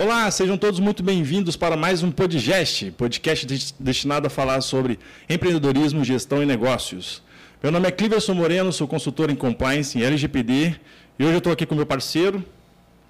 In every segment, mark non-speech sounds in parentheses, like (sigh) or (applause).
Olá, sejam todos muito bem-vindos para mais um podcast, podcast destinado a falar sobre empreendedorismo, gestão e negócios. Meu nome é Cliverson Moreno, sou consultor em compliance em LGPD e hoje eu estou aqui com meu parceiro,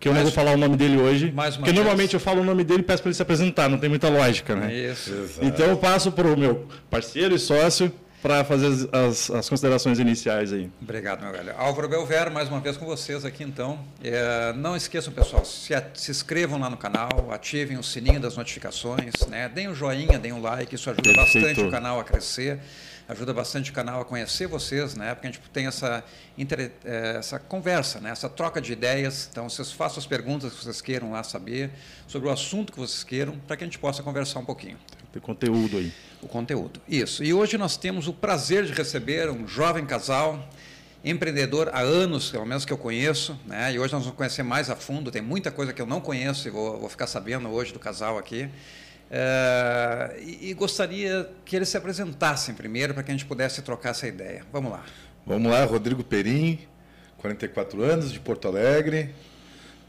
que eu mais, não vou falar o nome dele hoje, porque vez. normalmente eu falo o nome dele e peço para ele se apresentar, não tem muita lógica, né? Isso. Então eu passo para o meu parceiro e sócio, para fazer as, as, considerações iniciais aí. Obrigado, meu velho. Álvaro Belvero, mais uma vez com vocês aqui, então. É, não esqueçam, pessoal, se, se, inscrevam lá no canal, ativem o sininho das notificações, né? deem um joinha, deem um like, isso ajuda Perfeito. bastante o canal a crescer, ajuda bastante o canal a conhecer vocês, né? porque a gente tem essa, inter, é, essa conversa, né? essa troca de ideias. Então, vocês façam as perguntas que vocês queiram lá saber, sobre o assunto que vocês queiram, para que a gente possa conversar um pouquinho. Tem conteúdo aí o conteúdo. Isso. E hoje nós temos o prazer de receber um jovem casal, empreendedor há anos, pelo menos que eu conheço, né? e hoje nós vamos conhecer mais a fundo. Tem muita coisa que eu não conheço e vou, vou ficar sabendo hoje do casal aqui. É, e, e, gostaria que eles se apresentassem primeiro para que a gente pudesse trocar essa ideia. Vamos lá. Vamos lá, Rodrigo Perim, 44 anos, de Porto Alegre.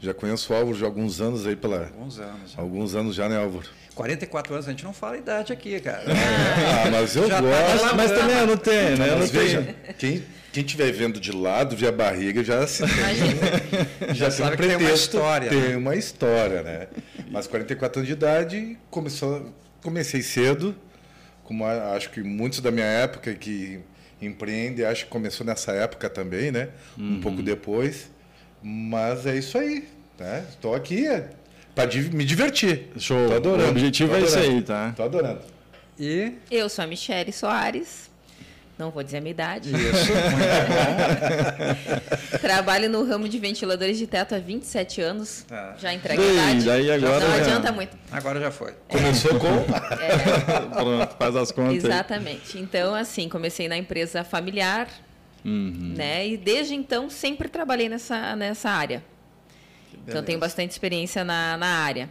Já conheço o Álvaro de alguns anos aí pela. Alguns anos. Alguns anos já, né, Álvaro? 44 anos, a gente não fala idade aqui, cara. É, ah, mas eu Já tá gosto. Tá mas também eu não tenho, né? Eu não veja, quem quem estiver vendo de lado, via a barriga, já se tem, (laughs) já, sabe um que tem uma história. Tem né? uma história, né? Mas 44 anos de idade, começou, comecei cedo, como acho que muitos da minha época que empreende, acho que começou nessa época também, né? Uhum. Um pouco depois. Mas é isso aí, né? Estou aqui para me divertir. Show. Tô adorando. O objetivo é isso aí, tá? Tô adorando. E eu sou a Michele Soares. Não vou dizer a minha idade. Isso. (laughs) Trabalho no ramo de ventiladores de teto há 27 anos. Ah. Já entrega a idade. Daí agora não adianta muito. Agora já foi. Começou com? É. (laughs) Pronto, faz as contas. Exatamente. Aí. Então, assim, comecei na empresa familiar, uhum. né? E desde então sempre trabalhei nessa, nessa área. Então tenho bastante experiência na, na área.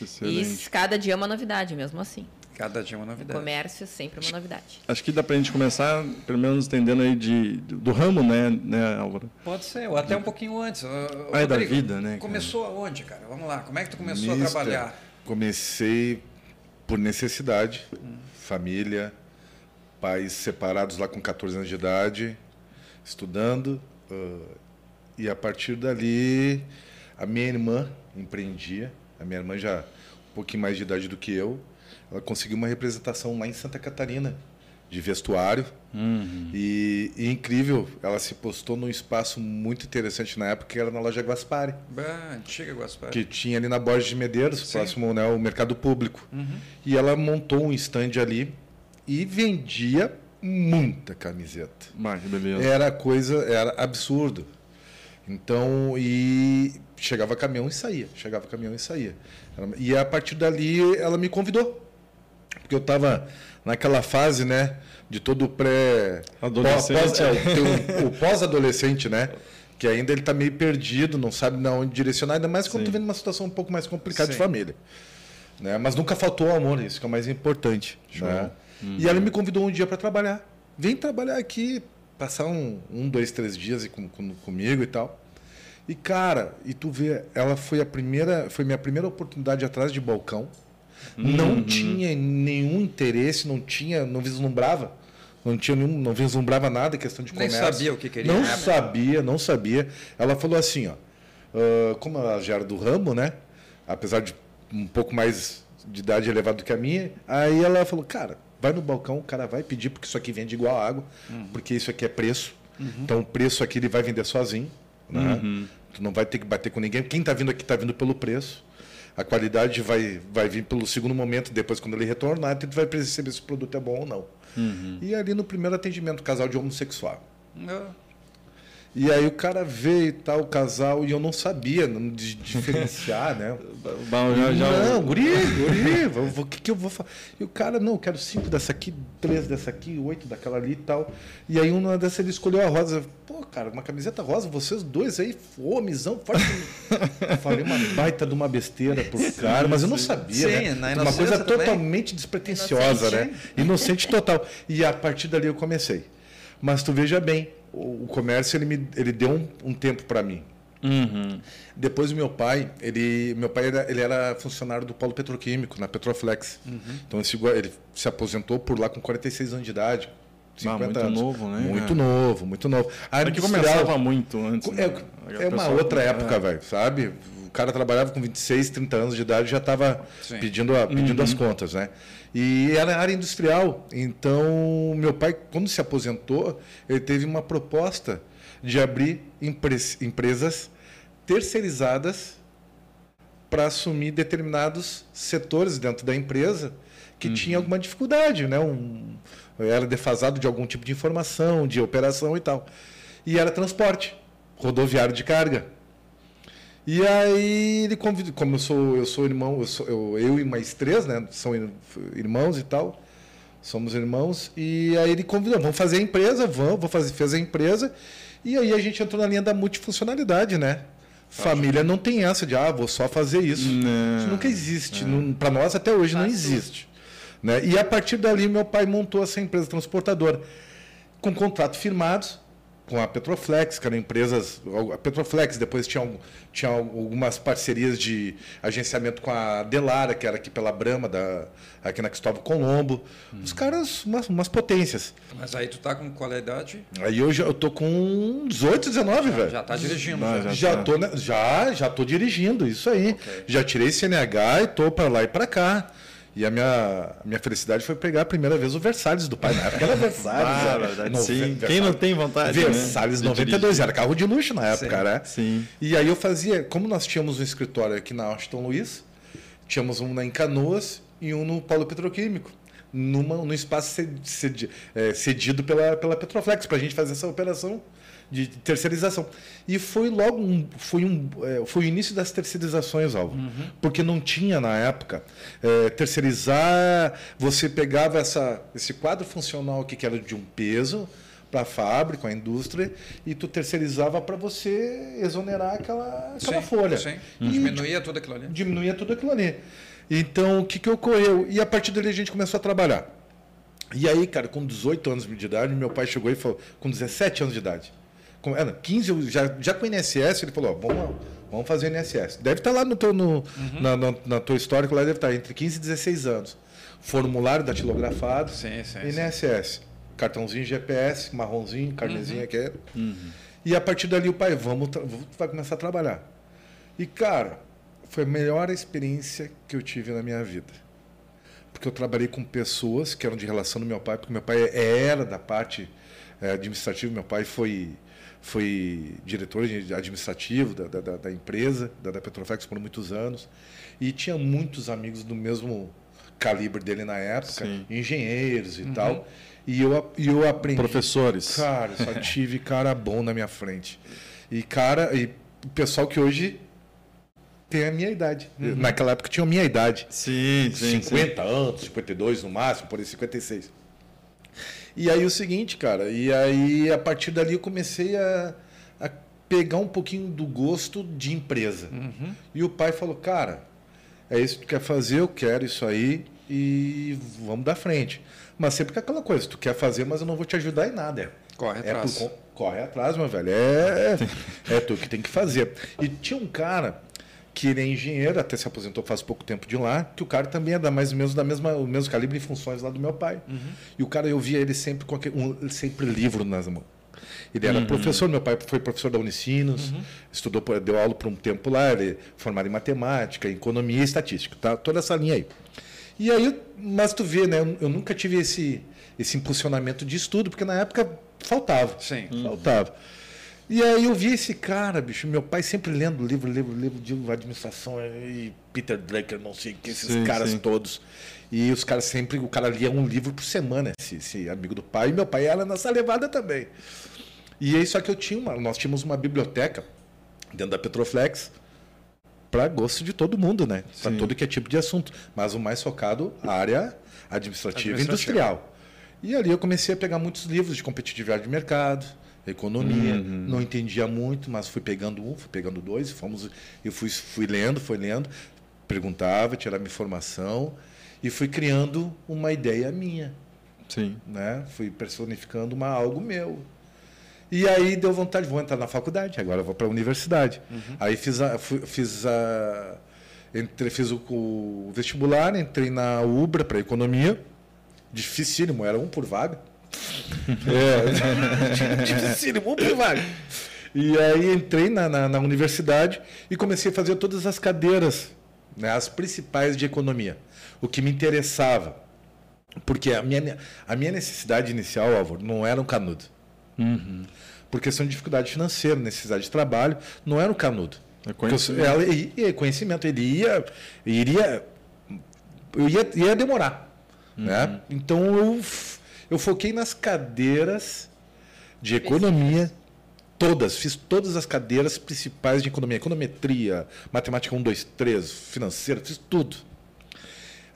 Excelente. E cada dia é uma novidade, mesmo assim. Cada dia é uma novidade. O comércio sempre é uma novidade. Acho que dá para a gente começar, pelo menos entendendo aí de, do ramo, né, né, Álvaro? Pode ser, ou até um pouquinho antes. Ah, é da vida, né? Começou cara? aonde, cara? Vamos lá, como é que tu começou Mister, a trabalhar? Comecei por necessidade, hum. família, pais separados lá com 14 anos de idade, estudando. Uh, e a partir dali a minha irmã empreendia, a minha irmã já um pouquinho mais de idade do que eu, ela conseguiu uma representação lá em Santa Catarina de vestuário uhum. e, e, incrível, ela se postou num espaço muito interessante na época que era na loja Guaspari, bah, antiga Guaspari, que tinha ali na Borges de Medeiros, Sim. próximo né, ao mercado público, uhum. e ela montou um stand ali e vendia muita camiseta. Mas, beleza. Era coisa, era absurdo. Então, e chegava caminhão e saía, chegava caminhão e saía. E a partir dali ela me convidou. Porque eu estava naquela fase, né, de todo pré adolescente, pós, é, o, pós-adolescente, né? Que ainda ele está meio perdido, não sabe na onde direcionar, ainda mais quando Sim. tu vem numa situação um pouco mais complicada Sim. de família. Né? Mas nunca faltou amor, isso que é o mais importante. Né? Uhum. E ela me convidou um dia para trabalhar. Vem trabalhar aqui, passar um, um dois, três dias com, com, comigo e tal. E cara, e tu vê, ela foi a primeira, foi minha primeira oportunidade atrás de balcão. Uhum. Não tinha nenhum interesse, não tinha, não vislumbrava, não tinha nenhum, não vislumbrava nada questão de comércio. Nem sabia o que queria. Não né? sabia, não sabia. Ela falou assim, ó, uh, como ela já era do ramo, né? Apesar de um pouco mais de idade elevada do que a minha, aí ela falou, cara, vai no balcão, o cara vai pedir porque isso aqui vende igual água, uhum. porque isso aqui é preço. Uhum. Então o preço aqui ele vai vender sozinho. Né? Uhum. Tu não vai ter que bater com ninguém. Quem está vindo aqui está vindo pelo preço. A qualidade vai, vai vir pelo segundo momento, depois quando ele retornar, tu vai perceber se o produto é bom ou não. Uhum. E ali no primeiro atendimento, casal de homossexual. E aí o cara veio e tal, o casal, e eu não sabia não, de, diferenciar, né? (laughs) Bom, já, já... Não, guri, guri, o que, que eu vou fazer? E o cara, não, eu quero cinco dessa aqui, três dessa aqui, oito daquela ali e tal. E aí uma dessa ele escolheu a rosa. Pô, cara, uma camiseta rosa, vocês dois aí, homizão, forte. Falei uma baita de uma besteira pro cara, mas eu não sabia, Sim, né? Uma coisa totalmente despretensiosa, Inocente. né? Inocente total. E a partir dali eu comecei. Mas tu veja bem, o, comércio ele me ele deu um, um tempo para mim Uhum. Depois o meu pai, ele, meu pai era, ele era funcionário do polo petroquímico na Petroflex. Uhum. Então ele, ele, se aposentou por lá com 46 anos de idade. 50 ah, muito anos. novo, né? Muito é. novo, muito novo. A área que começava muito antes. É, né? é uma outra época, é. velho, sabe? O cara trabalhava com 26, 30 anos de idade já estava pedindo, a, pedindo uhum. as contas, né? E era área industrial. Então, meu pai, quando se aposentou, ele teve uma proposta de abrir empresas terceirizadas para assumir determinados setores dentro da empresa que uhum. tinha alguma dificuldade, né? Um, era defasado de algum tipo de informação, de operação e tal. E era transporte rodoviário de carga. E aí ele convidou, como eu sou, eu sou irmão, eu, sou, eu, eu e mais três, né? São irmãos e tal. Somos irmãos. E aí ele convidou, vamos fazer a empresa, vamos, vou fazer, fez a empresa. E aí a gente entrou na linha da multifuncionalidade, né? Família não tem essa de, ah, vou só fazer isso. Não, isso nunca existe. É. Para nós, até hoje, Faz não existe. Né? E a partir dali, meu pai montou essa empresa transportadora com contratos firmados com a Petroflex, que eram empresas. A Petroflex depois tinha, tinha algumas parcerias de agenciamento com a Delara, que era aqui pela Brama, da, aqui na Cristóvão Colombo. Hum. Os caras, umas, umas, potências. Mas aí tu tá com qual é idade? Aí hoje eu tô com 18, 19, velho. Já tá dirigindo, já. Já, já, tá. tô, já, já tô dirigindo, isso aí. Okay. Já tirei CNH e tô para lá e para cá. E a minha, minha felicidade foi pegar a primeira vez o Versalhes do pai. Na época era Versalhes. ah, verdade, no, sim. Versalhes. Quem não tem vontade? Né? Versalhes né? 92, era carro de luxo na época, sim, né? Sim. E aí eu fazia, como nós tínhamos um escritório aqui na Washington Luiz, tínhamos um em Canoas e um no Polo Petroquímico. Numa, num espaço é, cedido pela, pela Petroflex, para a gente fazer essa operação de terceirização. E foi logo um, foi um, é, foi o início das terceirizações, Alvo. Uhum. Porque não tinha na época. É, terceirizar, você pegava essa, esse quadro funcional aqui que era de um peso para a fábrica, a indústria, e tu terceirizava para você exonerar aquela, aquela sim, folha. Sim. E diminuía tudo aquilo ali. Diminuía tudo aquilo ali. Então, o que, que ocorreu? E a partir dali a gente começou a trabalhar. E aí, cara, com 18 anos de idade, meu pai chegou e falou, com 17 anos de idade, é, 15, já, já com o INSS, ele falou, ó, vamos, vamos fazer o INSS. Deve estar tá lá no teu, no, uhum. na, na, na tua histórico, lá deve estar tá entre 15 e 16 anos. Formulário datilografado, sim, sim, INSS. Sim. Cartãozinho GPS, marronzinho, carnezinho uhum. aqui. Uhum. E a partir dali o pai, vamos, vai começar a trabalhar. E, cara, foi a melhor experiência que eu tive na minha vida. Porque eu trabalhei com pessoas que eram de relação do meu pai, porque meu pai era da parte é, administrativa, meu pai foi foi diretor administrativo da, da, da empresa, da, da Petroflex por muitos anos, e tinha muitos amigos do mesmo calibre dele na época, Sim. engenheiros e uhum. tal. E eu, eu aprendi. Professores. Cara, só (laughs) tive cara bom na minha frente. E cara, e pessoal que hoje tem a minha idade. Uhum. Naquela época tinha a minha idade. Sim, sim. 50 sim. anos, 52 no máximo, por aí 56. E aí o seguinte, cara, e aí a partir dali eu comecei a, a pegar um pouquinho do gosto de empresa. Uhum. E o pai falou, cara, é isso que tu quer fazer, eu quero isso aí e vamos dar frente. Mas sempre que é aquela coisa, tu quer fazer, mas eu não vou te ajudar em nada. Corre é atrás. Por, corre atrás, meu velho. É, (laughs) é tu que tem que fazer. E tinha um cara que ele é engenheiro, até se aposentou faz pouco tempo de lá, que o cara também é da mais ou menos da mesma, o mesmo calibre de funções lá do meu pai. Uhum. E o cara eu via ele sempre com aquele, um, sempre livro nas mãos. Ele era uhum. professor, meu pai foi professor da Unicinos, uhum. estudou, deu aula por um tempo lá, ele formado em matemática, economia e estatística, tá? Toda essa linha aí. E aí, mas tu vê, né? Eu nunca tive esse esse impulsionamento de estudo, porque na época faltava. Sim. Faltava. E aí eu vi esse cara, bicho, meu pai sempre lendo livro, livro, livro de administração e Peter Drucker, não sei que, esses sim, caras sim. todos. E os caras sempre, o cara lia um livro por semana, esse, esse, amigo do pai, e meu pai era nessa levada também. E aí só que eu tinha uma, nós tínhamos uma biblioteca dentro da Petroflex para gosto de todo mundo, né? Para todo que é tipo de assunto, mas o mais focado a área administrativa, administrativa. e industrial. E ali eu comecei a pegar muitos livros de competitividade de mercado, economia, uhum. não entendia muito, mas fui pegando um, fui pegando dois, fomos, eu fui, fui lendo, fui lendo, perguntava, tirava informação e fui criando uma ideia minha. Sim. Né? Fui personificando uma algo meu. E aí deu vontade, vou entrar na faculdade, agora vou para a universidade. Uhum. Aí fiz a, fiz a entre, fiz o, o, vestibular, entrei na Ubra para economia. Dificílimo, era um por vaga. (laughs) é, um por vaga. E aí entrei na, na, na, universidade e comecei a fazer todas as cadeiras, né, as principais de economia. O que me interessava. Porque a minha, a minha necessidade inicial, Álvaro, não era um canudo. Uhum. Por questão de dificuldade financeira, necessidade de trabalho, não era um canudo. É conhecimento. Ela, e, conhecimento. Ele ia, iria, ia, ia demorar. Uhum. Né? Então eu, eu foquei nas cadeiras de economia, todas, fiz todas as cadeiras principais de economia, econometria, matemática 1, 2, 3, financeira, fiz tudo.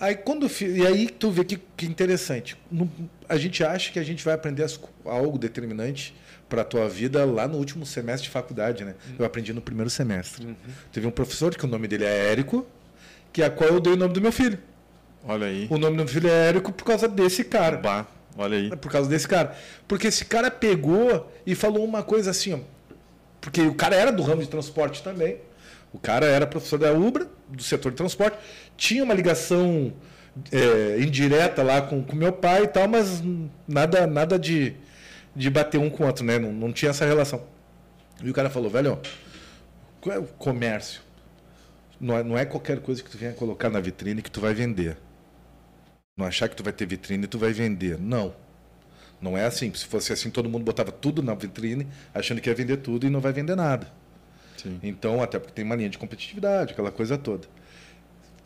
Aí quando e aí tu vê que, que interessante. No, a gente acha que a gente vai aprender as, algo determinante para a tua vida lá no último semestre de faculdade, né? Uhum. Eu aprendi no primeiro semestre. Uhum. Teve um professor que o nome dele é Érico, que é a qual eu dei o nome do meu filho. Olha aí. O nome do meu filho é Érico por causa desse cara. Bah, olha aí. É por causa desse cara. Porque esse cara pegou e falou uma coisa assim, ó, porque o cara era do ramo de transporte também. O cara era professor da Ubra, do setor de transporte, tinha uma ligação é, indireta lá com, com meu pai e tal, mas nada, nada de, de bater um com o outro, né? Não, não tinha essa relação. E o cara falou, velho, qual é o comércio? Não é, não é qualquer coisa que tu venha colocar na vitrine que tu vai vender. Não achar que tu vai ter vitrine e tu vai vender. Não. Não é assim. Se fosse assim, todo mundo botava tudo na vitrine, achando que ia vender tudo e não vai vender nada. Sim. Então, até porque tem uma linha de competitividade, aquela coisa toda.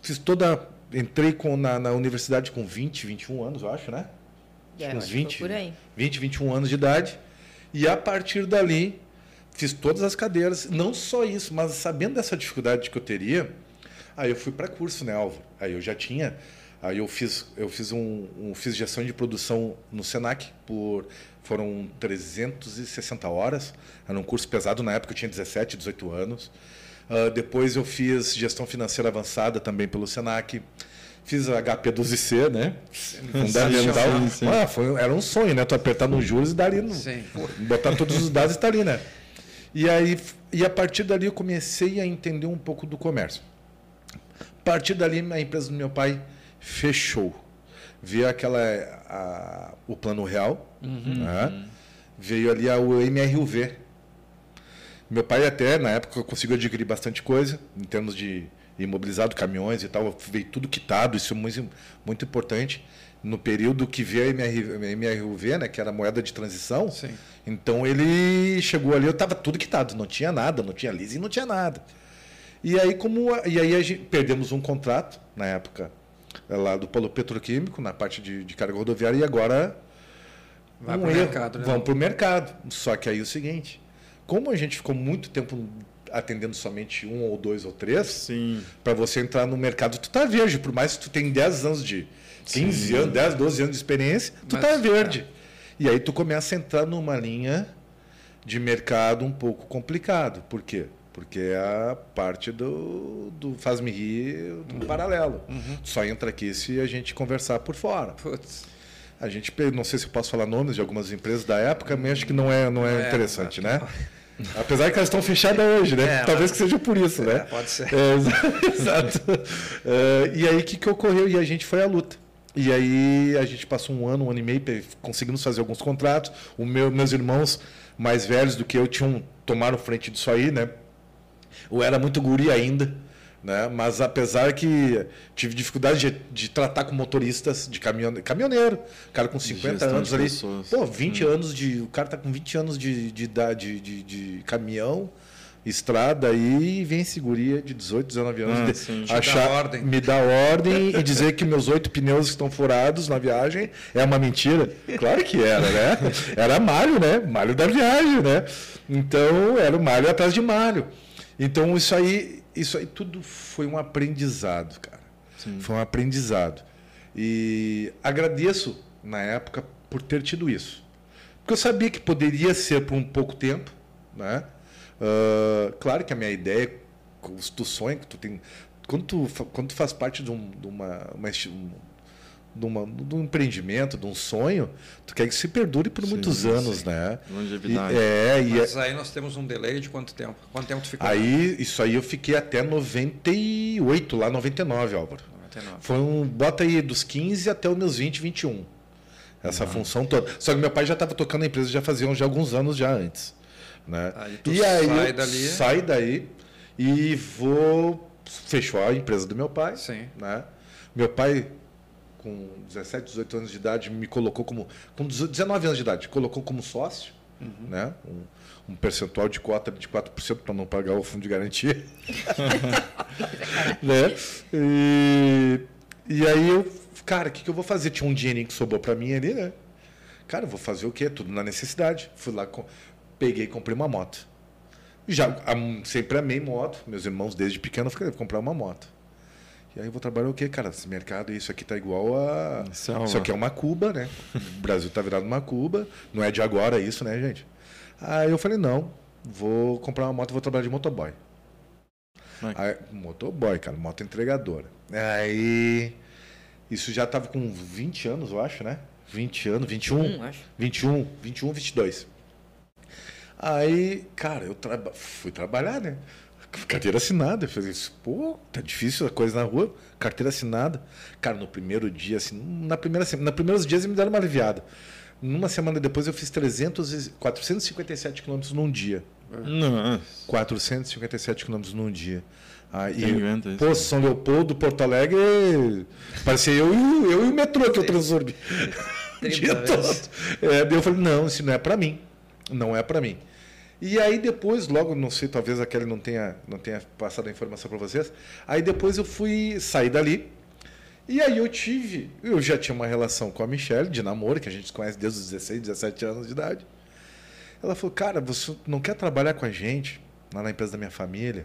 Fiz toda. Entrei com, na, na universidade com 20, 21 anos, eu acho, né? É, uns 20, por aí. 20, 21 anos de idade. E a partir dali, fiz todas as cadeiras. Não só isso, mas sabendo dessa dificuldade que eu teria, aí eu fui para curso, né, Álvaro? Aí eu já tinha. Aí eu fiz, eu fiz um, um fiz gestão de produção no Senac por foram 360 horas. Era um curso pesado na época, eu tinha 17, 18 anos. Uh, depois eu fiz gestão financeira avançada também pelo Senac. Fiz a HP12C, né? Fundamental. Sim. Ah, foi, era um sonho, né? Tu apertar nos juros e dar ali. No, botar todos os dados e estar tá ali, né? E, aí, e a partir dali eu comecei a entender um pouco do comércio. A partir dali, a empresa do meu pai fechou. Vi aquela, a, o plano real, uhum. né? veio ali a, o MRUV. Meu pai até, na época, conseguiu adquirir bastante coisa, em termos de imobilizado, caminhões e tal, veio tudo quitado, isso é muito, muito importante. No período que veio a MRUV, né, que era a moeda de transição, Sim. então ele chegou ali, eu estava tudo quitado, não tinha nada, não tinha leasing, não tinha nada. E aí, como, e aí a gente, perdemos um contrato, na época, lá do polo petroquímico, na parte de, de carga rodoviária, e agora Vai um para o mercado. Né? Vamos para o mercado. Só que aí é o seguinte, como a gente ficou muito tempo atendendo somente um ou dois ou três, para você entrar no mercado, tu tá verde, por mais que tu tenha 10 anos de 15 Sim. anos, 10, 12 anos de experiência, tu Mas, tá verde. É. E aí tu começa a entrar numa linha de mercado um pouco complicado. Por quê? Porque é a parte do, do faz-me rir do paralelo. Uhum. Só entra aqui se a gente conversar por fora. Putz. A gente, não sei se eu posso falar nomes de algumas empresas da época, mas acho que não é, não é, é interessante, é, né? Apesar de que elas estão fechadas hoje, né? É, Talvez que seja por isso, né? É, pode ser. É, (laughs) exato. É, e aí, o que, que ocorreu? E a gente foi à luta. E aí, a gente passou um ano, um ano e meio, conseguimos fazer alguns contratos. Os meu, meus irmãos mais velhos do que eu tinham tomaram frente disso aí, né? Eu era muito guri ainda, né? Mas apesar que tive dificuldade de, de tratar com motoristas de caminhone, caminhoneiro, cara com 50 anos ali, pô, 20 hum. anos de, o cara tá com 20 anos de, de idade de, de, de caminhão, estrada aí e vem seguria de 18, 19 anos ah, de, achar, ordem. me dá ordem e dizer que meus oito pneus estão furados na viagem é uma mentira. Claro que era, né? Era malho, né? Malho da viagem, né? Então era o malho atrás de malho. Então isso aí isso aí tudo foi um aprendizado, cara. Sim. Foi um aprendizado. E agradeço, na época, por ter tido isso. Porque eu sabia que poderia ser por um pouco tempo, né? Uh, claro que a minha ideia, tu sonha, que tu tem... Quando tu, quando tu faz parte de, um, de uma, uma, de, uma, de um empreendimento, de um sonho, tu quer que se perdure por sim, muitos anos, sim. né? Longevidade. E, é, Mas e aí nós temos um delay de quanto tempo? Quanto tempo tu ficou? Aí, isso aí eu fiquei até 98, lá 99, Álvaro. 99. Foi um, bota aí dos 15 até os meus 20, 21. Essa uhum. função toda. Só que meu pai já estava tocando a empresa já faziam já alguns anos já antes. Né? Aí e aí sai dali. sai daí e vou. Fechou a empresa do meu pai. Sim. Né? Meu pai, com 17, 18 anos de idade, me colocou como. Com 19 anos de idade, colocou como sócio. Uhum. Né? Um, um, percentual de cota de 4% para não pagar o fundo de garantia. (laughs) né? E, e aí eu, cara, o que, que eu vou fazer? Tinha um dinheirinho que sobrou para mim ali, né? Cara, vou fazer o quê? Tudo na necessidade. Fui lá, peguei e comprei uma moto. Já sempre amei moto. Meus irmãos, desde pequeno, eu comprar uma moto. E aí eu vou trabalhar o quê, cara? Esse mercado, isso aqui tá igual a. Salva. Isso aqui é uma Cuba, né? O Brasil tá virado uma Cuba. Não é de agora isso, né, gente? Aí eu falei, não, vou comprar uma moto e vou trabalhar de motoboy. Aí, motoboy, cara, moto entregadora. Aí. Isso já tava com 20 anos, eu acho, né? 20 anos, 21. Hum, acho. 21, 21, 22. Aí, cara, eu traba... fui trabalhar, né? Carteira assinada. Eu falei assim, pô, tá difícil a coisa na rua. Carteira assinada. Cara, no primeiro dia, assim, na primeira semana, nos primeiros dias me deram uma aliviada. Numa semana depois eu fiz 300, 457 quilômetros num dia. Nossa. 457 quilômetros num dia. Aí, pô, São Leopoldo, Porto Alegre, parecia eu, eu e o metrô que eu transformei. o (laughs) dia todo. É, eu falei, não, isso não é para mim. Não é para mim. E aí depois, logo, não sei, talvez a Kelly não tenha, não tenha passado a informação para vocês. Aí depois eu fui sair dali. E aí eu tive, eu já tinha uma relação com a Michelle, de namoro, que a gente conhece desde os 16, 17 anos de idade. Ela falou, cara, você não quer trabalhar com a gente lá na empresa da minha família?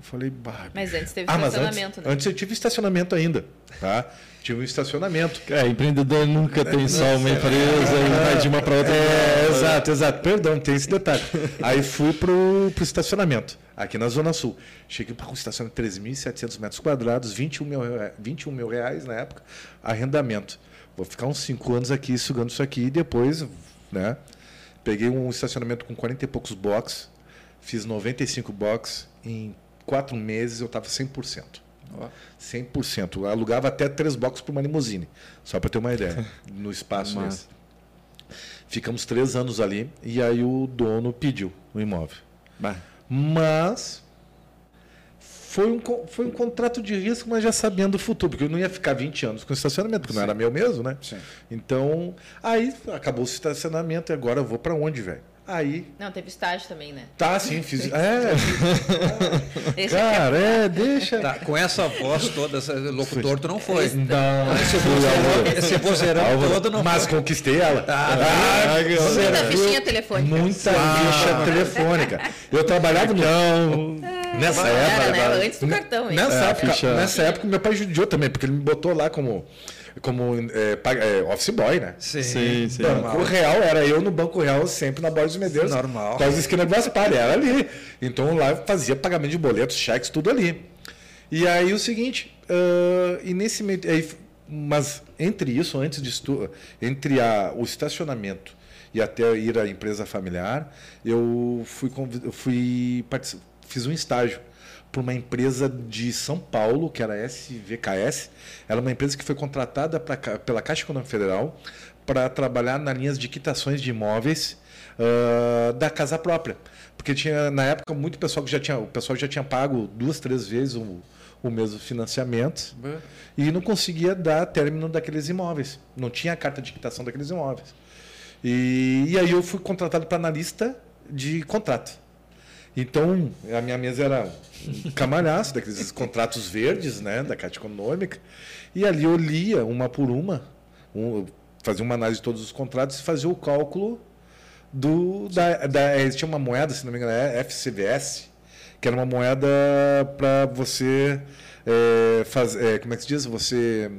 Eu falei, bah. Mas antes teve ah, estacionamento, antes, né? Antes eu tive estacionamento ainda, tá? Tive um estacionamento. É, empreendedor nunca tem só uma empresa e vai de uma para outra. É, exato, exato. Perdão, tem esse detalhe. Aí fui pro, pro estacionamento, aqui na Zona Sul. Cheguei para um estacionamento de 3.700 metros quadrados, 21 mil, 21 mil reais na época, arrendamento. Vou ficar uns 5 anos aqui sugando isso aqui e depois, né? Peguei um estacionamento com 40 e poucos boxes, fiz 95 boxes em quatro meses eu estava 100%. Oh. 100%. Eu alugava até três boxes para uma limusine, só para ter uma ideia, (laughs) no espaço Mas... esse. Ficamos três anos ali e aí o dono pediu o imóvel. Bah. Mas foi um, foi um contrato de risco, mas já sabendo o futuro, porque eu não ia ficar 20 anos com estacionamento, porque Sim. não era meu mesmo, né? Sim. Então, aí acabou o estacionamento e agora eu vou para onde, velho? Aí. Não, teve estágio também, né? Tá, sim, fiz. (laughs) É. é cara, é, deixa. Tá, com essa voz toda, esse locutor, tu não foi. Não, esse vozeirão, esse vozeirão todo não Mas foi. conquistei ela. Ah, ah, muita fichinha telefônica. Muita ah, ficha telefônica. Eu trabalhava no. Então, nessa época. Era, né? Antes do cartão, hein? Nessa, é, época, nessa época, meu pai judiou também, porque ele me botou lá como como é, é, office boy, né? Sim, sim. sim banco normal. Real, era eu no Banco Real, sempre na Borges Medeiros. Normal. Quase esquina do Gaspar, era ali. Então lá eu fazia pagamento de boletos, cheques, tudo ali. E aí o seguinte, uh, e nesse meio. Aí, mas entre isso, antes disso, entre a, o estacionamento e até ir à empresa familiar, eu fui, eu fui fiz um estágio por uma empresa de São Paulo, que era a SVKS. Ela é uma empresa que foi contratada pra, pela Caixa Econômica Federal para trabalhar nas linhas de quitações de imóveis uh, da casa própria. Porque tinha, na época, muito pessoal que já tinha, o pessoal já tinha pago duas, três vezes o, o mesmo financiamento e não conseguia dar término daqueles imóveis. Não tinha a carta de quitação daqueles imóveis. E, e aí eu fui contratado para analista de contrato. Então, a minha mesa era um camalhaço, daqueles contratos verdes, né, da Caixa Econômica. E ali eu lia uma por uma, um, fazia uma análise de todos os contratos e fazia o cálculo do. Da, da, existia uma moeda, se não me engano, é FCVS, que era uma moeda para você. É, faz, é, como é que se diz? Você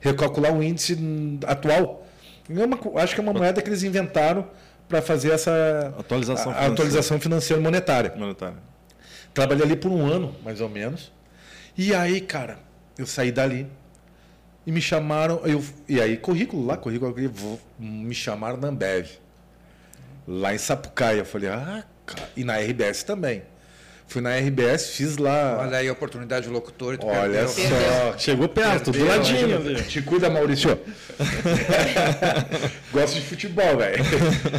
recalcular o índice atual. É uma, acho que é uma moeda que eles inventaram para fazer essa atualização, a, financeira. atualização financeira monetária. monetária. Trabalhei ali por um ano, mais ou menos. E aí, cara, eu saí dali, e me chamaram. Eu, e aí, currículo lá, currículo, me chamaram na Ambev. Lá em Sapucaia. Eu falei, ah, cara. E na RBS também. Fui na RBS, fiz lá. Olha aí a oportunidade de locutor. E tu Olha perdeu. só. Perdeu. Chegou perto, do ladinho. Te cuida, Maurício. (laughs) Gosto de futebol, velho.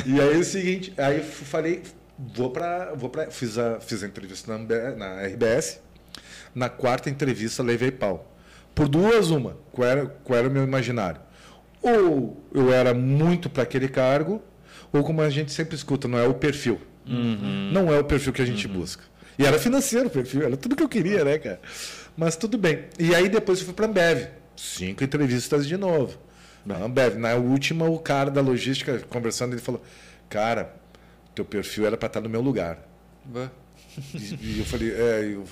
E aí é o seguinte, aí falei, vou para vou para fiz a fiz a entrevista na, na RBS. Na quarta entrevista levei pau. Por duas uma, qual era, qual era o meu imaginário? Ou eu era muito para aquele cargo, ou como a gente sempre escuta, não é o perfil. Uhum. Não é o perfil que a gente uhum. busca. E era financeiro o perfil, era tudo que eu queria, né, cara? Mas tudo bem. E aí depois eu fui para a Ambev. Cinco entrevistas de novo. Na Ambev. Na última, o cara da logística, conversando, ele falou: Cara, teu perfil era para estar no meu lugar. Bah. E, eu falei, é, eu,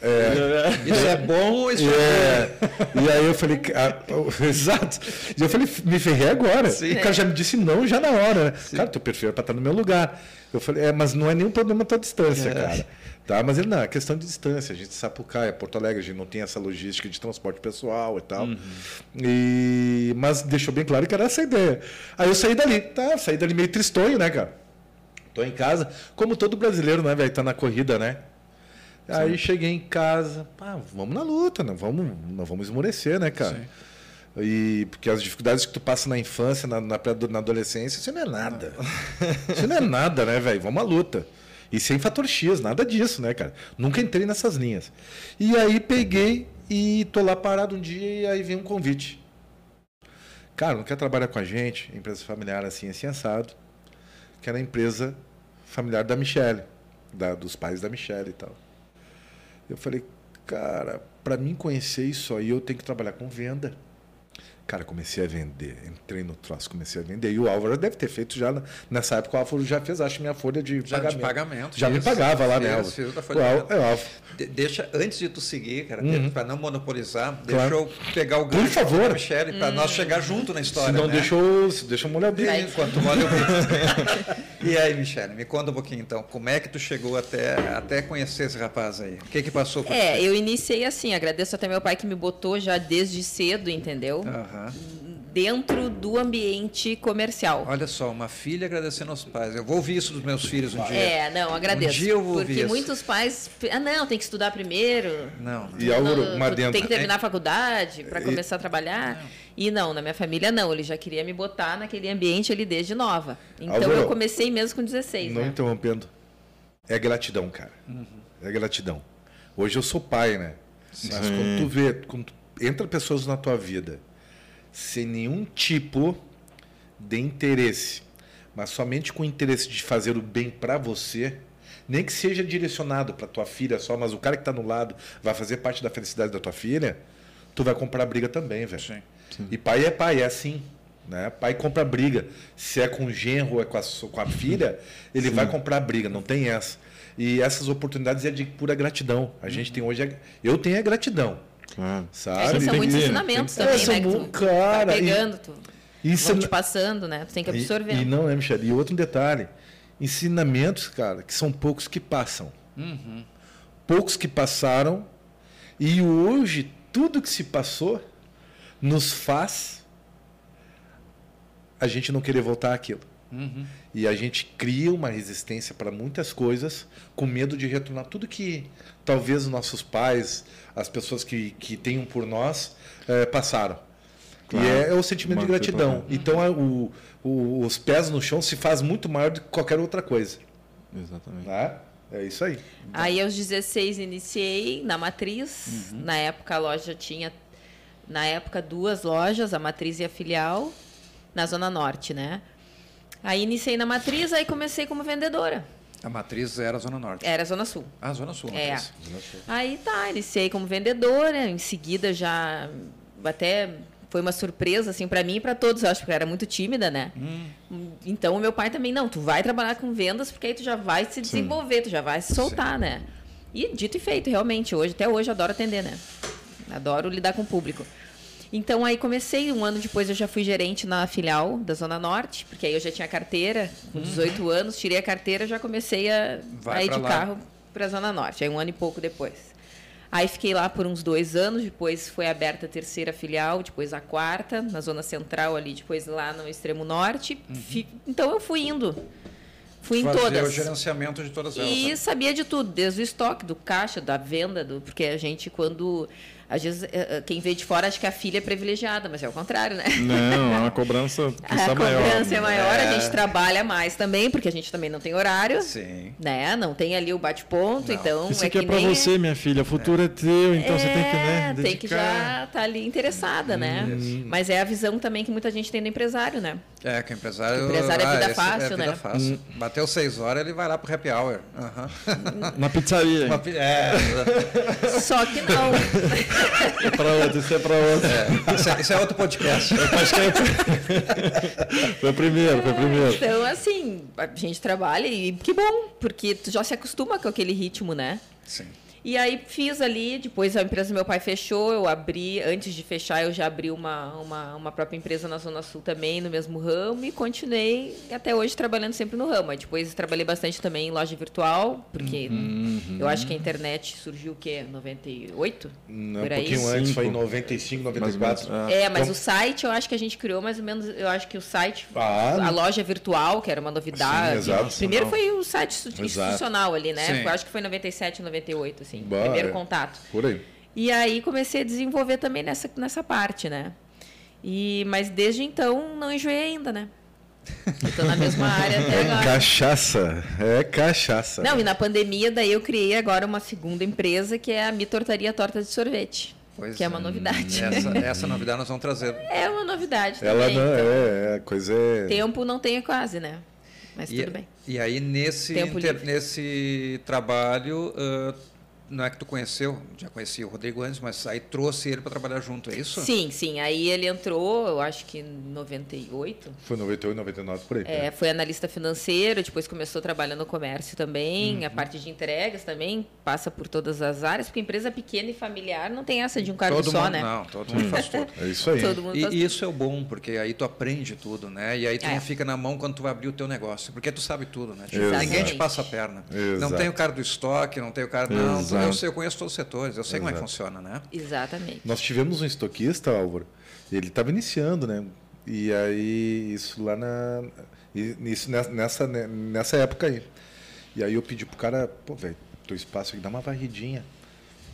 é, (laughs) Isso é bom isso é, é E aí eu falei, ah, (laughs) exato. E eu falei, me ferrei agora. Sim. O cara já me disse não, já na hora. Sim. Cara, teu perfil é para estar no meu lugar. Eu falei, é, mas não é nenhum problema a tua distância, é. cara. Tá? Mas ele não, é questão de distância. A gente Sapucaia, Porto Alegre, a gente não tem essa logística de transporte pessoal e tal. Uhum. E, mas deixou bem claro que era essa a ideia. Aí eu saí dali, tá? Saí dali meio tristonho, né, cara? Tô em casa, como todo brasileiro, né, velho? Tá na corrida, né? Sim. Aí cheguei em casa, pá, vamos na luta, não vamos, não vamos esmorecer, né, cara? Sim. E porque as dificuldades que tu passa na infância, na, na, na adolescência, isso não é nada. (laughs) isso não é nada, né, velho? Vamos à luta. E sem fator X, nada disso, né, cara? Nunca entrei nessas linhas. E aí peguei e tô lá parado um dia e aí vem um convite. Cara, não quer trabalhar com a gente? Empresa familiar assim, assim, assado. Que era a empresa familiar da Michelle, da, dos pais da Michelle e tal. Eu falei, cara, para mim conhecer isso aí, eu tenho que trabalhar com venda. Cara, comecei a vender, entrei no troço, comecei a vender. E o Álvaro deve ter feito já, nessa época o Álvaro já fez, acho, minha folha de já pagamento. De pagamento já isso, me pagava lá, né, Álvaro? O Álvaro, de, deixa, antes de tu seguir, cara, uhum. para não monopolizar, claro. deixa eu pegar o gancho Por favor. Michele, para hum. nós chegar junto na história. Se não, né? deixa, eu, deixa eu molhar bico. Enquanto molha o (laughs) e aí, Michele, me conta um pouquinho então, como é que tu chegou até, até conhecer esse rapaz aí? O que que passou por É, eu iniciei assim, agradeço até meu pai que me botou já desde cedo, entendeu? Aham. Uhum dentro do ambiente comercial. Olha só, uma filha agradecendo aos pais. Eu vou ouvir isso dos meus filhos um dia. É, não, agradeço. Um dia eu vou Porque ouvir muitos isso. pais. Ah, não, tem que estudar primeiro. Não. E Álvaro, uma dentro. Tem que terminar a faculdade para começar a trabalhar. Não. E não, na minha família não. Ele já queria me botar naquele ambiente ali desde nova. Então Álvaro, eu comecei mesmo com 16. Não né? interrompendo. É gratidão, cara. Uhum. É gratidão. Hoje eu sou pai, né? Sim. Mas quando tu vê, quando entra pessoas na tua vida sem nenhum tipo de interesse, mas somente com o interesse de fazer o bem para você, nem que seja direcionado para tua filha só, mas o cara que está no lado vai fazer parte da felicidade da tua filha, tu vai comprar briga também, velho. Sim, sim. E pai é pai, é assim. Né? Pai compra briga. Se é com o genro ou é com a, com a filha, (laughs) ele sim. vai comprar briga, não tem essa. E essas oportunidades é de pura gratidão. A gente tem hoje. Eu tenho a gratidão. Claro. Sabe? É, são muitos ensinamentos também, é, né? Que tu cara, vai pegando, tu isso vão te passando, né? Tu tem que absorver. E, e não, é, Michel? E outro detalhe, ensinamentos, cara, que são poucos que passam. Uhum. Poucos que passaram e hoje tudo que se passou nos faz a gente não querer voltar àquilo. Uhum. E a gente cria uma resistência para muitas coisas, com medo de retornar tudo que talvez os nossos pais, as pessoas que, que tenham por nós, é, passaram. Claro. E é, é, o sentimento de gratidão. Então, é, o, o, os pés no chão se faz muito maior do que qualquer outra coisa. Exatamente. Né? É isso aí. Aí, aos 16, iniciei na Matriz. Uhum. Na época, a loja tinha, na época, duas lojas, a Matriz e a Filial, na Zona Norte, né? Aí iniciei na matriz, aí comecei como vendedora. A matriz era a Zona Norte? Era a Zona Sul. Ah, Zona Sul. É. Zona Sul. Aí tá, iniciei como vendedora, em seguida já até foi uma surpresa assim para mim e para todos, eu acho, porque eu era muito tímida, né? Hum. Então o meu pai também, não, tu vai trabalhar com vendas porque aí tu já vai se desenvolver, Sim. tu já vai se soltar, Sim. né? E dito e feito, realmente, hoje até hoje eu adoro atender, né? Adoro lidar com o público. Então aí comecei, um ano depois eu já fui gerente na filial da Zona Norte, porque aí eu já tinha carteira, com 18 uhum. anos, tirei a carteira, já comecei a, a ir de lá. carro para a Zona Norte, aí um ano e pouco depois. Aí fiquei lá por uns dois anos, depois foi aberta a terceira filial, depois a quarta, na zona central ali, depois lá no extremo norte. Uhum. Então eu fui indo. Fui em todas. o gerenciamento de todas elas. E né? sabia de tudo, desde o estoque, do caixa, da venda, do, porque a gente, quando às vezes, eh, eh, quem vê de fora acha que a filha é privilegiada, mas é o contrário, né? Não, é uma cobrança (laughs) A maior. cobrança é maior, é... a gente trabalha mais também, porque a gente também não tem horário. Sim. Né? Não tem ali o bate-ponto, então... Isso é aqui é para você, minha filha, o futuro é, é teu, então é, você tem que, né, dedicar. Tem que já estar tá ali interessada, né? Hum. Mas é a visão também que muita gente tem do empresário, né? É, que o empresário... O empresário é vida ah, fácil, é vida né? Fácil. Hum. Bateu seis horas, ele vai lá pro happy hour. Uhum. Na pizzaria. Uma, é. Só que não. (laughs) outro, isso é para outro. É, isso, é, isso, é, outro podcast. (laughs) foi o primeiro, foi o primeiro. Então, assim, a gente trabalha e que bom, porque tu já se acostuma com aquele ritmo, né? Sim. E aí fiz ali, depois a empresa do meu pai fechou, eu abri, antes de fechar, eu já abri uma, uma, uma própria empresa na Zona Sul também, no mesmo ramo, e continuei até hoje trabalhando sempre no ramo. Aí depois trabalhei bastante também em loja virtual, porque uhum. eu acho que a internet surgiu o quê? 98? Não, Por aí? um pouquinho antes, foi em 95, 94. Mas, é, mas então... o site eu acho que a gente criou mais ou menos, eu acho que o site, ah, a loja virtual, que era uma novidade. Sim, exato, Primeiro foi o site institucional exato. ali, né? Eu acho que foi 97, 98, assim assim, bah, primeiro é. contato. Por aí. E aí comecei a desenvolver também nessa, nessa parte, né? E, mas desde então não enjoei ainda, né? Estou na mesma (laughs) área até é agora. Cachaça, é cachaça. Não, e na pandemia daí eu criei agora uma segunda empresa que é a Mi Tortaria Torta de Sorvete. Pois que é uma novidade. Essa, (laughs) essa, novidade nós vamos trazer. É uma novidade também. Ela não, então, é, é, coisa é... Tempo não tem quase, né? Mas e, tudo bem. E aí nesse, inter, nesse trabalho... Uh, não é que tu conheceu, já conhecia o Rodrigo antes, mas aí trouxe ele para trabalhar junto, é isso? Sim, sim. Aí ele entrou, eu acho que em 98. Foi 98, 99, por aí. É, foi analista financeiro, depois começou trabalhando no comércio também, uhum. a parte de entregas também, passa por todas as áreas, porque empresa pequena e familiar não tem essa de um cargo todo só, mundo, né? Não, todo mundo faz tudo. (laughs) É isso aí. e isso é o bom, porque aí tu aprende tudo, né? E aí tu é. não fica na mão quando tu vai abrir o teu negócio, porque tu sabe tudo, né? Tipo, ninguém te passa a perna. Exato. Não tem o cara do estoque, não tem o cara... Não, eu, sei, eu conheço todos os setores, eu sei Exato. como é que funciona, né? Exatamente. Nós tivemos um estoquista, Álvaro, ele estava iniciando, né? E aí, isso lá na. Isso nessa, nessa época aí. E aí eu pedi pro cara, pô, velho, teu espaço aqui, dá uma varridinha.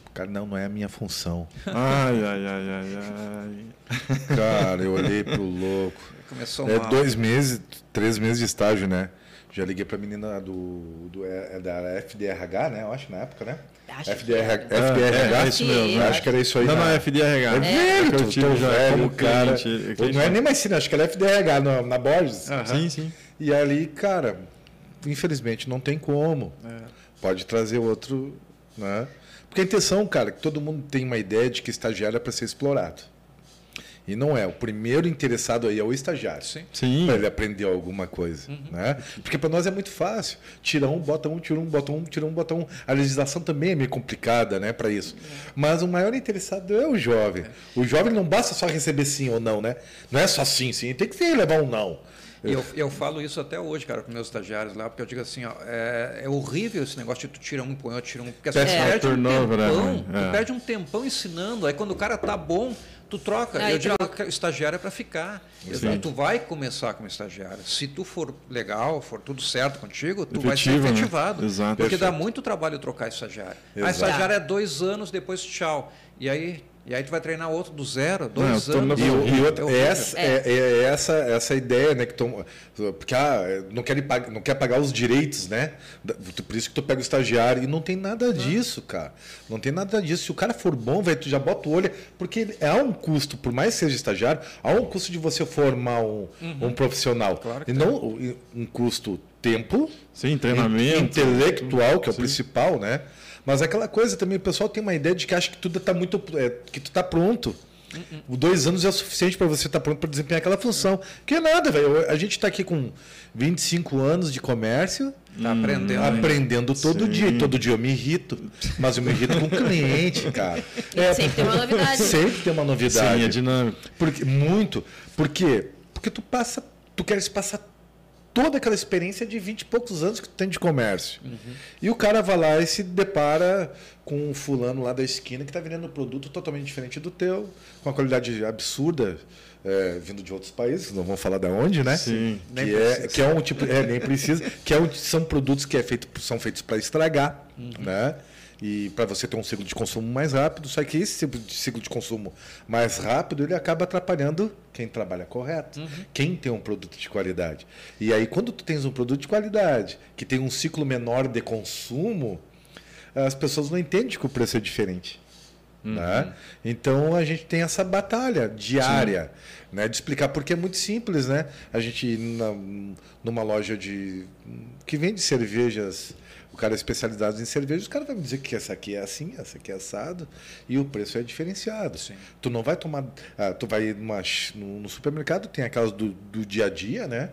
O cara, não, não é a minha função. (laughs) Ai, ai, ai, ai, ai. Cara, eu olhei pro louco. Começou é mal. dois meses, três meses de estágio, né? Já liguei pra menina do, do é, é da FDRH, né? Eu acho, na época, né? Acho FDRH, que era. FDRH, é, é isso mesmo. Acho que era isso aí. Não, não é FDRH. É velho, eu tive já velho, como cara. Cliente, não é nem mais cine, acho que era FDRH na, na Borges. Sim, sim. E ali, cara, infelizmente não tem como. É. Pode trazer outro, né? Porque a intenção, cara, é que todo mundo tem uma ideia de que estagiário é para ser explorado. E não é. O primeiro interessado aí é o estagiário. Sim. Sim. Para ele aprender alguma coisa. Uhum. Né? Porque para nós é muito fácil. Tira um, bota um, tira um, bota um, tira um, bota um. A legislação também é meio complicada né, para isso. É. Mas o maior interessado é o jovem. É. O jovem não basta só receber sim ou não, né? Não é só sim, sim. Tem que ser levar um não. Eu, eu falo isso até hoje, cara, com meus estagiários lá, porque eu digo assim, ó, é, é horrível esse negócio de tu tira um, põe outro, tira um. Porque assim, é. perde, um tempão, né? é. perde um tempão ensinando. Aí quando o cara tá bom, tu troca. Aí eu digo troca. que estagiário é para ficar. Sim. Tu vai começar como estagiário. Se tu for legal, for tudo certo contigo, tu Efetivo, vai ser né? efetivado. Né? Exato. Porque Perfeito. dá muito trabalho trocar estagiário. Exato. A estagiária é dois anos, depois tchau. E aí e aí tu vai treinar outro do zero, dois não, anos. E, e outra, é essa, é. É, é, essa, essa ideia, né? Que tu, porque ah, não, quer, não quer pagar os direitos, né? Por isso que tu pega o estagiário. E não tem nada disso, cara. Não tem nada disso. Se o cara for bom, velho, tu já bota o olho. Porque há um custo, por mais que seja estagiário, há um custo de você formar um, uhum. um profissional. Claro e não um custo tempo. Sim, treinamento. Intelectual, que é o Sim. principal, né? Mas aquela coisa também, o pessoal tem uma ideia de que acha que tudo está muito. É, que tu está pronto. Uh -uh. Dois anos é o suficiente para você estar tá pronto para desempenhar aquela função. Que é nada, velho. A gente está aqui com 25 anos de comércio. Tá aprendendo. Aprendendo todo Sim. dia. Todo dia eu me irrito. Mas eu me irrito com o cliente, cara. É, (laughs) sempre tem uma novidade. Sempre tem uma novidade. Sim, é dinâmico. Porque, muito. Por quê? Porque tu passa. Tu queres passar toda aquela experiência de 20 e poucos anos que tu tem de comércio. Uhum. E o cara vai lá e se depara com um fulano lá da esquina que está vendendo um produto totalmente diferente do teu, com uma qualidade absurda. É, vindo de outros países, não vamos falar de onde, né? Sim. Que, é, que é um tipo, é, nem precisa, que é um, são produtos que é feito, são feitos para estragar, uhum. né? E para você ter um ciclo de consumo mais rápido, só que esse ciclo de consumo mais rápido ele acaba atrapalhando quem trabalha correto, uhum. quem tem um produto de qualidade. E aí quando tu tens um produto de qualidade que tem um ciclo menor de consumo, as pessoas não entendem que o preço é diferente. Uhum. Né? Então a gente tem essa batalha diária né, de explicar, porque é muito simples, né? A gente na, numa loja de que vende cervejas cara é especializado em cerveja, o cara vai me dizer que essa aqui é assim, essa aqui é assado, e o preço é diferenciado. Sim. Tu não vai tomar. Ah, tu vai numa, no, no, supermercado, tem aquelas do, do dia a dia, né?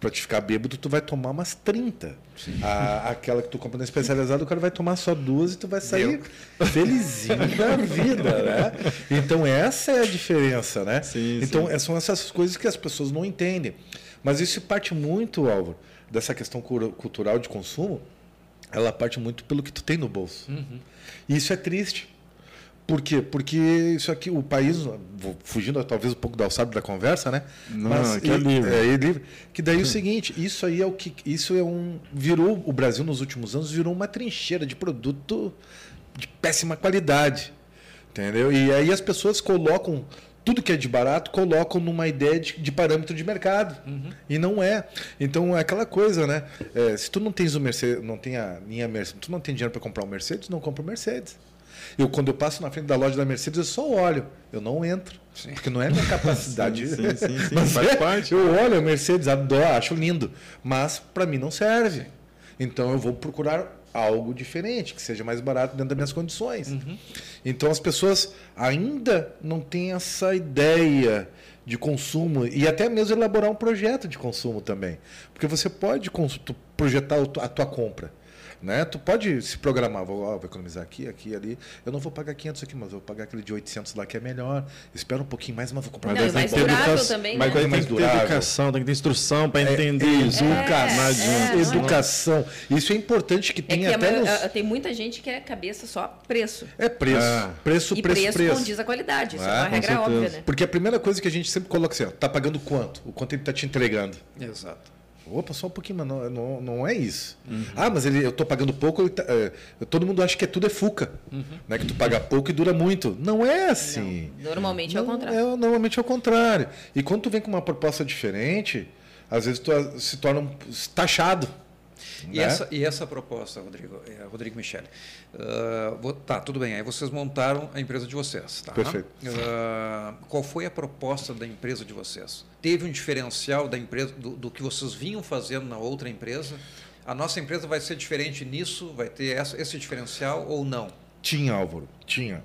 Para te ficar bêbado, tu vai tomar umas 30. A, aquela que tu compra na especializada, o cara vai tomar só duas e tu vai sair Meu. felizinho da (laughs) vida, né? Então, essa é a diferença, né? Sim, então, sim. são essas coisas que as pessoas não entendem. Mas isso parte muito, Álvaro, dessa questão cultural de consumo, ela parte muito pelo que tu tem no bolso. Uhum. E isso é triste. Por quê? Porque isso aqui, o país, fugindo talvez um pouco da alçada da conversa, né? Não, Mas que é livre. É, é livre. Que daí o seguinte, isso aí é o que. Isso é um. Virou. O Brasil nos últimos anos virou uma trincheira de produto de péssima qualidade. Entendeu? E aí as pessoas colocam tudo que é de barato colocam numa ideia de, de parâmetro de mercado. Uhum. e não é. Então é aquela coisa né? É, se tu não tens o Mercedes não tem a minha Mercedes tu não tem dinheiro para comprar um Mercedes não compra o Mercedes. Eu quando eu passo na frente da loja da Mercedes eu só olho. Eu não entro. Sim. porque não é minha capacidade. (laughs) Sim, sim, sim, sim. (laughs) mas faz é, parte. Eu olho a Mercedes adoro acho lindo. Mas para mim não serve. Então eu vou procurar algo diferente, que seja mais barato dentro das minhas condições. Uhum. Então as pessoas ainda não têm essa ideia de consumo e até mesmo elaborar um projeto de consumo também. Porque você pode projetar a tua compra. Né? Tu pode se programar, vou, ó, vou economizar aqui, aqui e ali. Eu não vou pagar 500 aqui, mas vou pagar aquele de 800 lá que é melhor. Espera um pouquinho mais, mas vou comprar não, mais. mais durável também, mas né? mais durável. educação, tem que ter instrução para é, entender é, isso. É, é, educação. Isso é importante que tenha é que até nos... Tem muita gente que é cabeça só preço. É preço. Ah. Preço, e preço, preço. preço condiz a qualidade. Isso é uma regra óbvia, né? Porque a primeira coisa que a gente sempre coloca assim, ó, tá pagando quanto? O quanto ele está te entregando. Exato. Opa, só um pouquinho, mas não, não, não é isso. Uhum. Ah, mas ele, eu estou pagando pouco, tá, é, todo mundo acha que é tudo é fuca. Uhum. Né? Que tu paga pouco e dura muito. Não é assim. Não. Normalmente não, é o contrário. É, normalmente é o contrário. E quando tu vem com uma proposta diferente, às vezes tu se torna taxado. E, né? essa, e essa proposta, Rodrigo, é, Rodrigo Michele, uh, tá, tudo bem, aí vocês montaram a empresa de vocês. Tá? Perfeito. Uh, qual foi a proposta da empresa de vocês? Teve um diferencial da empresa, do, do, que vocês vinham fazendo na outra empresa? A nossa empresa vai ser diferente nisso? Vai ter essa, esse diferencial ou não? Tinha, Álvaro, tinha.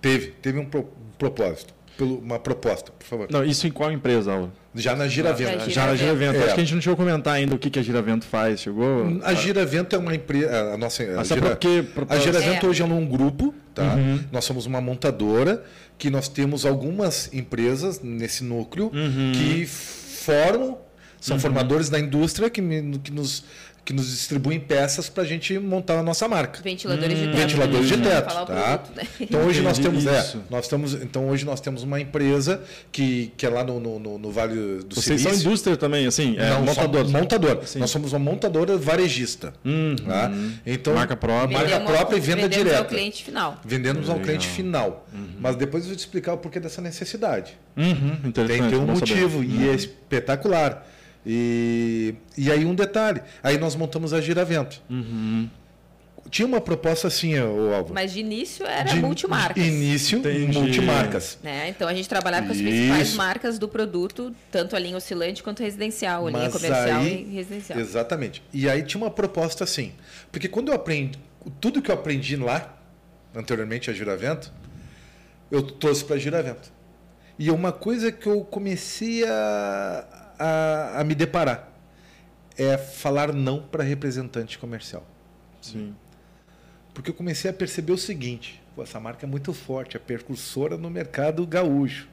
Teve, teve um, pro, um propósito pelo, uma proposta, por favor. Não, isso em qual empresa, Aula? Já na Giravento. Já na Giravento. É. Acho que a gente não chegou a comentar ainda o que, que a Giravento faz. Chegou? A Giravento é uma empresa. A nossa. A, Gira, porque, a Giravento é. hoje é um grupo, tá? Uhum. Nós somos uma montadora que nós temos algumas empresas nesse núcleo uhum. que formam, são uhum. formadores da indústria que, que nos que nos distribuem peças para a gente montar a nossa marca. Ventiladores hum, de teto. Ventiladores de teto, tá? Produto, né? Então hoje nós temos, é, nós temos, então hoje nós temos uma empresa que, que é lá no, no, no Vale do Vocês Silício. são indústria também, assim, é, Não, montador. Montador. Nós somos uma montadora varejista. Uhum. Tá? Então marca própria, marca própria e venda vendemos direta. ao cliente final. Vendemos ao cliente final. Uhum. Mas depois eu vou te explicar o porquê dessa necessidade. Uhum. Tem, um motivo saber. e é uhum. espetacular. E, e aí um detalhe, aí nós montamos a Giravento. Uhum. Tinha uma proposta assim, o Álvaro. Mas de início era de, multimarcas. Início, Entendi. multimarcas. Né? Então a gente trabalhava com as principais marcas do produto, tanto a linha oscilante quanto residencial, a Mas linha comercial aí, e residencial. Exatamente. E aí tinha uma proposta assim. Porque quando eu aprendi, tudo que eu aprendi lá, anteriormente a Giravento, eu trouxe para a Giravento. E uma coisa que eu comecei a, a, a me deparar é falar não para representante comercial. Sim. Porque eu comecei a perceber o seguinte: essa marca é muito forte, é percursora no mercado gaúcho.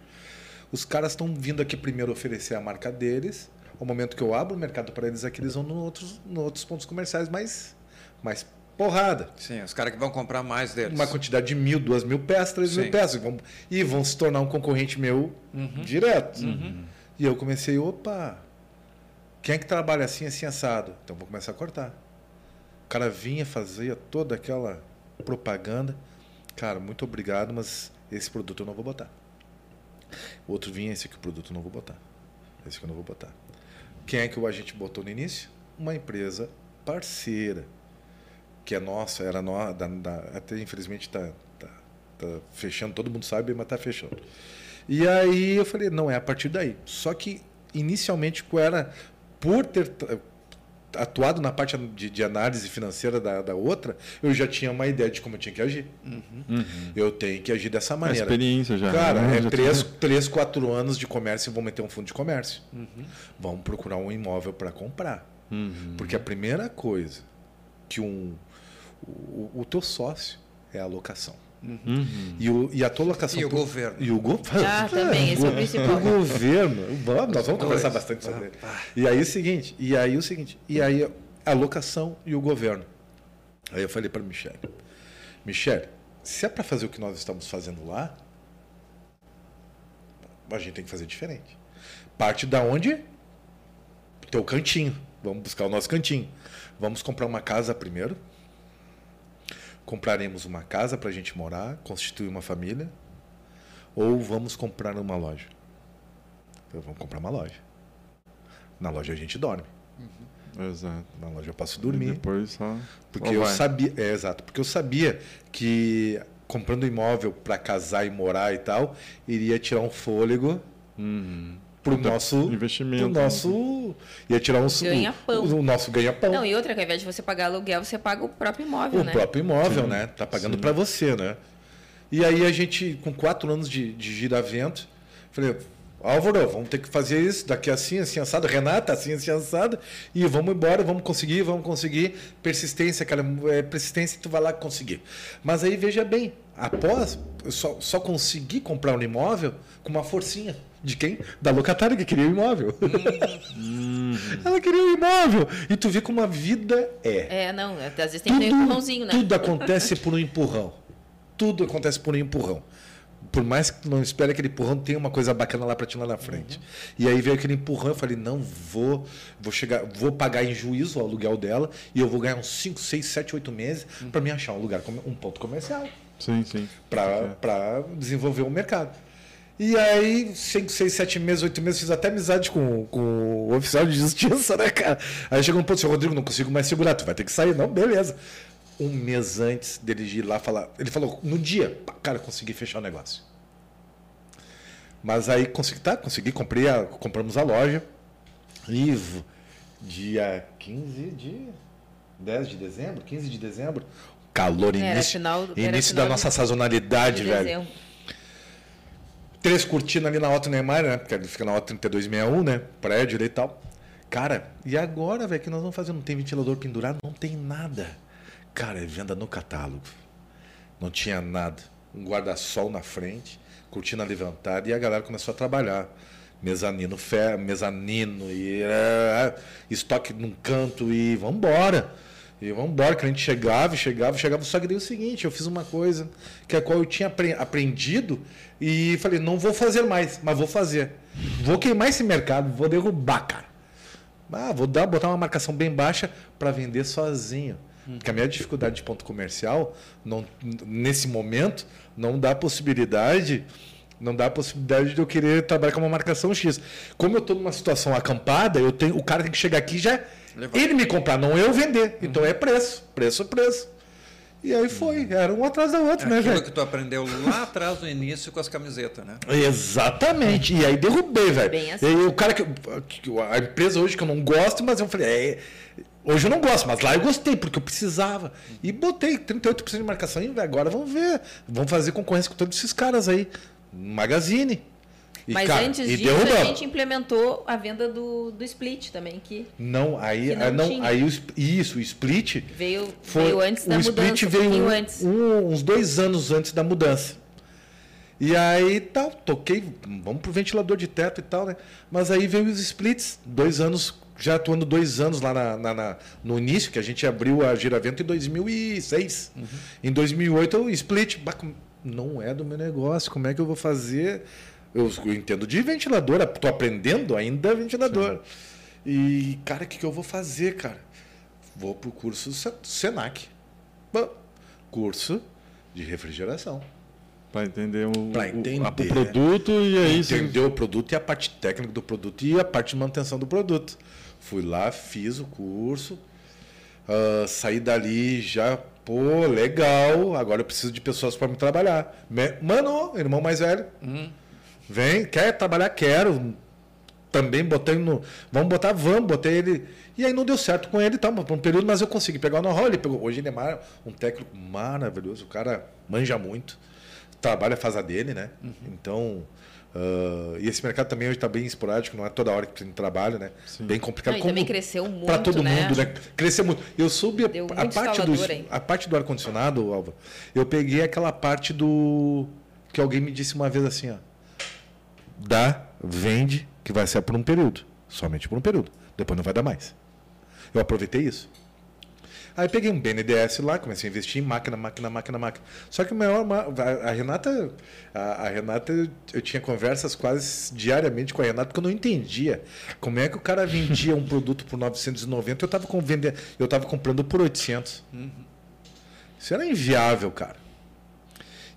Os caras estão vindo aqui primeiro oferecer a marca deles, ao momento que eu abro o mercado para eles, aqui eles vão em outros, outros pontos comerciais mais, mais porrada. Sim, os caras que vão comprar mais deles. Uma quantidade de mil, duas mil peças, três Sim. mil peças. E vão, e vão se tornar um concorrente meu Uhum. direto. E eu comecei, opa, quem é que trabalha assim, assim, assado? Então vou começar a cortar. O cara vinha, fazia toda aquela propaganda. Cara, muito obrigado, mas esse produto eu não vou botar. O outro vinha, esse aqui o produto eu não vou botar. Esse aqui eu não vou botar. Quem é que o agente botou no início? Uma empresa parceira, que é nossa, era nossa, da, da- até infelizmente está tá, tá fechando, todo mundo sabe, mas está fechando. E aí eu falei, não, é a partir daí. Só que inicialmente eu era, por ter atuado na parte de, de análise financeira da, da outra, eu já tinha uma ideia de como eu tinha que agir. Eu tenho que agir dessa A maneira. experiência já. Cara, né? é Já três, três, quatro anos de comércio e vou meter um fundo de comércio. Uhum. Vamos procurar um imóvel para comprar. Porque a primeira coisa que um, o, o teu sócio é a locação. Uhum. E, o, e a tua locação. E o pro- governo. E o governo. Ah, também, esse é o (laughs) principal. O governo. Vamos, nós vamos Dois. conversar bastante sobre ele. E aí o seguinte, e aí o seguinte, e aí a locação e o governo. Aí eu falei para Michele, Michele, se é para fazer o que nós estamos fazendo lá, a gente tem que fazer diferente. Parte da onde? Teu cantinho. Vamos buscar o nosso cantinho. Vamos comprar uma casa primeiro. Compraremos uma casa para a gente morar, constituir uma família. Ou vamos comprar uma loja. Então, vamos comprar uma loja. Na loja a gente dorme. Exato. Na loja eu posso E dormir. depois só. Porque eu vai. sabia, é exato, porque eu sabia que comprando imóvel para casar e morar e tal, iria tirar um fôlego Uhum. Pro Puta nosso investimento, pro nosso ia tirar um Ganha-pão. o, o nosso ganha-pão. Não, e outra, que ao invés de você pagar aluguel, você paga o próprio imóvel, o né? próprio imóvel, Sim, né? Tá pagando para você, né? E aí a gente com quatro anos de, de giravento, falei Álvaro, vamos ter que fazer isso daqui assim, assim, assado. Renata, assim, assim, assado. E vamos embora, vamos conseguir, vamos conseguir. Persistência, cara. É, persistência tu vai lá conseguir. Mas aí, veja bem, após, eu só, só consegui comprar um imóvel com uma forcinha. De quem? Da locatária que queria o imóvel. (laughs) Ela queria o imóvel. E tu vê como a vida é. É, não, às vezes tem que ter um empurrãozinho, né? Tudo acontece por um empurrão. Tudo acontece por um empurrão. Por mais que não espere aquele empurrão, tem uma coisa bacana lá para ti lá na frente. E aí veio aquele empurrão, eu falei, não vou, vou chegar, vou pagar em juízo o aluguel dela e eu vou ganhar uns 5, 6, 7, 8 meses para me achar um lugar, um ponto comercial Sim, sim. para desenvolver o mercado. E aí, 5, 6, 7 meses, 8 meses, fiz até amizade com, com o oficial de justiça, né, cara? Aí chegou um ponto, seu Rodrigo, não consigo mais segurar, tu vai ter que sair. Não, beleza. Um mês antes dele ir lá falar, ele falou, no dia, cara, consegui fechar o negócio. Mas aí consegui, tá, consegui, comprei a, compramos a loja. V- dia 15 de 10 de dezembro, 15 de dezembro, calor Era início, final- era início da nossa de- sazonalidade, De velho. dezembro. Três cortinas ali na Otto Neymar, né? Porque ele fica na Otto 3261, né? Prédio e tal. Cara, e agora, velho, que nós vamos fazer? Não tem ventilador pendurado? Não tem nada. Cara, é venda no catálogo. Não tinha nada. Um guarda-sol na frente, cortina levantada e a galera começou a trabalhar. Mezanino, fé, mezanino e é, estoque num canto e vambora. E vambora, que a gente chegava, chegava, chegava. Só que daí é o seguinte, eu fiz uma coisa que a qual eu tinha apre- aprendido e falei, não vou fazer mais, mas vou fazer. Vou queimar esse mercado, vou derrubar, cara. Ah, vou dar, botar uma marcação bem baixa para vender sozinho. Porque a minha dificuldade de ponto comercial, não, nesse momento, não dá possibilidade, não dá possibilidade de eu querer trabalhar com uma marcação X. Como eu estou numa situação acampada, eu tenho, o cara tem que chegar aqui e já Levar. ele me comprar, não eu vender. Então é preço, preço, preço. E aí foi, era um atrás da outra, né, Aquilo velho? que tu aprendeu lá atrás no início com as camisetas, né? Exatamente. E aí derrubei, velho. Bem assim. E aí o cara que. que- A empresa hoje que eu não gosto, mas eu falei, é, hoje eu não gosto, mas lá eu gostei, porque eu precisava. E botei 38% de marcação e agora vamos ver. Vamos fazer concorrência com todos esses caras aí. Magazine. E, Mas cara, antes e disso, a gente implementou a venda do, do split também, que Não, aí, Que não ah, não, tinha. aí o, isso, o split. veio, Foi, veio antes da o mudança, split um veio um- antes. um- uns dois anos antes da mudança. E aí tal, toquei, vamos pro ventilador de teto e tal, né? Mas aí veio os splits, dois anos, já atuando dois anos lá na, na, na no início, que a gente abriu a Giravento em 2006. Uhum. Em 2008 eu split, não é do meu negócio, como é que eu vou fazer? Eu, eu entendo de ventilador, estou aprendendo ainda ventilador. Sim. E, cara, o que, que eu vou fazer, cara? Vou pro curso Senac. Bom, curso de refrigeração. Para entender o, entender, o, o produto e aí entender você... o produto e a parte técnica do produto e a parte de manutenção do produto. Fui lá, fiz o curso, uh, saí dali já, pô, legal. Agora eu preciso de pessoas para me trabalhar. Mano, irmão mais velho, uhum. vem, quer trabalhar? Quero. Também botei no. Vamos botar, vamos, botei ele. E aí não deu certo com ele, tá? Por um período, mas eu consegui pegar o know-how. Ele pegou. Hoje ele é um técnico maravilhoso, o cara manja muito trabalha faz a dele, né? Uhum. Então, uh, e esse mercado também hoje está bem esporádico, não é toda hora que tem trabalho, né? Sim. Bem complicado. Não, também cresceu muito, Para todo né? mundo, né? Cresceu muito. Eu soube a, a parte do a parte do ar condicionado, Alva. Eu peguei aquela parte do que alguém me disse uma vez assim, ó. Dá, vende, que vai ser por um período, somente por um período. Depois não vai dar mais. Eu aproveitei isso. Aí peguei um BNDES lá, comecei a investir em máquina, máquina, máquina, máquina. Só que o maior. A Renata. A, Renata, eu tinha conversas quase diariamente com a Renata, porque eu não entendia como é que o cara vendia um produto por 990 eu estava com, eu tava comprando por 800. Uhum. Isso era inviável, cara.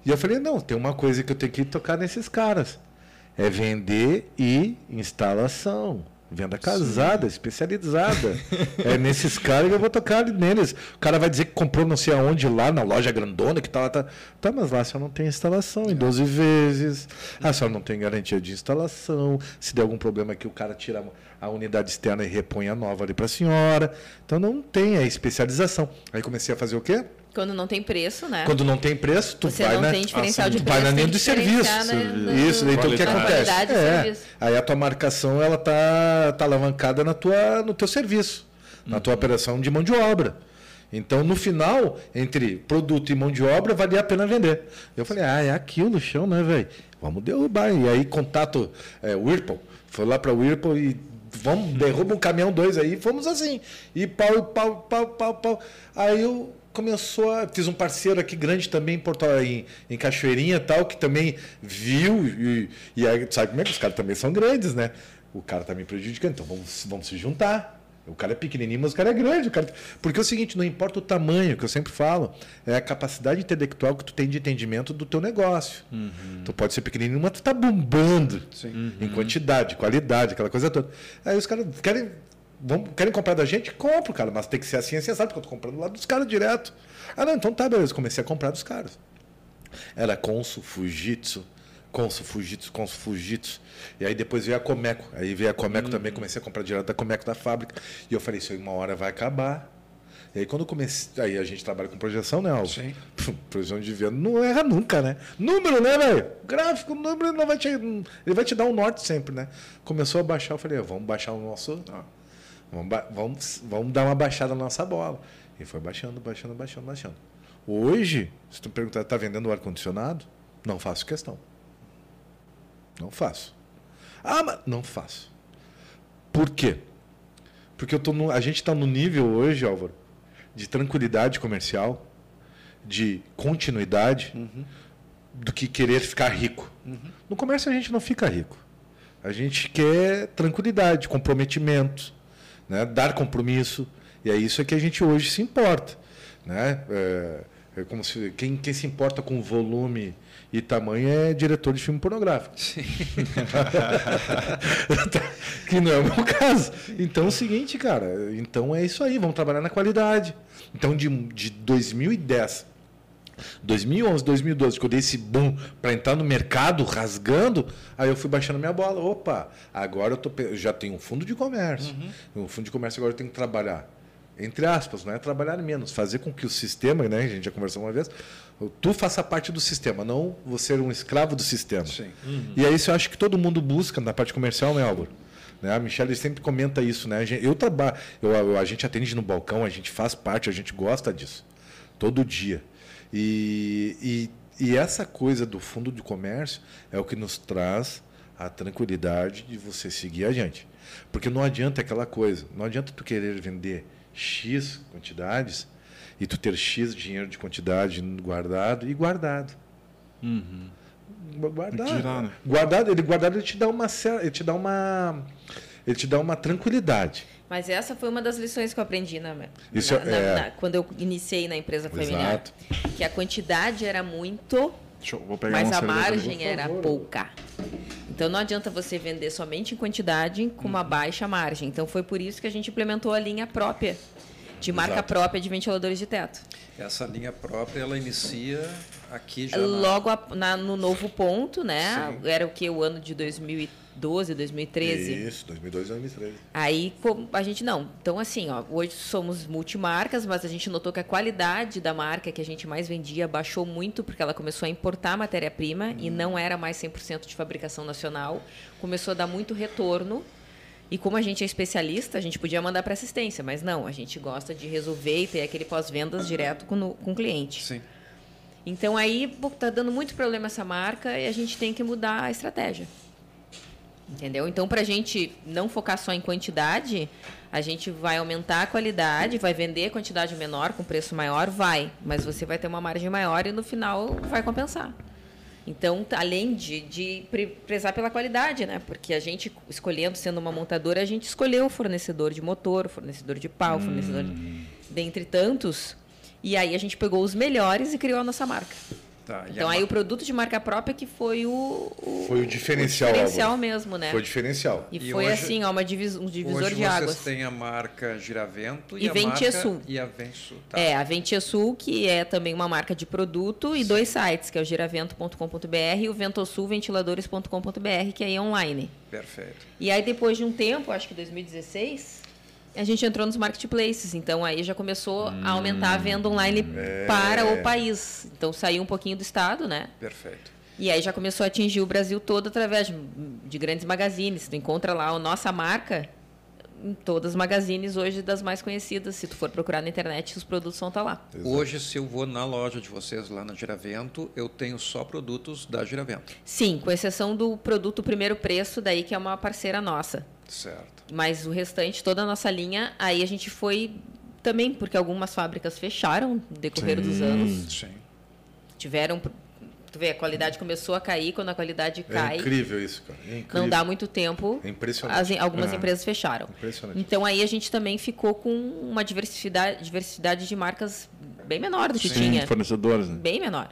E eu falei: não, tem uma coisa que eu tenho que tocar nesses caras: é vender e instalação. Venda casada, Sim. especializada. (laughs) é nesses caras que eu vou tocar neles. O cara vai dizer que comprou não sei aonde lá, na loja grandona, que tá Tá, tá mas lá só não tem instalação em 12 vezes. Ah, só não tem garantia de instalação. Se der algum problema aqui, o cara tira a unidade externa e repõe a nova ali para a senhora. Então não tem a especialização. Aí comecei a fazer o quê? Quando não tem preço, né? Quando não tem preço, tu Você vai não na, tem diferencial de tu preço, vai na linha do serviço. Isso, então o que acontece? É, aí a tua marcação ela tá, tá alavancada na tua, no teu serviço, na tua uhum. operação de mão de obra. Então, no final, entre produto e mão de obra, valia a pena vender. Eu falei, ah, é aquilo no chão, né, velho? Vamos derrubar. E aí, contato é, Whirlpool. Foi lá para o Whirlpool e vamos, derruba um caminhão, dois aí. Fomos assim. E pau, pau, pau, pau, pau. Aí eu começou a. Fiz um parceiro aqui grande também em, Porto, em, em Cachoeirinha tal, que também viu. E, e aí, sabe como é que os caras também são grandes, né? O cara está me prejudicando, então vamos, vamos se juntar. O cara é pequenininho, mas o cara é grande. O cara... Porque é o seguinte, não importa o tamanho, que eu sempre falo, é a capacidade intelectual que tu tem de entendimento do teu negócio. Uhum. Tu pode ser pequenininho, mas tu tá bombando uhum. em quantidade, qualidade, aquela coisa toda. Aí os caras querem Vamos, querem comprar da gente? Compro, cara, mas tem que ser assim, assim, sabe? Porque eu tô comprando lá dos caras direto. Ah, não, então tá, beleza. Comecei a comprar dos caras. Era Consul, Fujitsu, Consul, Fujitsu, Consul, Fujitsu. E aí depois veio a Comeco. Aí veio a Comeco hum. também, comecei a comprar direto da Comeco da fábrica. E eu falei, isso aí uma hora vai acabar. E aí quando comecei. Aí a gente trabalha com projeção, né, Alvo? Sim. (laughs) projeção de venda não erra nunca, né? Número, né, velho? Gráfico, número não vai te. Ele vai te dar um norte sempre, né? Começou a baixar, eu falei, vamos baixar o nosso. Ah Vamos, vamos, vamos dar uma baixada na nossa bola. E foi baixando, baixando, baixando, baixando. Hoje, se tu perguntar, está vendendo o ar-condicionado? Não faço questão. Não faço. Ah, mas não faço. Por quê? Porque eu tô no, a gente está no nível hoje, Álvaro, de tranquilidade comercial, de continuidade, uhum. do que querer ficar rico. Uhum. No comércio a gente não fica rico. A gente quer tranquilidade, comprometimento, né? dar compromisso. E é isso que a gente hoje se importa. Né? É, é como se, quem, quem se importa com volume e tamanho é diretor de filme pornográfico. (laughs) que não é o meu caso. Então é o seguinte, cara. Então é isso aí. Vamos trabalhar na qualidade. Então de, de 2010 2011, 2012, que eu dei esse boom para entrar no mercado rasgando, aí eu fui baixando minha bola. Opa, agora eu, tô, eu já tenho um fundo de comércio. Uhum. Um fundo de comércio agora eu tenho que trabalhar, entre aspas, não é trabalhar menos, fazer com que o sistema, né, a gente já conversou uma vez, tu faça parte do sistema, não você ser um escravo do sistema. Uhum. E é isso eu acho que todo mundo busca na parte comercial, né, Álvaro? Né? A Michelle sempre comenta isso, né? Eu trabalho, eu, a gente atende no balcão, a gente faz parte, a gente gosta disso. Todo dia. E, e E essa coisa do fundo de comércio é o que nos traz a tranquilidade de você seguir adiante. Porque não adianta aquela coisa, não adianta tu querer vender X quantidades e tu ter X dinheiro de quantidade guardado e guardado. Uhum. Guardado. Tirar, né? Guardado, ele guardado ele te dá uma ele te dá uma ele te dá uma tranquilidade. Mas essa foi uma das lições que eu aprendi na, Isso na- na- é- na- quando eu iniciei na empresa familiar. Exato. Que a quantidade era muito, Deixa eu, vou pegar mas uma a cerveja ali. margem era pouca. Então não adianta você vender somente em quantidade com uma baixa margem. Então foi por isso que a gente implementou a linha própria, de marca Exato. própria de ventiladores de teto. Essa linha própria, ela inicia aqui já na- Logo a- na- no novo ponto, né? Sim. Era o que? O ano de 2012, 2013. Isso, 2002 2013. Aí a gente não. Então, assim, ó, hoje somos multimarcas, mas a gente notou que a qualidade da marca que a gente mais vendia baixou muito, porque ela começou a importar matéria-prima e não era mais 100% de fabricação nacional. Começou a dar muito retorno. E como a gente é especialista, a gente podia mandar para assistência, mas não, a gente gosta de resolver e ter aquele pós-vendas direto com, o- com o cliente. Sim. Então aí pô, tá dando muito problema essa marca e a gente tem que mudar a estratégia. Entendeu? Então, para a gente não focar só em quantidade, a gente vai aumentar a qualidade, vai vender quantidade menor com preço maior, vai, mas você vai ter uma margem maior e no final vai compensar. Então, além de, de pre- prezar pela qualidade, né? Porque a gente, escolhendo, sendo uma montadora, a gente escolheu o fornecedor de motor, o fornecedor de pau, o fornecedor de- dentre tantos. E aí a gente pegou os melhores e criou a nossa marca. Tá, e Então aí ma- o produto de marca própria que foi o, o, Foi o diferencial, o diferencial Álvaro. mesmo, né? Foi o diferencial. E, E foi hoje- assim, ó, uma divis, um divisor Hoje de vocês águas. têm a marca Giravento E e, a Ventia marca Sul. e a Vensul. Tá. É, a Ventia Sul, que é também uma marca de produto, e dois sites, que é o giravento.com.br e o ventosulventiladores.com.br, que aí é online. Perfeito. E aí, depois de um tempo, acho que 2016, a gente entrou nos marketplaces. Então, aí já começou a aumentar a venda online para o país. Então, saiu um pouquinho do estado, né? Perfeito. E aí já começou a atingir o Brasil todo através de, de grandes magazines. Tu encontra lá a nossa marca em todas as magazines hoje das mais conhecidas. Se tu for procurar na internet, os produtos vão estar lá. Hoje, se eu vou na loja de vocês lá na Giravento, eu tenho só produtos da Giravento. Sim, com exceção do produto primeiro preço, daí que é uma parceira nossa. Certo. Mas o restante, toda a nossa linha, aí a gente foi também, porque algumas fábricas fecharam no decorrer dos anos. Sim. Tiveram. Tu vê, a qualidade começou a cair, quando a qualidade É cai, incrível isso, cara. É incrível. não dá muito tempo. É impressionante. as- algumas É. empresas fecharam. Impressionante. Então aí a gente também ficou com uma diversidade, diversidade de marcas bem menor do que Sim, tinha. fornecedores, né? Bem menor.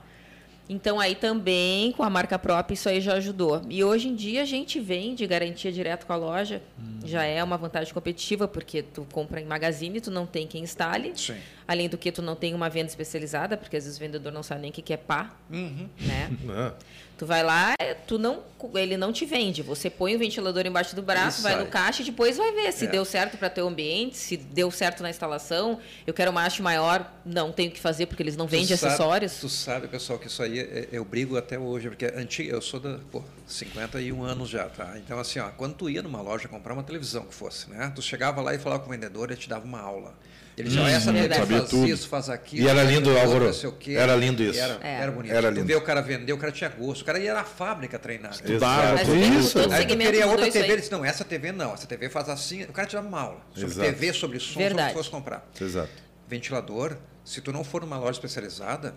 Então aí também com a marca própria isso aí já ajudou. E hoje em dia a gente vende garantia direto com a loja. Já é uma vantagem competitiva porque tu compra em magazine, tu não tem quem instale. Sim. Além do que tu não tem uma venda especializada, porque às vezes o vendedor não sabe nem o que que é pá, Uhum. né? Não. Tu vai lá, é, tu não, ele não te vende. Você põe o ventilador embaixo do braço, E vai sai. no caixa e depois vai ver se É. deu certo para teu ambiente, se deu certo na instalação. Eu quero uma haste maior, não tenho o que fazer porque eles não vendem sabe- acessórios. Tu sabe, pessoal, que isso aí é- eu brigo até hoje, porque é antiga, eu sou da, pô, 51 anos já, tá? Então, assim, ó, quando tu ia numa loja comprar uma televisão que fosse, né? Tu chegava lá e falava com o vendedor, ele te dava uma aula. Ele dizia, ó, essa TV verdade. Sabia faz tudo. isso, faz aquilo. E era lindo, aquilo, Álvaro. Era lindo isso. Era, É. era bonito. Era Tu lindo. vê o cara vender, o cara tinha gosto. O cara ia na fábrica treinar. Estudava, tudo isso. Aí tu queria outra TV, ele disse, não, essa TV não, essa TV faz assim. O cara te dava uma aula sobre Exato. TV, sobre som, sobre o que fosse comprar Exato. ventilador, se tu não for numa loja especializada,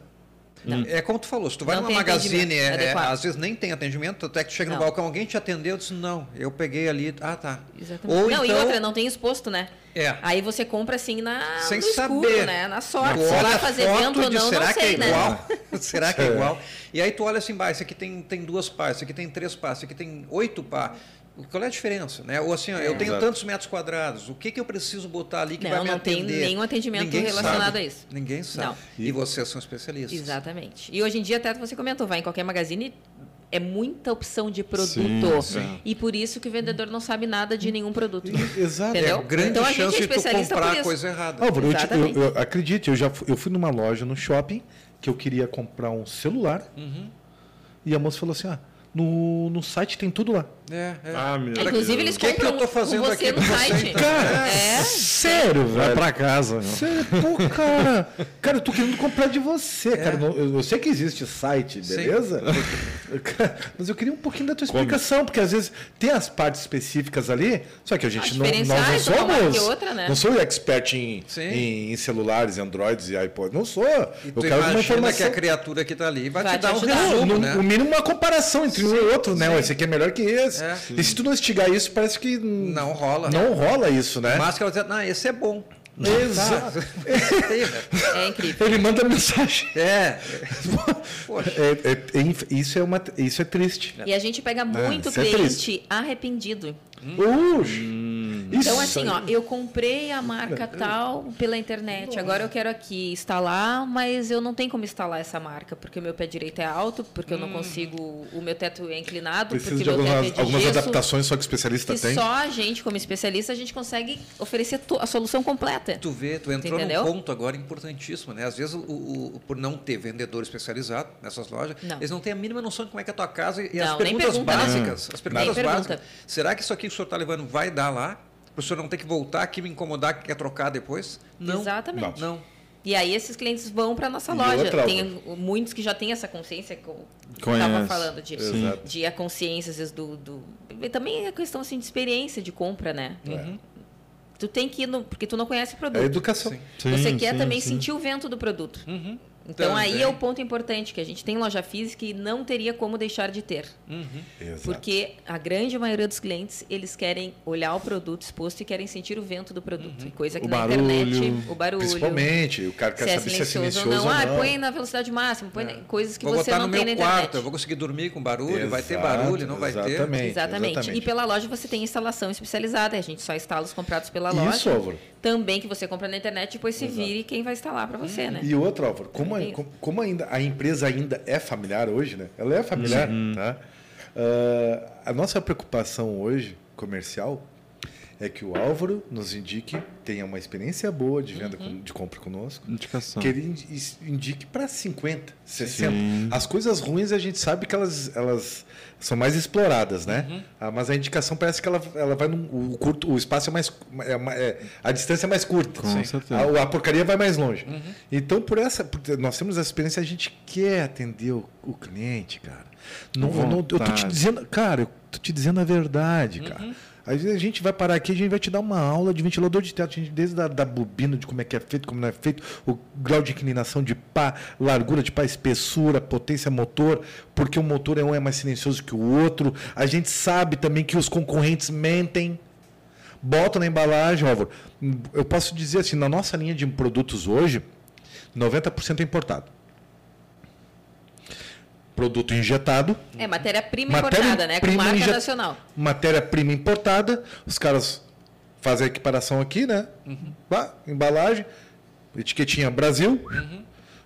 é como tu falou, se tu vai Não numa magazine, é- é, às vezes nem tem atendimento, até que tu chega no Não. balcão, alguém te atendeu, eu disse, não, eu peguei ali, ah, tá. Exatamente. Ou não, e então- outra, não tem exposto, né? É. Aí você compra assim na, Sem no escuro, saber. né? Na sorte. Olha vai fazer foto evento ou não, será não que sei, é né? igual? (laughs) será que é igual? E aí tu olha assim, bah, esse aqui tem, tem duas pás, esse aqui tem três pás, esse aqui tem oito pás. Qual é a diferença? Né? Ou assim, ó, eu tenho Exato. tantos metros quadrados, o que, que eu preciso botar ali que Não, vai me não tem atender? nenhum atendimento Ninguém relacionado sabe. a isso. Ninguém sabe. Não. E vocês são especialistas. Exatamente. E hoje em dia, até você comentou, vai em qualquer magazine, é muita opção de produto. Sim, sim. E por isso que o vendedor não sabe nada de nenhum produto. Exato. Entendeu? É grande Então, a gente chance é de comprar isso. coisa errada. Álvaro, eu, eu, eu- acredite, eu já fui, eu fui numa loja no shopping que eu queria comprar um celular Uhum. e a moça falou assim: ah, no, no site tem tudo lá. É, é. Ah, meu Inclusive, eles O que que compram eu tô fazendo você aqui no site. Cara, É. sério, Vai velho. pra casa. Sério, pô, cara. Cara, eu tô querendo comprar de você, cara. Eu, eu sei que existe site, Sim. beleza? (laughs) Mas eu queria um pouquinho da tua explicação, porque às vezes tem as partes específicas ali, só que a gente As não, nós não somos. outra, né? Não sou expert em, Sim. em, em celulares, Androids e iPod. Não sou. E eu tu quero uma informação. que a criatura que está ali vai, Vai te dar te um ajudar. resumo, no, né? no mínimo uma comparação entre um e outro, né? Esse aqui é melhor que esse. É. E se tu não instigar isso, parece que Não rola. não rola isso, né? Mas que ela diz, não, esse é bom. Exato. (laughs) É incrível. Ele manda mensagem. É. (laughs) É, é- é- isso, é uma, isso é triste. E a gente pega muito isso é cliente arrependido. Ux, Então, assim, ó, eu comprei a marca tal pela internet. Agora eu quero aqui instalar, mas eu não tenho como instalar essa marca, porque o meu pé direito é alto, porque eu não consigo. O meu teto é inclinado, Precisa porque de algumas, teto é de algumas gesso. adaptações só que o especialista Que tem. só a gente, como especialista, a gente consegue oferecer to- a solução completa. Tu vê, tu entrou Entendeu? num ponto agora importantíssimo, né? Às vezes, o, o- por não ter vendedor especializado nessas lojas, Não. eles não têm a mínima noção de como é que é a tua casa e, Não, as nem perguntas pergunta, né? básicas. As perguntas pergunta. básicas. Será que isso aqui que o senhor está levando vai dar lá? Para o senhor não ter que voltar aqui me incomodar que quer trocar depois? Não. Exatamente. Não. E aí esses clientes vão para nossa E loja. outra, Tem muitos que já têm essa consciência que eu Conhece. estava falando de, de a consciência às vezes, do, do e também a questão assim de experiência de compra, né? Tu tem que ir no, porque tu não conhece o produto. É educação. Sim, Você quer sim, também sim. sentir o vento do produto. Uhum. Então aí Também. é o ponto importante que a gente tem loja física e não teria como deixar de ter. Exato. Porque a grande maioria dos clientes, eles querem olhar o produto exposto e querem sentir o vento do produto. Coisa que O na barulho. internet, o barulho, Principalmente, o cara quer se é saber se é silencioso ou não. ou Ah, não. põe na velocidade máxima, põe na- coisas que vou você botar não no tem meu na quarto, internet. eu vou conseguir dormir com barulho, vai ter Exato, barulho, não vai ter. exatamente, Exatamente. E pela loja você tem instalação especializada. A gente só instala os comprados pela loja. Isso. Também que você compra na internet e depois se vire quem vai instalar para você, né? E outra, Álvaro, como, a- como, ainda a empresa ainda é familiar hoje, né? Ela é familiar, tá? Ah, a nossa preocupação hoje, comercial, é que o Álvaro nos indique, tenha uma experiência boa de venda com- de compra conosco, Indicação. que ele indi- indique para 50, 60. Sim. As coisas ruins a gente sabe que elas, elas são mais exploradas, né? Ah, mas a indicação parece que ela, ela vai num, o curto, o espaço é mais é, é- a distância é mais curta. Com certeza. A, a porcaria vai mais longe. Então por essa, porque nós temos essa experiência, a gente quer atender o, o cliente, cara. Não, não- eu tô te dizendo, cara, eu tô te dizendo a verdade, cara. Às vezes a gente vai parar aqui, a gente vai te dar uma aula de ventilador de teto, a gente, desde a, da bobina, de como é que é feito, como não é feito, o grau de inclinação de pá, largura de pá, espessura, potência motor, porque o motor é um é mais silencioso que o outro. A gente sabe também que os concorrentes mentem. Botam na embalagem, Álvaro. Eu posso dizer assim, na nossa linha de produtos hoje, 90% é importado. Produto injetado, É matéria-prima Matéria importada, né? Com marca inje- nacional. matéria-prima importada, os caras fazem a equiparação aqui, né? Pá, embalagem, etiquetinha Brasil,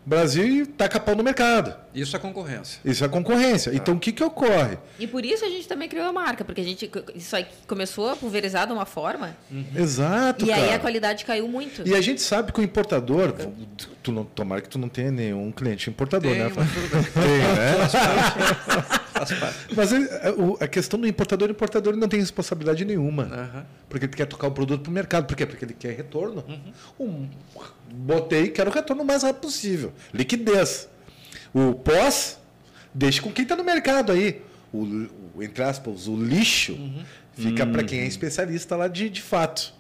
Brasil e taca pau no mercado. Isso é concorrência. Isso é concorrência. Então o que, que ocorre? E por isso a gente também criou a marca, porque a gente isso aí começou a pulverizar de uma forma Exato, e aí cara. a qualidade caiu muito. E a gente sabe que o importador, tu não, tomara que tu não tenha nenhum cliente importador, Tem, né? mas tudo bem. (laughs) Tem, né? Faz parte. Mas ele- a- questão do importador, o importador não tem responsabilidade nenhuma. Aham. Porque ele quer tocar o produto para o mercado. Por quê? Porque ele quer retorno. Um, botei, quero o retorno o mais rápido possível. Liquidez. O pós, deixa com quem está no mercado aí. O, o, entre aspas, o lixo fica para quem é especialista lá de, de fato.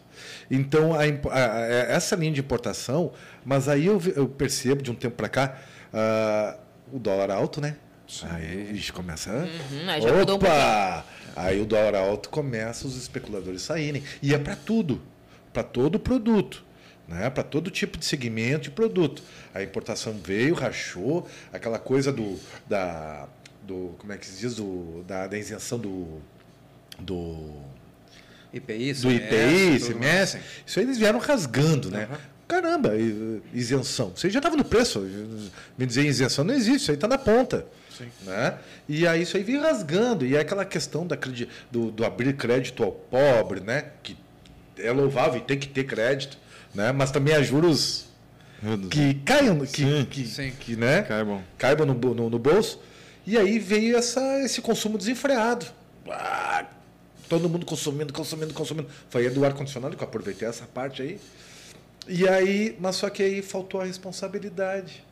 Então, a a- a- essa linha de importação, mas aí eu, eu percebo de um tempo para cá ah, o dólar alto, né? Aí ixi, começa. Uhum, aí mudou um Opa! Aí o dólar alto começa os especuladores saírem. E é para tudo, para todo produto, né? para todo tipo de segmento de produto. A importação veio, rachou, aquela coisa do. Da, do como é que se diz? Do, da, da isenção do. do IPI, do IPI, semestre. assim. Isso aí eles vieram rasgando, né? Aham. Caramba, isenção. Aí já estava no preço. Me dizer isenção não existe, isso aí está na ponta. Né? E aí isso aí vem rasgando. E é aquela questão da, do, do abrir crédito ao pobre, né? Que é louvável e tem que ter crédito, né? Mas também há juros que caiam, que, Sim. que, Sim. que, né? Cai bom. caibam no, no, no bolso. E aí veio essa, esse consumo desenfreado. Ah, todo mundo consumindo, consumindo, consumindo. Foi aí do ar-condicionado que eu aproveitei essa parte aí. E aí, mas só que aí faltou a responsabilidade.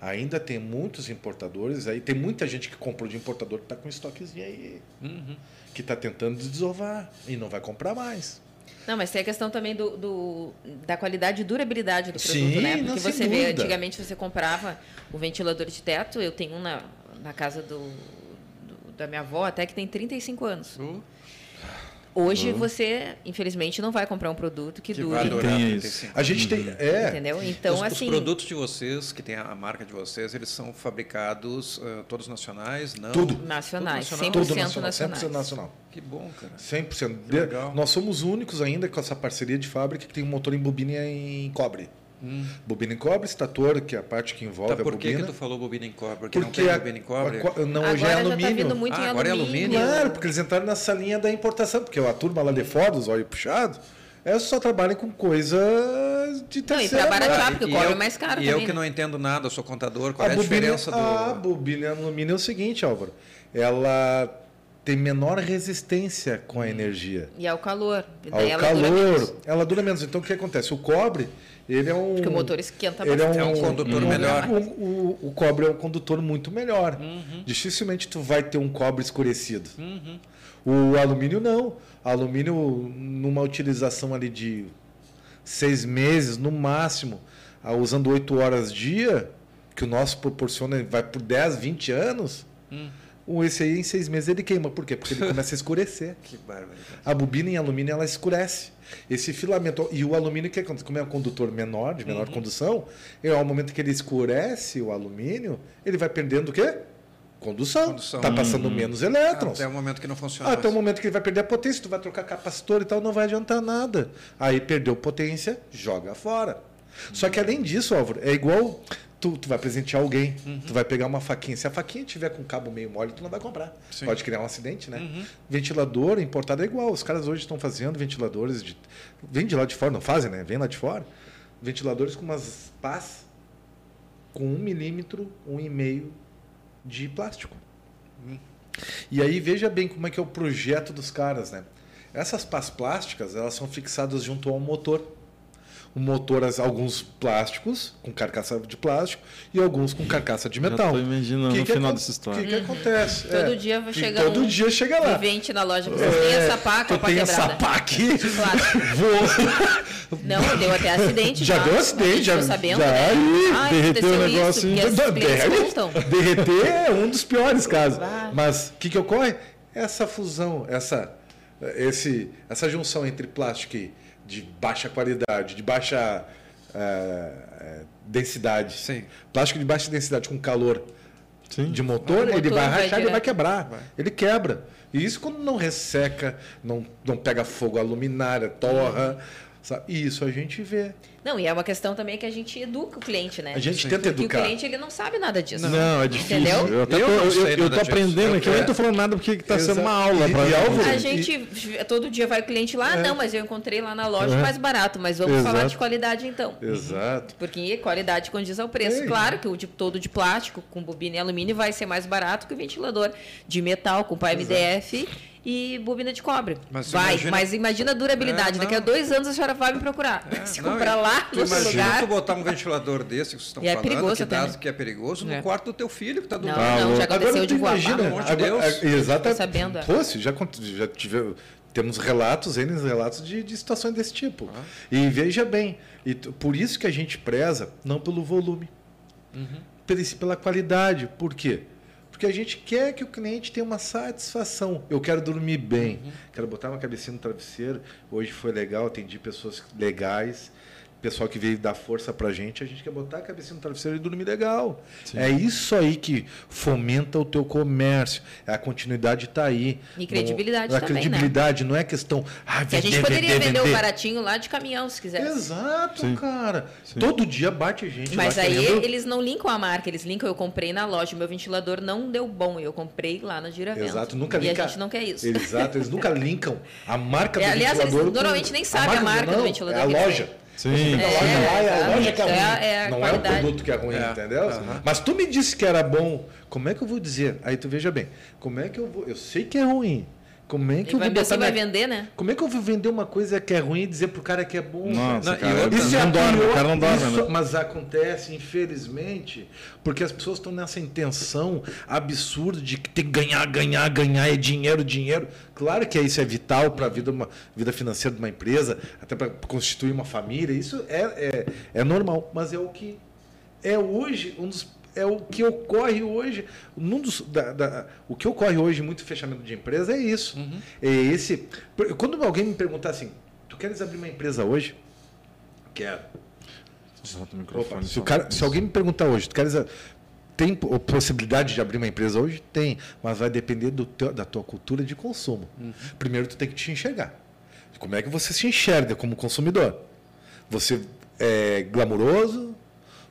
Ainda tem muitos importadores aí, tem muita gente que comprou de importador que está com estoquezinho aí, Uhum. que está tentando desovar e não vai comprar mais. Não, mas tem a questão também do, do- da qualidade e durabilidade do produto, Sim, né? Porque você vê, dúvida. antigamente você comprava o ventilador de teto, eu tenho um na, na casa do, do- da minha avó até que tem 35 anos. Uh, Hoje você, infelizmente, não vai comprar um produto que, que dure. vai durar tem 35 A gente tem. É, Entendeu? Então, os, os assim. produtos de vocês, que tem a marca de vocês, eles são fabricados eh, todos nacionais? Não? Tudo. Nacionais, Tudo nacional? 100% tudo nacional, nacionais. 100% nacional. Que bom, cara. 100%. Que legal. Nós somos únicos ainda com essa parceria de fábrica que tem um motor em bobina em cobre. Hum. Bobina em cobre, estator, que é a parte que envolve Tá, a por que, bobina. que tu falou bobina em cobre? Porque, Porque não tem a- bobina em cobre? a co- não, Agora hoje é já está alumínio. vindo muito Ah, em agora é alumínio. alumínio? Claro, porque eles entraram nessa linha da importação, porque a turma lá de fora, os olhos puxados, é só trabalham com coisa de Não, e terceira. baratear, mão. porque o E cobre eu- é mais caro E eu também, que né? não entendo nada, sou contador, qual a é a bobina, diferença do... a bobina em alumínio é o seguinte, Álvaro. Ela tem menor resistência com a energia. E ao calor. E Ao ela dura calor, ela dura menos. Então o que acontece? O cobre, ele é um. Porque o motor esquenta ele é um, bastante. É um condutor um- melhor. O, o- o cobre é um condutor muito melhor. Uhum. Dificilmente tu vai ter um cobre escurecido. Uhum. O alumínio não. Alumínio, numa utilização ali de seis meses, no máximo, ah, usando oito horas dia, que o nosso proporciona, vai por 10, 20 anos, Hum. O esse aí em seis meses ele queima. Por quê? Porque ele começa a escurecer. (laughs) Que barbaridade. A bobina em alumínio ela escurece. Esse filamento. E o alumínio, que acontece? Como é um condutor menor, de Uhum. menor condução, é ao momento que ele escurece o alumínio, ele vai perdendo o quê? Condução. Condução. Está passando menos elétrons. Até o momento que não funciona até o momento que ele vai perder a potência, tu vai trocar capacitor e tal, não vai adiantar nada. Aí perdeu potência, joga fora. Só que além disso, Álvaro, é igual tu, tu vai presentear alguém, Uhum. tu vai pegar uma faquinha. Se a faquinha tiver com cabo meio mole, tu não vai comprar. Sim. Pode criar um acidente, né? Uhum. Ventilador importado é igual. Os caras hoje estão fazendo ventiladores de. Vem de lá de fora, não fazem, né? Vem lá de fora. Ventiladores com umas pás com um milímetro, um e meio de plástico. E aí veja bem como é que é o projeto dos caras, né? Essas pás plásticas, elas são fixadas junto ao motor. O motor, alguns plásticos, com carcaça de plástico, e alguns com carcaça de metal. tô imaginando Que no que final acon- dessa história. O que, que acontece? Todo É, dia vai chegar Todo um dia chega lá. Vivente na loja. Vocês têm essa pá com a eu pá quebrada. essa pá aqui. Claro. Não, deu até acidente. Já deu A acidente, já, sabendo, já né? Ih, Ah, derreteu o negócio, Isso, Derrete-. Derreter é um dos piores casos. Vai. Mas o que, que ocorre? Essa fusão, essa, esse, essa junção entre plástico e- de baixa qualidade, de baixa eh, eh, densidade, Sim. plástico de baixa densidade com calor Sim. de motor, O ele motor vai vai rachar, ele vai quebrar. Vai. Ele quebra. E isso quando não resseca, não, não pega fogo, a luminária torra. Sabe? E isso a gente vê. Não, e é uma questão também que a gente educa o cliente, né? A gente Sim. tenta Porque educar. o cliente ele não sabe nada disso. Não, é difícil. Entendeu? Eu, até Eu tô, eu, eu nada tô aprendendo aqui, eu nem É. tô falando nada porque está sendo uma aula E- para e Álvaro, A E- gente, todo dia vai o cliente lá, É. não, mas eu encontrei lá na loja É. mais barato, mas vamos Exato. falar de qualidade então. Exato. Porque qualidade condiz ao preço. É. Claro que o de, todo de plástico, com bobina e alumínio, vai ser mais barato que o ventilador de metal com pá MDF e bobina de cobre. Mas vai, imagina- mas imagina a durabilidade. É, Daqui a dois anos a senhora vai me procurar. É, Se não, comprar lá tu no imagina lugar. tu botar um ventilador desse que vocês estão E é falando, perigoso que, dá- né? que é perigoso, no É. quarto do teu filho que está do Não, lado. não, já aconteceu Agora de voar. imagina, Pelo amor de Deus. é, Exatamente. Tô sabendo, é. Pô, se já, já tive, temos relatos, N relatos de, de situações desse tipo. Ah. E veja bem, e t- por isso que a gente preza, não pelo volume, Uhum. pela, pela qualidade. Por quê? Porque a gente quer que o cliente tenha uma satisfação. Eu quero dormir bem, Uhum. quero botar uma cabecinha no travesseiro. Hoje foi legal, atendi pessoas legais, pessoal que veio dar força pra gente. A gente quer botar a cabecinha no travesseiro e dormir legal. É isso aí que fomenta o teu comércio. É a continuidade está aí. E credibilidade não, a também, né? credibilidade não é questão. Ah, Que a gente vender, poderia vender, vender o vender. baratinho lá de caminhão, se quisesse. Exato, Sim. cara. Sim. Todo dia bate gente. Mas lá aí querendo- eles não linkam a marca, eles linkam, eu comprei na loja, o meu ventilador não deu bom, eu comprei lá na Giravento. Exato, nunca E linka. a gente não quer isso. Exato, eles nunca (laughs) linkam a marca do É, aliás, eles ventilador. com- normalmente nem sabem a marca do não, ventilador É a eles loja. têm. Sim. É, e a loja que é ruim. É é não é o qualidade. produto que é ruim, É. entendeu? Aham. Mas tu me disse que era bom. Como é que eu vou dizer? Aí tu veja bem. Como é que eu vou. Eu sei que é ruim. Como é que E eu vou botar vai minha- vender, né? Como é que eu vou vender uma coisa que é ruim e dizer pro cara que é bom? Nossa, Não, cara, outra- isso é não dorme, o cara não dorme. isso- né? Mas acontece, infelizmente, porque as pessoas estão nessa intenção absurda de que tem que ganhar, ganhar, ganhar, é dinheiro, dinheiro. Claro que isso é vital para a vida, uma- vida financeira de uma empresa, até para constituir uma família. Isso é, é, é normal, mas é o que é hoje um dos é o que ocorre hoje. Um dos, da, da- o que ocorre hoje em muito fechamento de empresa é isso. É esse. Quando alguém me perguntar assim, tu queres abrir uma empresa hoje? Quero. Opa, se, cara, se alguém me perguntar hoje, tu queres a- tem po- possibilidade de abrir uma empresa hoje? Tem, mas vai depender do teu- da tua cultura de consumo. Primeiro tu tem que te enxergar. Como é que você se enxerga como consumidor? Você é glamuroso?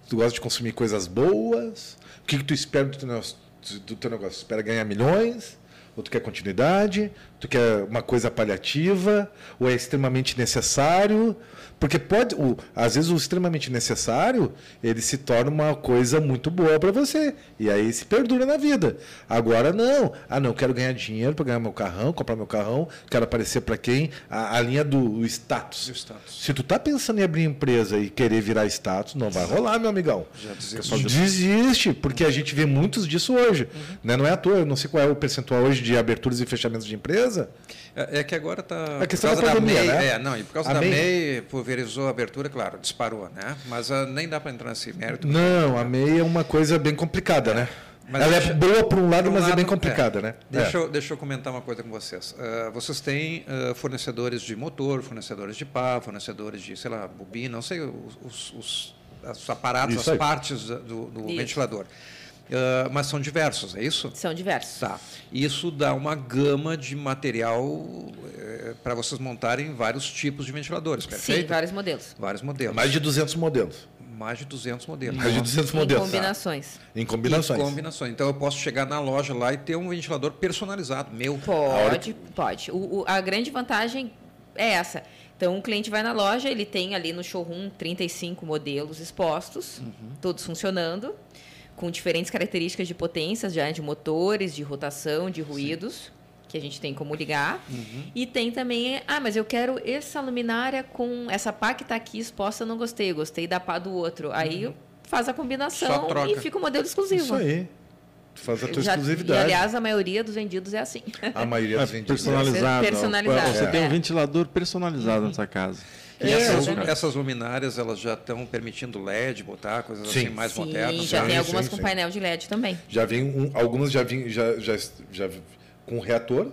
Tu gosta de consumir coisas boas? O que, que tu espera do teu, do teu negócio? Tu espera ganhar milhões? Ou tu quer continuidade? Tu quer uma coisa paliativa? Ou é extremamente necessário? Porque pode, o, às vezes o extremamente necessário, ele se torna uma coisa muito boa para você. E aí se perdura na vida. Agora não. Ah, não, quero ganhar dinheiro para ganhar meu carrão, comprar meu carrão, quero aparecer para quem? A, a linha do status. Status. Se tu tá pensando em abrir empresa e querer virar status, não vai rolar, meu amigão. Já desisto. Só Desiste, porque a gente vê muitos disso hoje. Né? Não é à toa, eu não sei qual é o percentual hoje de aberturas e fechamentos de empresa. É, é que agora está. A questão da pandemia, MEI, né? É, não, e por causa A da MEI- MEI, pulverizou a abertura, claro, disparou, né? Mas ah, nem dá para entrar nesse mérito. Não, a MEI é uma coisa bem complicada, né? Mas Ela deixa- é boa por um lado, Por um mas é lado, bem complicada, né? Deixa, É. eu, deixa eu comentar uma coisa com vocês. Ah, vocês têm ah, fornecedores de motor, fornecedores de pá, fornecedores de, sei lá, bobina, não sei, os, os- os- os aparatos, Isso as aí. partes do, do Isso. ventilador. Ah, mas são diversos, é isso? São diversos. Tá. Isso dá uma gama de material para vocês montarem vários tipos de ventiladores, perfeito? Sim, vários modelos. Vários modelos. Mais de 200 modelos. Mais de 200 modelos. Mais de 200 Em modelos. combinações. Em combinações. E combinações. Então eu posso chegar na loja lá e ter um ventilador personalizado, meu. Pode, pode. O, o- a grande vantagem é essa. Então, o cliente vai na loja, ele tem ali no showroom 35 modelos expostos, todos funcionando, com diferentes características de potências, já de motores, de rotação, de ruídos, que a gente tem como ligar. E tem também, ah, mas eu quero essa luminária com essa pá que está aqui exposta, eu não gostei, eu gostei da pá do outro. Aí faz a combinação e fica o modelo exclusivo. Isso aí. Tu faz a tua Já- exclusividade. E, aliás, a maioria dos vendidos é assim. a maioria É dos vendidos. personalizado. Personalizado, Você é. tem um ventilador personalizado na sua casa. E essas, essas luminárias elas já estão permitindo LED, botar coisas Sim. assim mais Sim, modernas. já sim, tem sim, algumas sim. com painel de LED também. Já vem um, algumas já vêm já, já, já com reator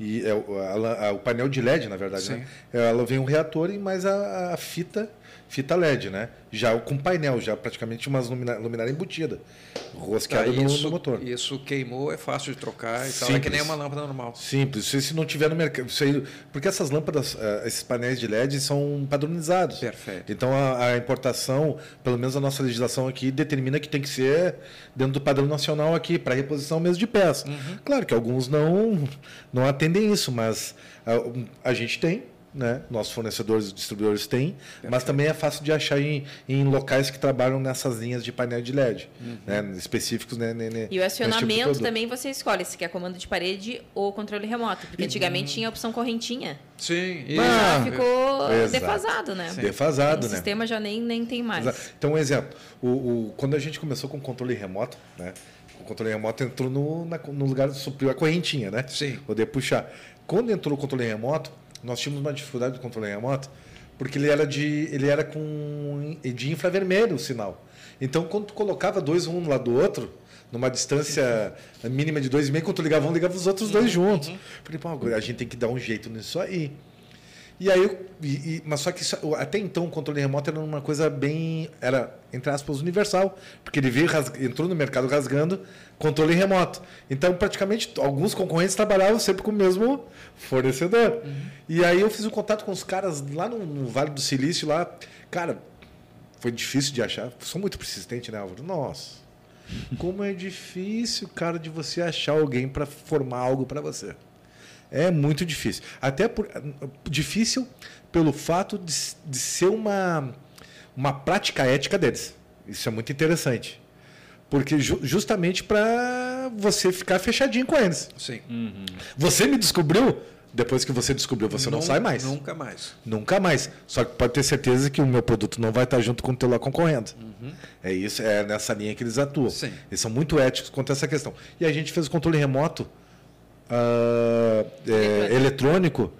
e é, a- o painel de LED na verdade, né? Ela vem um reator e mais a, a fita fita LED, né? Já com painel, já praticamente uma luminária, luminária embutida, Tá, rosqueada no, isso, no motor. isso queimou, é fácil de trocar e tal. É que Simples. nem uma lâmpada normal. Simples. Se, não tiver no mercado, aí- porque essas lâmpadas, eh, esses painéis de LED são padronizados. Perfeito. Então a, a importação, pelo menos a nossa legislação aqui, determina que tem que ser dentro do padrão nacional aqui, para reposição mesmo de peça. Uhum. Claro que alguns não, não atendem isso, mas a, a gente tem. Né? Nossos fornecedores e distribuidores têm, mas também é fácil de achar em, em locais que trabalham nessas linhas de painel de LED, Uhum. né? específicos. Né? né, né, E o tipo acionamento produto. também você escolhe se quer comando de parede ou controle remoto. Porque antigamente tinha a opção correntinha. Sim, e Ah, Já ficou exato. defasado, né? Defasado, o né? sistema já nem, nem tem mais. Exato. Então, um exemplo. O, o- quando a gente começou com o controle remoto, né? O controle remoto entrou no, na- no lugar de suprir a correntinha, né? Sim. Poder puxar. Quando entrou o controle remoto, nós tínhamos uma dificuldade do controle remoto, porque ele era de ele era com de infravermelho o sinal. Então, quando tu colocava dois um lado do outro, numa distância mínima de dois e meio, quando tu ligava um, ligava os outros dois juntos. Falei, pô, a gente tem que dar um jeito nisso aí. E aí, eu- e- e- mas só que isso- até então o controle remoto era uma coisa bem, era entre aspas universal, porque ele veio ras- entrou no mercado rasgando controle remoto. Então praticamente alguns concorrentes trabalhavam sempre com o mesmo fornecedor. E aí eu fiz um contato com os caras lá no, no Vale do Silício lá, cara, foi difícil de achar. Sou muito persistente, né, Álvaro? Nossa. Como é difícil, cara, de você achar alguém para formar algo para você. É muito difícil. Até por, difícil pelo fato de, de ser uma, uma prática ética deles. Isso é muito interessante. Porque ju, justamente para você ficar fechadinho com eles. Sim. Uhum. Você me descobriu, depois que você descobriu, você não, não sai mais. Nunca mais. Nunca mais. Só que pode ter certeza que o meu produto não vai estar junto com o teu lá concorrendo. Uhum. É isso, é nessa linha que eles atuam. Sim. Eles são muito éticos quanto a essa questão. E a gente fez o controle remoto uh, é, eletrônico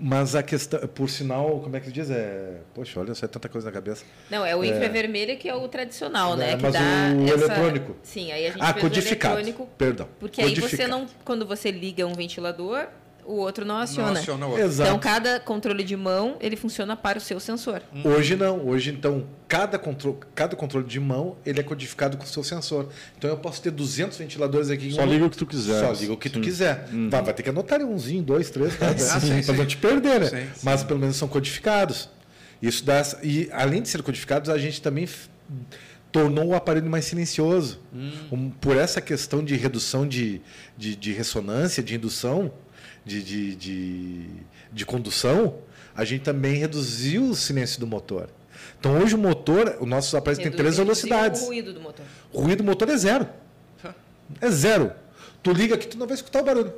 mas a questão, por sinal, como é que diz? É, poxa, olha, sai tanta coisa na cabeça. Não, é o infravermelho é, que é o tradicional, né? É, mas que dá o essa... eletrônico. Sim, aí a gente ah, codificado. eletrônico. Perdão. Porque codificado. aí você não, quando você liga um ventilador, o outro não aciona. Não aciona o outro. Exato. Então, cada controle de mão, ele funciona para o seu sensor. Hum. Hoje não. Hoje, então, cada, contro cada controle de mão, ele é codificado com o seu sensor. Então, eu posso ter 200 ventiladores aqui. Só um... liga o que tu quiser. Só liga o que sim. tu quiser. Uhum. Vai, vai, ter que anotar umzinho, dois, três, tá? ah, para não te perder, né? Sim, sim. Mas, pelo menos, são codificados. Isso dá... E, além de ser codificados, a gente também tornou o aparelho mais silencioso. Hum. Um, por essa questão de redução de, de, de ressonância, de indução, de, de, de, de condução, a gente também reduziu o silêncio do motor. Então hoje o motor, o nosso aparelho tem três velocidades. O ruído do motor. O ruído do motor é zero. É zero. Tu liga aqui, tu não vai escutar o barulho.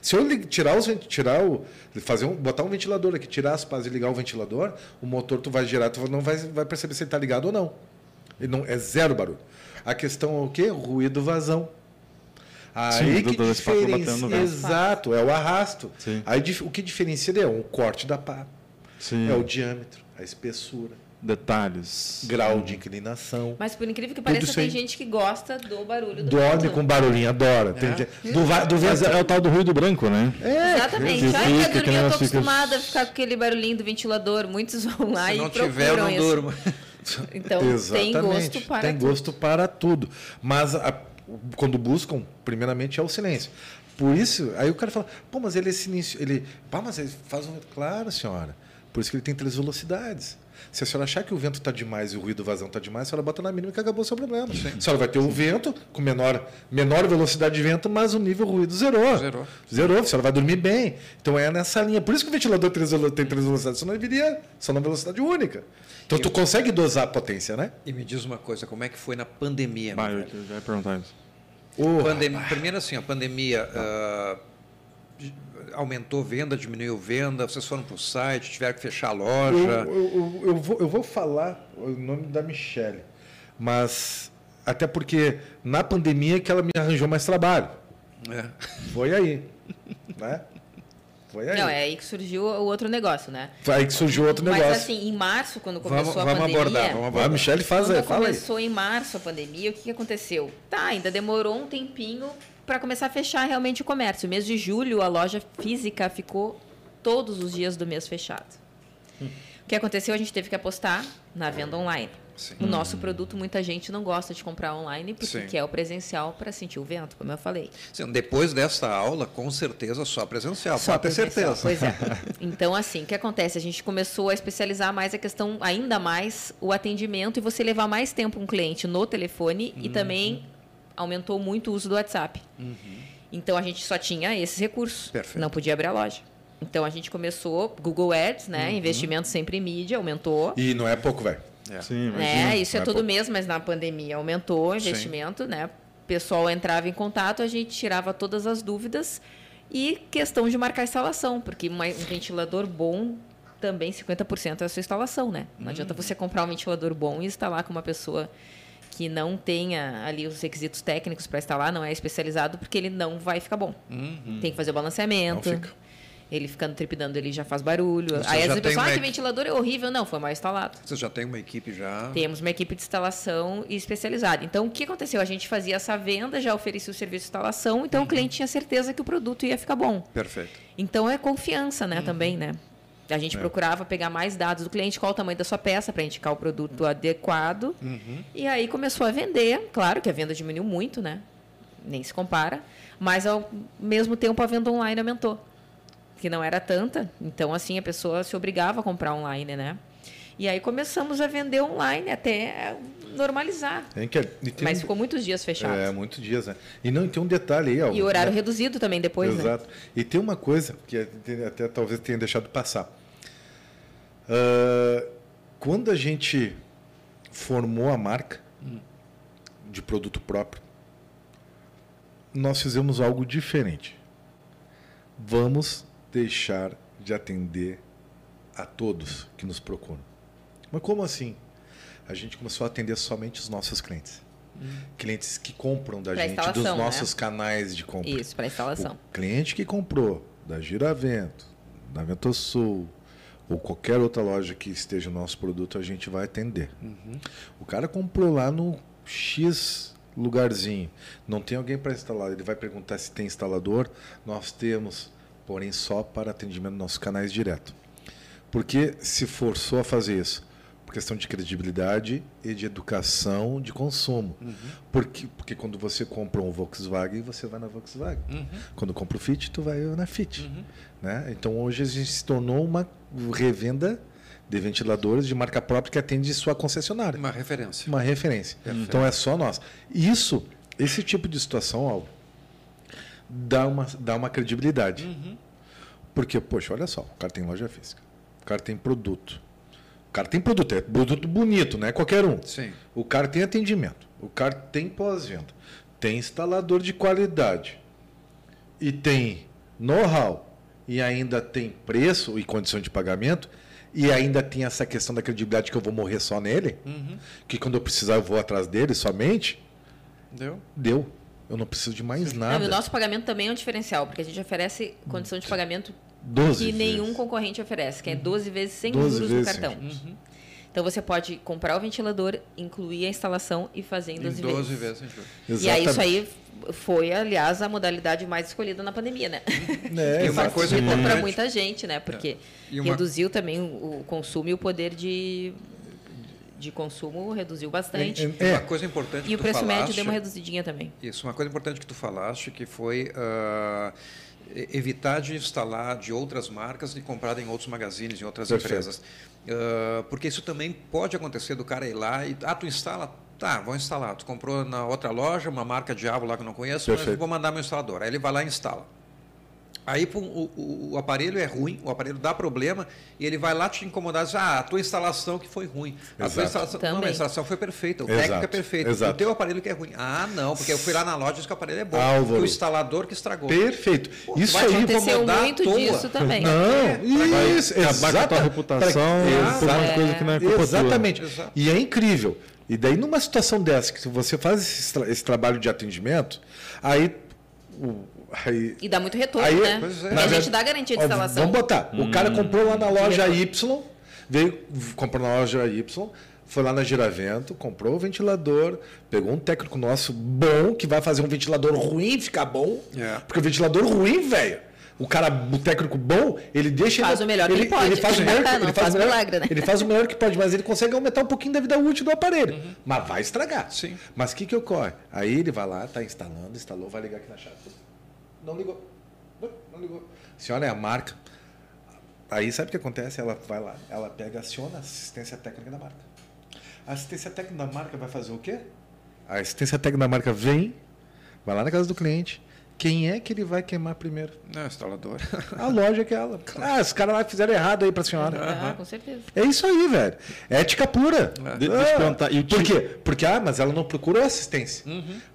Se eu tirar os tirar o fazer um, botar um ventilador aqui, tirar as pás e ligar o ventilador, o motor tu vai girar, tu não vai, vai perceber se ele está ligado ou não. Ele não é zero barulho. A questão é o quê? Ruído vazão. Aí Sim, que diferencia, exato, é o arrasto. Sim. Aí o que diferencia é o corte da pá, Sim. é o diâmetro, a espessura, detalhes, grau de inclinação. Mas por incrível que pareça, tem gente que gosta do barulho do Dorme com barulhinho, adora. É. Tem, do, do vento, é o tal do ruído branco, né? É, Exatamente. Que Ai, fica, dormir, eu tô acostumada a ficar com aquele barulhinho do ventilador. Muitos vão lá Se e não tiver, eu não durmo. Então, Exatamente. tem gosto para tem tudo. gosto para tudo. Mas a quando buscam, primeiramente é o silêncio. Por isso, aí o cara fala, pô, mas ele é silêncio, ele, pá, mas ele faz um, claro, senhora. Por isso que ele tem três velocidades. Se a senhora achar que o vento está demais e o ruído vazão está demais, a senhora bota na mínima que acabou o seu problema. Sim. A senhora vai ter o vento com menor, menor velocidade de vento, mas o nível ruído zerou. Zerou. Zerou, a senhora vai dormir bem. Então é nessa linha. Por isso que o ventilador tem três velocidades, senão ele viria só na velocidade única. Então tu consegue dosar a potência, né? E me diz uma coisa, como é que foi na pandemia? Bah, eu já ia perguntar isso. Oh, Pandem... Primeiro assim, a pandemia uh, aumentou venda, diminuiu venda, vocês foram para o site, tiveram que fechar a loja. Eu, eu, eu, vou, eu vou falar o nome da Michelle, mas até porque na pandemia que ela me arranjou mais trabalho. É. Foi aí. né? Foi aí. Não, é aí que surgiu o outro negócio, né? Foi aí que surgiu outro negócio. Mas assim, em março, quando começou vamos, a pandemia... Vamos abordar, vamos abordar. A Michelle faz quando aí, fala começou aí. em março a pandemia, o que, que aconteceu? Tá, ainda demorou um tempinho para começar a fechar realmente o comércio. mês de julho, a loja física ficou todos os dias do mês fechado. Hum. O que aconteceu? A gente teve que apostar na venda online. Sim. O nosso produto, muita gente não gosta de comprar online porque Sim. quer o presencial para sentir o vento, como eu falei. Sim, depois dessa aula, com certeza, só presencial, só pode ter certeza. Pois é. (laughs) Então, assim, o que acontece? A gente começou a especializar mais a questão, ainda mais, o atendimento e você levar mais tempo um cliente no telefone uhum. e também aumentou muito o uso do WhatsApp. Uhum. Então, a gente só tinha esses recursos. Perfeito. Não podia abrir a loja. Então, a gente começou, Google Ads, né? Uhum. Investimento sempre em mídia, aumentou. E não é pouco, velho. É. Sim, é, isso é, é todo pouco. mês, mas na pandemia aumentou o investimento, Sim. né? O pessoal entrava em contato, a gente tirava todas as dúvidas e questão de marcar instalação, porque um ventilador bom também 50% é a sua instalação, né? Não hum. adianta você comprar um ventilador bom e instalar com uma pessoa que não tenha ali os requisitos técnicos para instalar, não é especializado, porque ele não vai ficar bom. Uhum. Tem que fazer o balanceamento. Não fica. Ele ficando trepidando, ele já faz barulho. Você Aí às vezes pessoal, ah, que ventilador é horrível. Não, foi mal instalado. Você já tem uma equipe já? Temos uma equipe de instalação especializada. Então, o que aconteceu? A gente fazia essa venda, já oferecia o serviço de instalação, então uhum. o cliente tinha certeza que o produto ia ficar bom. Perfeito. Então, é confiança, né, uhum. também, né? A gente é. procurava pegar mais dados do cliente, qual o tamanho da sua peça para indicar o produto uhum. adequado. Uhum. E aí começou a vender. Claro que a venda diminuiu muito, né? Nem se compara. Mas ao mesmo tempo a venda online aumentou que não era tanta. Então, assim, a pessoa se obrigava a comprar online, né? E aí começamos a vender online até normalizar. É que- tem Mas um- ficou muitos dias fechado. É, muitos dias, né? E não, e tem um detalhe aí, Álvaro, E horário né? reduzido também depois, né? Exato. E tem uma coisa que até, até talvez tenha deixado passar. Ah, quando a gente formou a marca de produto próprio, nós fizemos algo diferente. Vamos deixar de atender a todos que nos procuram. Mas como assim? A gente começou a atender somente os nossos clientes. Clientes que compram da Pra gente, dos né? nossos canais de compra. Isso, para instalação. O cliente que comprou da Giravento, da Ventosul ou qualquer outra loja que esteja o nosso produto, a gente vai atender. O cara comprou lá no X lugarzinho, não tem alguém para instalar, ele vai perguntar se tem instalador, nós temos, porém só para atendimento nos nossos canais direto. Porque se forçou a fazer isso? Por questão de credibilidade e de educação de consumo. Porque, porque quando você compra um Volkswagen, você vai na Volkswagen. Quando compra o Fit, tu vai na Fit. Né? Então hoje a gente se tornou uma revenda de ventiladores de marca própria que atende sua concessionária. Uma referência. Uma referência. Então é só nós. Isso, esse tipo de situação, Alvo, dá uma, dá uma credibilidade. Porque, poxa, olha só, o cara tem loja física, o cara tem produto. O cara tem produto, é produto bonito, não é qualquer um. Sim. O cara tem atendimento, o cara tem pós-venda, tem instalador de qualidade e tem know-how e ainda tem preço e condição de pagamento e ainda tem essa questão da credibilidade que eu vou morrer só nele, que quando eu precisar eu vou atrás dele somente, Deu? deu. Eu não preciso de mais Não, nada. e o nosso pagamento também é um diferencial, porque a gente oferece condição de pagamento 12 que nenhum vezes. concorrente oferece, que é 12 vezes sem 12 juros vezes no sem cartão. juros. Então você pode comprar o ventilador, incluir a instalação e fazer em 12, Em 12 vezes. vezes. em juros. E aí isso aí foi, aliás, a modalidade mais escolhida na pandemia, né? (laughs) É, E uma coisa para muita gente, né? Porque E uma- reduziu também o consumo e o poder de, de consumo reduziu bastante. É, E uma coisa importante E que o tu preço médio falaste- deu uma reduzidinha também. Isso, uma coisa importante que tu falaste, que foi e- evitar de instalar de outras marcas e comprar em outros magazines, em outras Perfeito. empresas. Ah, porque isso também pode acontecer do cara ir lá e, ah, tu instala, tá, vou instalar. Tu comprou na outra loja, uma marca diabo lá que eu não conheço, mas Perfeito. vou mandar meu instalador. Aí ele vai lá e instala. Aí pum, o, o- o aparelho é ruim, o aparelho dá problema, e ele vai lá te incomodar e diz, ah, a tua instalação que foi ruim. A tua instalação, não, Também. a instalação foi perfeita, o Exato, técnico é perfeito. exato. O teu aparelho que é ruim. Ah, não, porque eu fui lá na loja e disse que o aparelho é bom. Álvaro. O instalador que estragou. Perfeito. Pô, Isso vai aí Aconteceu muito toa. disso também. Não, isso, acabar com a tua reputação pra- por uma Exato. coisa que não é culpa. Exatamente. E é incrível. E daí, numa situação dessa, que se você faz esse, tra- esse trabalho de atendimento, aí. o- aí E dá muito retorno, Aí, né? é. A gente verdade- dá garantia de Ó, instalação. Vamos botar. O cara comprou lá na loja retorno. Y, veio, comprou na loja Y, foi lá na Giravento, comprou o ventilador, pegou um técnico nosso bom, que vai fazer um ventilador ruim ficar bom. É. Porque o ventilador ruim, velho. O cara, o técnico bom, ele deixa. Faz o melhor que ele pode. Ele faz o melhor, Não ele faz o melhor, milagre, né? ele faz o melhor que pode, mas ele consegue aumentar um pouquinho da vida útil do aparelho. Mas vai estragar. Sim. Mas o que, que ocorre? Aí ele vai lá, tá instalando, instalou, vai ligar aqui na chave. Não ligou. Não, ligou. Senhora é a marca. Aí sabe o que acontece? Ela vai lá, ela pega, aciona a assistência técnica da marca. A assistência técnica da marca vai fazer o quê? A assistência técnica da marca vem, vai lá na casa do cliente. Quem é que ele vai queimar primeiro? Não, instalador. A loja que é ela. (laughs) Ah, os caras lá fizeram errado aí pra senhora. Ah, com certeza. É isso aí, velho. Ética pura. De- deixa eu perguntar, e o Por quê? Porque, ah, mas ela não procurou assistência.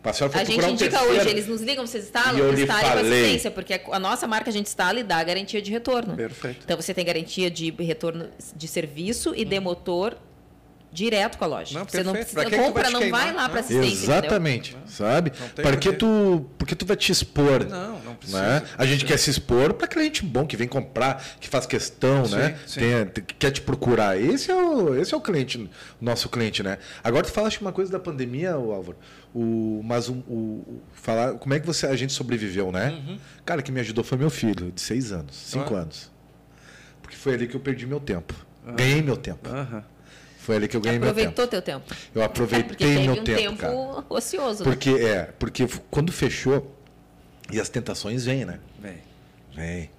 A senhora foi A gente procurar um indica terceiro. hoje, eles nos ligam, vocês instalam, E eu instalem com assistência, porque a- a nossa marca a gente instala e dá garantia de retorno. Perfeito. Então você tem garantia de retorno de serviço e de motor direto com a loja. Não, você não precisa que que compra, te não queimar? vai lá para assistência, entendeu? Exatamente, sabe? Porque porquê. tu, porque tu vai te expor. Não, não precisa. Né? A gente quer se expor para cliente bom que vem comprar, que faz questão, Sim, né? sim. Tem- que quer te procurar. Esse é o, esse é o cliente, o nosso cliente, né? Agora tu falaste uma coisa da pandemia, Álvaro. O, mas o, o- o- falar como é que você a gente sobreviveu, né? Uhum. Cara, que me ajudou foi meu filho, de seis anos, cinco Ah. anos. Porque foi ali que eu perdi meu tempo. Ganhei meu tempo. Aham. Foi ali que eu ganhei meu tempo. Aproveitou teu tempo. Eu É, aproveitei (laughs) teve meu um tempo, tempo, cara. ocioso, né? Porque é, porque quando fechou e as tentações vêm, né? Bem. Vem.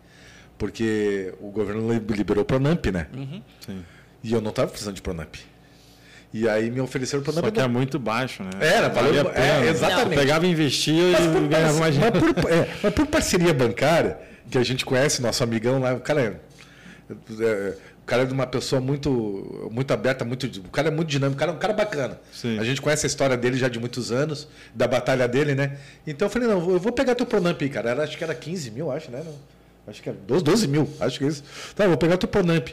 Porque o governo li- liberou para NAMP, né? Uhum. Sim. E eu não estava precisando de Pronamp. E aí me ofereceram Pronamp. Só que é muito baixo, né? Era, valeu, é, exatamente. Não. Pegava e investia e ganhava mais dinheiro. Mas por, (laughs) é, mas por parceria bancária, que a gente conhece, nosso amigão lá, o cara é, é, o cara é de uma pessoa muito, muito aberta, muito, o cara é muito dinâmico, o cara é um cara bacana. Sim. A gente conhece a história dele já de muitos anos, da batalha dele, né? Então eu falei, não, eu vou pegar teu Pronamp aí, cara. Era, acho que era 15 mil, acho, né? Não, acho que era 12, 12 mil, acho que é isso. Tá, vou pegar teu Pronamp.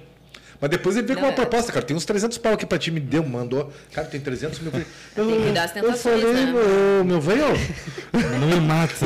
Mas depois ele veio com uma é. proposta, cara. Tem uns 300 pau aqui pra ti, me deu, mandou. Cara, tem 300 mil. Eu, (laughs) tem que dar as tentações, eu falei, né? meu, meu velho, não me mata.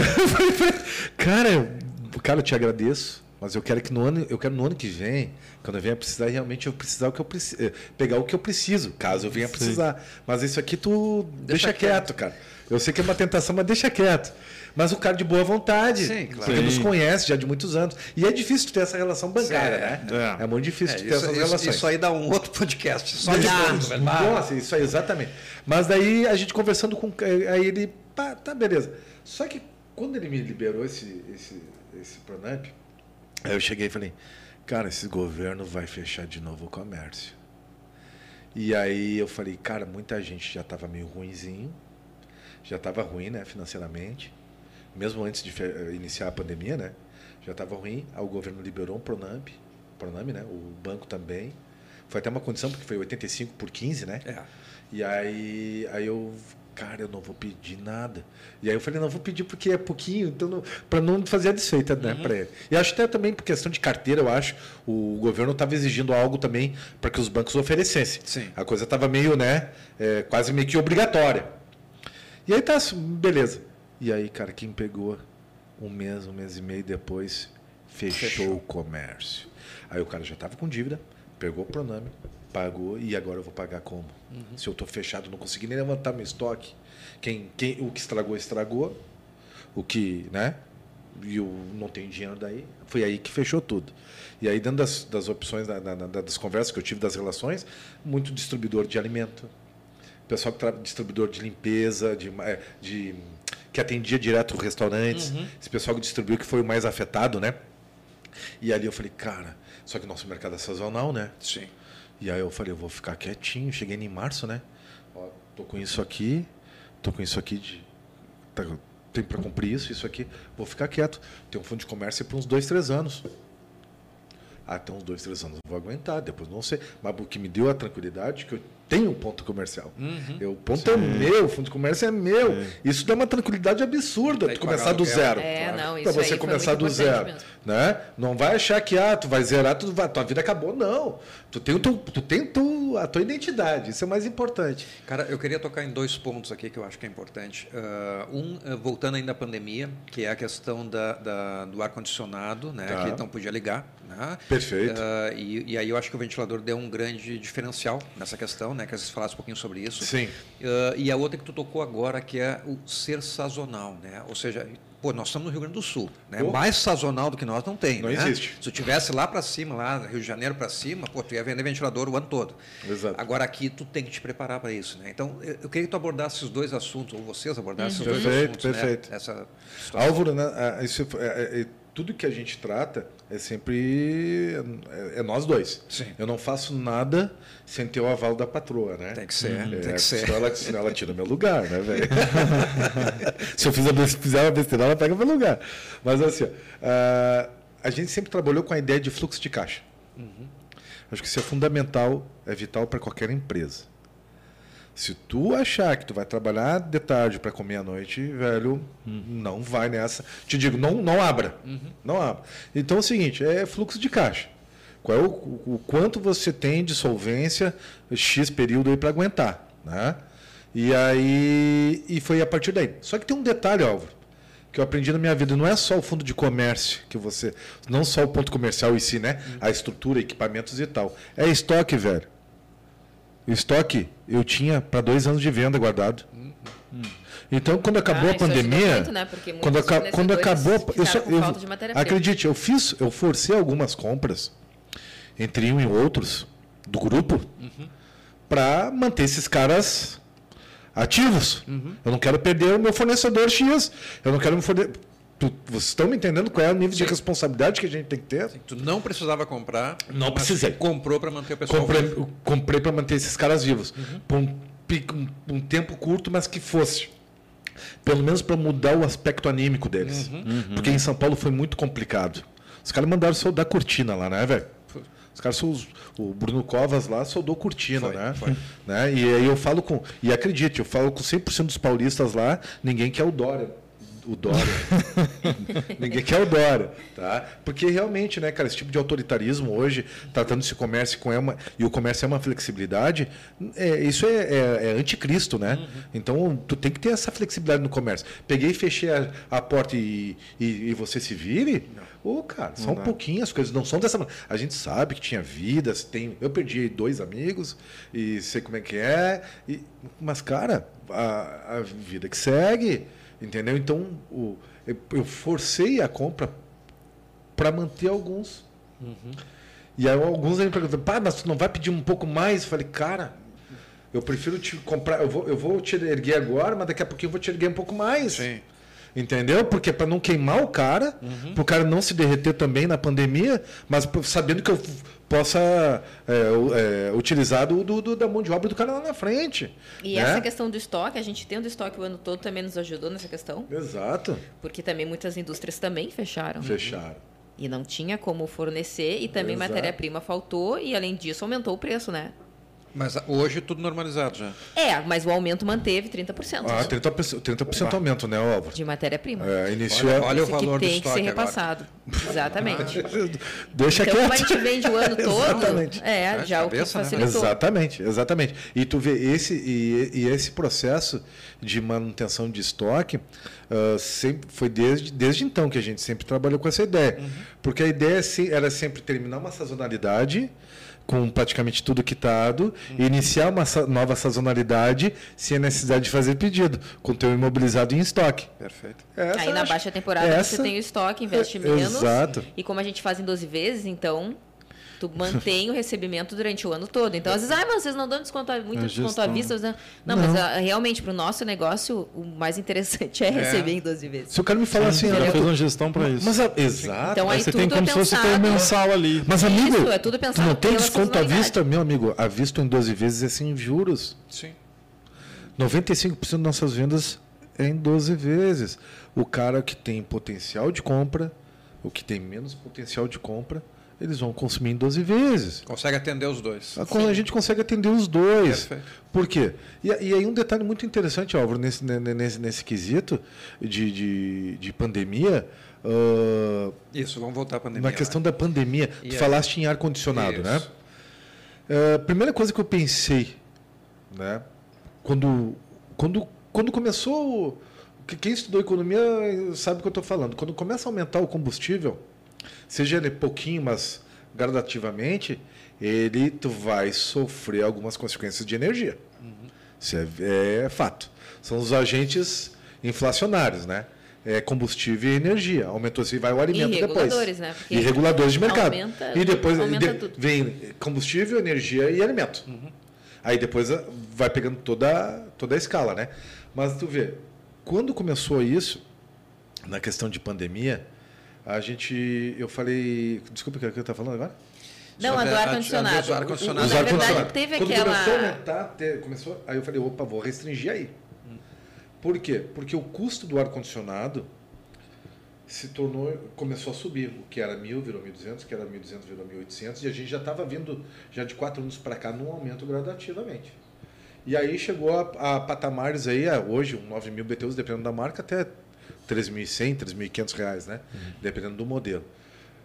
(laughs) cara, cara, eu te agradeço. Mas eu quero que no ano, eu quero no ano que vem, quando eu venha precisar, realmente eu precisar o que eu preciso, eh, pegar o que eu preciso, caso eu venha precisar. Sim. Mas isso aqui tu deixa, deixa quieto, quieto, cara. Eu sei que é uma tentação, mas deixa quieto. Mas o cara de boa vontade, Sim, claro. porque nos conhece já de muitos anos. E é difícil ter essa relação bancária, Sim, né? É. é. muito difícil é, ter isso, essas isso, relações. Isso aí dá um outro podcast, só de né? Nossa, isso aí, exatamente. Mas daí a gente conversando com. Aí ele. Pá, tá, beleza. Só que quando ele me liberou esse, esse, esse Pronamp, aí eu cheguei e falei, cara, esse governo vai fechar de novo o comércio. E aí eu falei, cara, muita gente já estava meio ruinzinho, já estava ruim, né, financeiramente mesmo antes de iniciar a pandemia, né? Já estava ruim. Aí o governo liberou um Pronamp, Pronamp, né? O banco também. Foi até uma condição porque foi 85 por 15, né? É. E aí, aí eu, cara, eu não vou pedir nada. E aí eu falei, não vou pedir porque é pouquinho, então para não fazer a desfeita, né, uhum. para ele. E acho até também por questão de carteira, eu acho, o governo estava exigindo algo também para que os bancos oferecessem. Sim. A coisa estava meio, né, é, quase meio que obrigatória. E aí tá, beleza. E aí, cara, quem pegou um mês, um mês e meio depois, fechou, fechou. o comércio. Aí o cara já estava com dívida, pegou o Proname, pagou e agora eu vou pagar como? Uhum. Se eu estou fechado, não consegui nem levantar meu estoque. Quem, quem, o que estragou, estragou. O que, né? E eu não tenho dinheiro daí. Foi aí que fechou tudo. E aí, dentro das, das opções, da, da, das conversas que eu tive, das relações, muito distribuidor de alimento, pessoal que trabalha distribuidor de limpeza, de, é, de que atendia direto restaurantes, uhum. esse pessoal que distribuiu que foi o mais afetado, né? E ali eu falei, cara, só que o nosso mercado é sazonal, né? Sim. E aí eu falei, eu vou ficar quietinho, cheguei em março, né? Ó, tô com isso aqui, tô com isso aqui de tá, tem para cumprir isso, isso aqui, vou ficar quieto. Tem um fundo de comércio por uns dois, três anos. Até uns dois, três anos eu vou aguentar, depois não sei. Mas o que me deu a tranquilidade que eu tem um ponto comercial. Uhum. Eu, o ponto Sim. é meu, o fundo de comércio é meu. Sim. Isso dá uma tranquilidade absurda de começar do zero. É, claro. Para você começar do zero. Né? Não vai achar que ah, tu vai zerar, tu vai, tua vida acabou. Não. Tu tem, o teu, tu tem tu, a tua identidade. Isso é o mais importante. Cara, eu queria tocar em dois pontos aqui que eu acho que é importante. Uh, um, uh, voltando ainda à pandemia, que é a questão da, da do ar-condicionado, né? Tá. que não podia ligar. Né? Perfeito. Uh, e, e aí eu acho que o ventilador deu um grande diferencial nessa questão né? Que vocês falassem um pouquinho sobre isso. Sim. Uh, e a outra que tu tocou agora, que é o ser sazonal, né? Ou seja, pô, nós estamos no Rio Grande do Sul, né? Pô. Mais sazonal do que nós não tem, Não né? existe. Se eu tivesse lá para cima, lá Rio de Janeiro para cima, pô, tu ia vender ventilador o ano todo. Exato. Agora aqui tu tem que te preparar para isso, né? Então, eu queria que tu abordasse esses dois assuntos, ou vocês abordassem uhum. esses dois perfeito, assuntos, perfeito. Né? Essa Álvaro, né? Ah, isso é, é, é, tudo que a gente trata é sempre é, é, nós dois. Sim. Eu não faço nada sem ter o aval da patroa, né? Tem que ser, é, tem que ser. Senão ela, senão ela tira meu lugar, né, velho? (laughs) Se eu fizer, fizer uma besteira, ela pega meu lugar. Mas assim, uh, a gente sempre trabalhou com a ideia de fluxo de caixa. Uhum. Acho que isso é fundamental, é vital para qualquer empresa. Se tu achar que tu vai trabalhar de tarde para comer à noite, velho, uhum. não vai nessa. Te digo, não, não abra. Uhum. Não abra. Então é o seguinte, é fluxo de caixa. Qual é o, o quanto você tem de solvência X período aí para aguentar, né? E aí e foi a partir daí. Só que tem um detalhe, Álvaro, que eu aprendi na minha vida, não é só o fundo de comércio que você, não só o ponto comercial em si, né? Uhum. A estrutura, equipamentos e tal. É estoque, velho. Estoque eu tinha para dois anos de venda guardado. Então, quando acabou ah, a pandemia, muito, né? quando, aca quando acabou, eu, só, eu acredite, eu fiz, eu forcei algumas compras entre um e outros do grupo uhum. para manter esses caras ativos. Uhum. Eu não quero perder o meu fornecedor X. Eu não quero me fornecer Tu, vocês estão me entendendo qual é o nível Sim. de responsabilidade que a gente tem que ter? Sim, tu não precisava comprar. Não precisei. comprou para manter o pessoal comprei, vivo. Comprei para manter esses caras vivos. Uhum. Por um, um, um, tempo curto, mas que fosse. Pelo menos para mudar o aspecto anímico deles. Uhum. Uhum. Porque em São Paulo foi muito complicado. Os caras mandaram soldar cortina lá, né, velho? Os caras, o Bruno Covas lá soldou cortina, foi, né? Foi. né? E aí eu falo com. E acredite, eu falo com 100% dos paulistas lá, ninguém quer o Dória o Dória. (laughs) Ninguém quer o Dória, tá? Porque realmente, né, cara, esse tipo de autoritarismo hoje, tratando esse comércio com é uma, e o comércio é uma flexibilidade, é, isso é, é, é, anticristo, né? Uhum. Então, tu tem que ter essa flexibilidade no comércio. Peguei e fechei a, a porta e, e, e, você se vire? Ô, oh, cara, só um pouquinho, as coisas não são dessa maneira. A gente sabe que tinha vidas, tem. Eu perdi dois amigos e sei como é que é. E, mas, cara, a, a vida que segue. Entendeu? Então, o, eu forcei a compra para manter alguns. Uhum. E aí alguns me perguntam, pá, mas tu não vai pedir um pouco mais? Eu falei, cara, eu prefiro te comprar, eu vou, eu vou te erguer agora, mas daqui a pouquinho eu vou te erguer um pouco mais. Sim. Entendeu? Porque para não queimar o cara, uhum. para o cara não se derreter também na pandemia, mas sabendo que eu possa é, é, utilizar do, do, da mão de obra do cara lá na frente. E né? essa questão do estoque, a gente tendo estoque o ano todo também nos ajudou nessa questão. Exato. Porque também muitas indústrias também fecharam. Fecharam. E não tinha como fornecer, e também matéria-prima faltou, e além disso aumentou o preço, né? Mas hoje tudo normalizado já. É, mas o aumento manteve 30%. Ah, 30%, 30 aumento, né, Álvaro? De matéria-prima. É, iniciou... Olha, olha o valor que tem que ser repassado. Agora. Exatamente. (laughs) Deixa então, quieto. como a gente vende o ano (laughs) todo, exatamente. é, é já cabeça, o que né? facilitou. Né? Exatamente, exatamente. E tu vê esse, e, e esse processo de manutenção de estoque uh, sempre, foi desde, desde então que a gente sempre trabalhou com essa ideia. Uhum. Porque a ideia era sempre terminar uma sazonalidade com praticamente tudo quitado, uhum. iniciar uma nova sazonalidade sem a necessidade de fazer pedido, com o teu imobilizado em estoque. Perfeito. Essa Aí na baixa temporada essa... você tem o estoque, investe é, menos. Exato. E como a gente faz em 12 vezes, então tu mantém o recebimento durante o ano todo. Então, às vezes, ah, mas vocês não dão desconto, muito é desconto à vista. Não, não, mas a, ah, realmente, para o nosso negócio, o mais interessante é, é, receber em 12 vezes. Se o cara me falar assim, ela fez uma gestão para isso. Mas, exato. Então, aí, você tem como é se fosse ter mensal ali. Mas, amigo, isso, é tudo pensado não tem desconto à vista, meu amigo. A vista em 12 vezes é sem juros. Sim. 95% das nossas vendas é em 12 vezes. O cara que tem potencial de compra, o que tem menos potencial de compra, eles vão consumir em 12 vezes. Consegue atender os dois. A, a gente consegue atender os dois. Perfeito. Por quê? E, e, aí um detalhe muito interessante, Álvaro, nesse, nesse, nesse quesito de, de, de pandemia. Uh, Isso, vamos voltar à pandemia. Na questão da pandemia, e tu aí? falaste em ar-condicionado, né? Uh, primeira coisa que eu pensei, né? Quando, quando, quando começou... Quem estudou economia sabe o que eu estou falando. Quando começa a aumentar o combustível, seja ele pouquinho, mas gradativamente, ele tu vai sofrer algumas consequências de energia. Uhum. Isso é, é, fato. São os agentes inflacionários, né? É combustível e energia. Aumentou se vai o alimento e depois. Né? e reguladores de mercado. Aumenta, e depois de, vem combustível, energia e alimento. Uhum. Aí depois ah, vai pegando toda, toda a escala, né? Mas tu vê, quando começou isso, na questão de pandemia, a gente. Eu falei. Desculpa, o que você está falando agora? Não, a do ar-condicionado. ar-condicionado. Na verdade, teve Quando aquela. Começou a aumentar, começou, aí eu falei, opa, vou restringir aí. Hum. Por quê? Porque o custo do ar-condicionado se tornou, começou a subir. O que era 1.000 virou 1.200, o que era 1.200 virou 1.800, e a gente já estava vindo, já de quatro anos para cá, num aumento gradativamente. E aí chegou a, a patamares aí, hoje, um 9 mil BTUs, dependendo da marca, até 3.100, 3.500 reais, né? Uhum. Dependendo do modelo.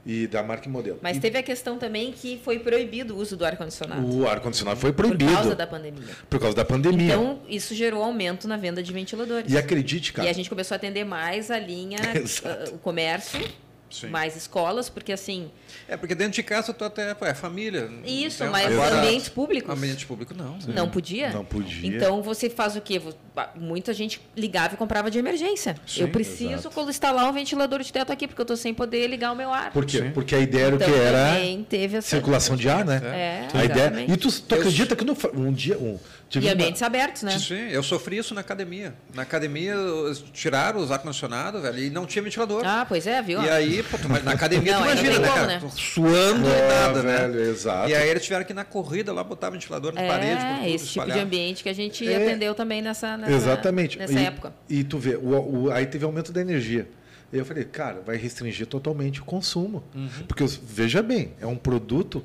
E da marca e modelo. Mas e... teve a questão também que foi proibido o uso do ar-condicionado. O ar-condicionado foi proibido. Por causa da pandemia. Por causa da pandemia. Então, isso gerou aumento na venda de ventiladores. E acredite, cara. E a gente começou a atender mais a linha, (laughs) o comércio. Sim. mais escolas, porque assim. É, porque dentro de casa tu até é família. Isso, então, mas agora, ambientes públicos. Ambiente público não. Sim. Não podia? Não podia. Então você faz o quê? Muita gente ligava e comprava de emergência. Sim, eu preciso exato. instalar um ventilador de teto aqui, porque eu estou sem poder ligar o meu ar. Por quê? Sim. Porque a ideia era então, que era teve essa circulação de ar, né? É, a ideia. E tu, tu acredita que no, um dia. Um, e ambientes uma... abertos, né? Sim, eu sofri isso na academia. Na academia, tiraram os ar-condicionado, velho, e não tinha ventilador. Ah, pois é, viu? E aí, pô, na academia, não, tu imagina, né, cara? Né? Suando e nada, né? velho, né? Exato. E aí eles tiveram que ir na corrida lá botar ventilador na é, parede. É, esse tipo de ambiente que a gente é, atendeu também nessa, nessa, exatamente. nessa e, época. E tu vê, o, o, aí teve aumento da energia. E eu falei, cara, vai restringir totalmente o consumo. Uhum. Porque, veja bem, é um produto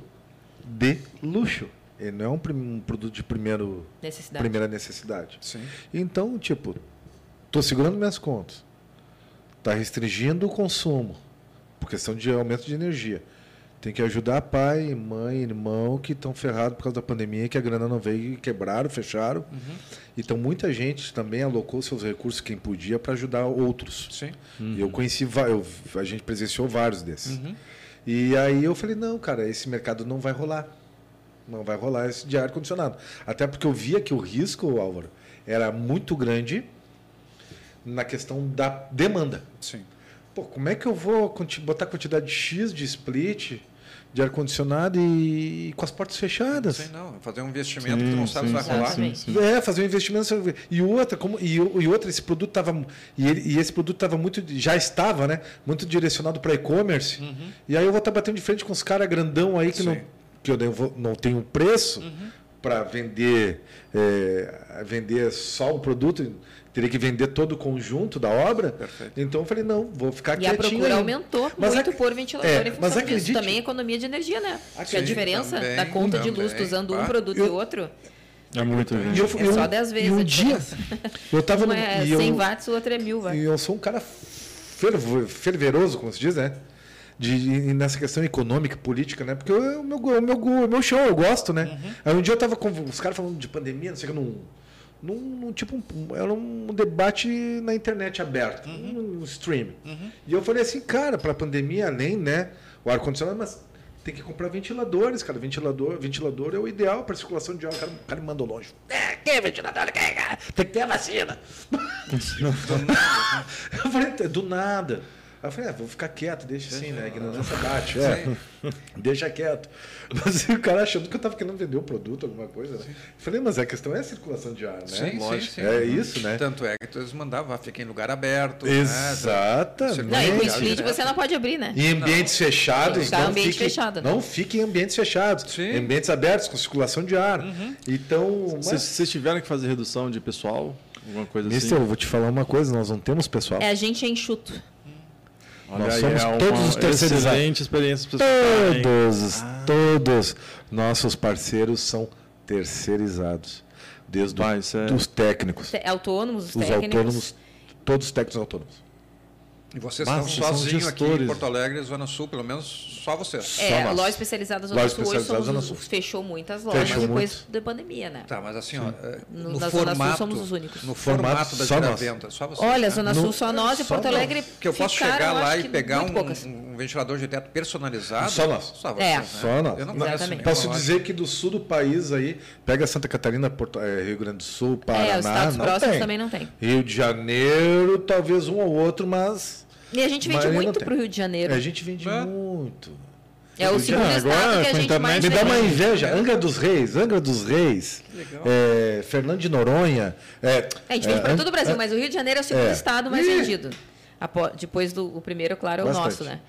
de luxo. Ele não é um, um produto de primeiro, necessidade. primeira necessidade. Sim. Então, tipo, estou segurando minhas contas. Está restringindo o consumo, por questão de aumento de energia. Tem que ajudar pai, mãe, irmão que estão ferrados por causa da pandemia, que a grana não veio e quebraram, fecharam. Uhum. Então, muita gente também alocou seus recursos, quem podia, para ajudar outros. Sim. Uhum. Eu conheci, eu, a gente presenciou vários desses. Uhum. E aí eu falei, não, cara, esse mercado não vai rolar. Não vai rolar esse de ar-condicionado. Até porque eu via que o risco, Álvaro, era muito grande na questão da demanda. Sim. Pô, como é que eu vou botar quantidade X de split de ar-condicionado e, com as portas fechadas? Não sei não. Fazer um investimento sim, que tu não sabe se vai rolar. Sim, sim. É, fazer um investimento. E outra, como, e, e outra esse produto estava. E, e, esse produto estava muito. Já estava, né? Muito direcionado para e-commerce. Uhum. E aí eu vou estar batendo de frente com os caras grandão aí que não que eu não tenho preço uhum. para vender, é, vender só o produto, teria que vender todo o conjunto da obra. Perfeito. Então eu falei, não, vou ficar e quietinho. E a procura aí. aumentou mas muito ac... por ventilador é, mas acredite, Também economia de energia, né? Porque a diferença também, da conta também, de luz usando um produto eu, e outro... É muito e eu, é só 10 vezes. E um dia, (laughs) eu estava um é 100 eu, watts, o outro é 1000 watts. E eu sou um cara fervoroso, como se diz, né? de, nessa questão econômica, política, né? Porque o meu, o meu, o meu show, eu gosto, né? Uhum. Aí um dia eu tava com os caras falando de pandemia, não sei o que, num, num, num tipo, um, era um debate na internet aberto, uhum. um stream. Uhum. E eu falei assim, cara, para a pandemia, além, né, o ar-condicionado, mas tem que comprar ventiladores, cara. Ventilador, ventilador é o ideal para circulação de ar. O cara, o cara me mandou longe. É, que ventilador? Que, tem que ter a vacina. (laughs) do nada. eu falei, do nada. Aí eu falei, ah, vou ficar quieto, deixa assim, né? Ignorância bate. É. deixa quieto. (laughs) Mas o cara achando que eu estava querendo vender o um produto, alguma coisa. Né? Eu falei, mas a questão é a circulação de ar, né? Sim, Lógico. Sim, sim. É isso, né? Tanto é que eles mandavam, fica em lugar aberto. Né? Exatamente. Né? Não, e com split você não pode abrir, né? Em ambientes não. fechados. Não, ambiente fique, fechado. Não fique em ambientes fechados. Sim. Em ambientes abertos, com circulação de ar. Uhum. Então. Mas... Vocês tiveram que fazer redução de pessoal? Alguma coisa Mister, assim? eu vou te falar uma coisa, nós não temos pessoal. É, a gente é enxuto. Olha Nós somos é todos os terceirizados. Experiência Todos, ah. todos nossos parceiros são terceirizados. Desde é... os técnicos. Autônomos, os, os técnicos. autônomos, todos os técnicos autônomos. E vocês Mas, estão sozinhos aqui em Porto Alegre, Zona Sul, pelo menos só vocês. É, só loja especializada Zona loja Sul hoje somos, Zona Sul. fechou muitas lojas fechou depois muito. da pandemia, né? Tá, mas assim, ó, no, no na formato, Zona Sul somos os únicos. No formato da venda, só vocês. Olha, né? Zona Sul só nós e Porto Alegre Que eu posso chegar lá e pegar um, um, ventilador de teto personalizado. Só nós. Só vocês, é. Né? Só nós. Eu não Exatamente. Posso dizer que do sul do país aí, pega Santa Catarina, Porto, é, Rio Grande do Sul, Paraná, É, os estados próximos também não tem. Rio de Janeiro, talvez um ou outro, mas e a gente vende muito para o Rio de Janeiro. É, a gente vende é. muito. É o segundo estado agora, que a gente mais Me dá uma inveja. Angra dos Reis, Angra dos Reis, é, Fernando de Noronha. É, a gente vende para todo o Brasil, mas o Rio de Janeiro é o segundo estado mais vendido. Depois do o primeiro, claro, é o Bastante. nosso, né?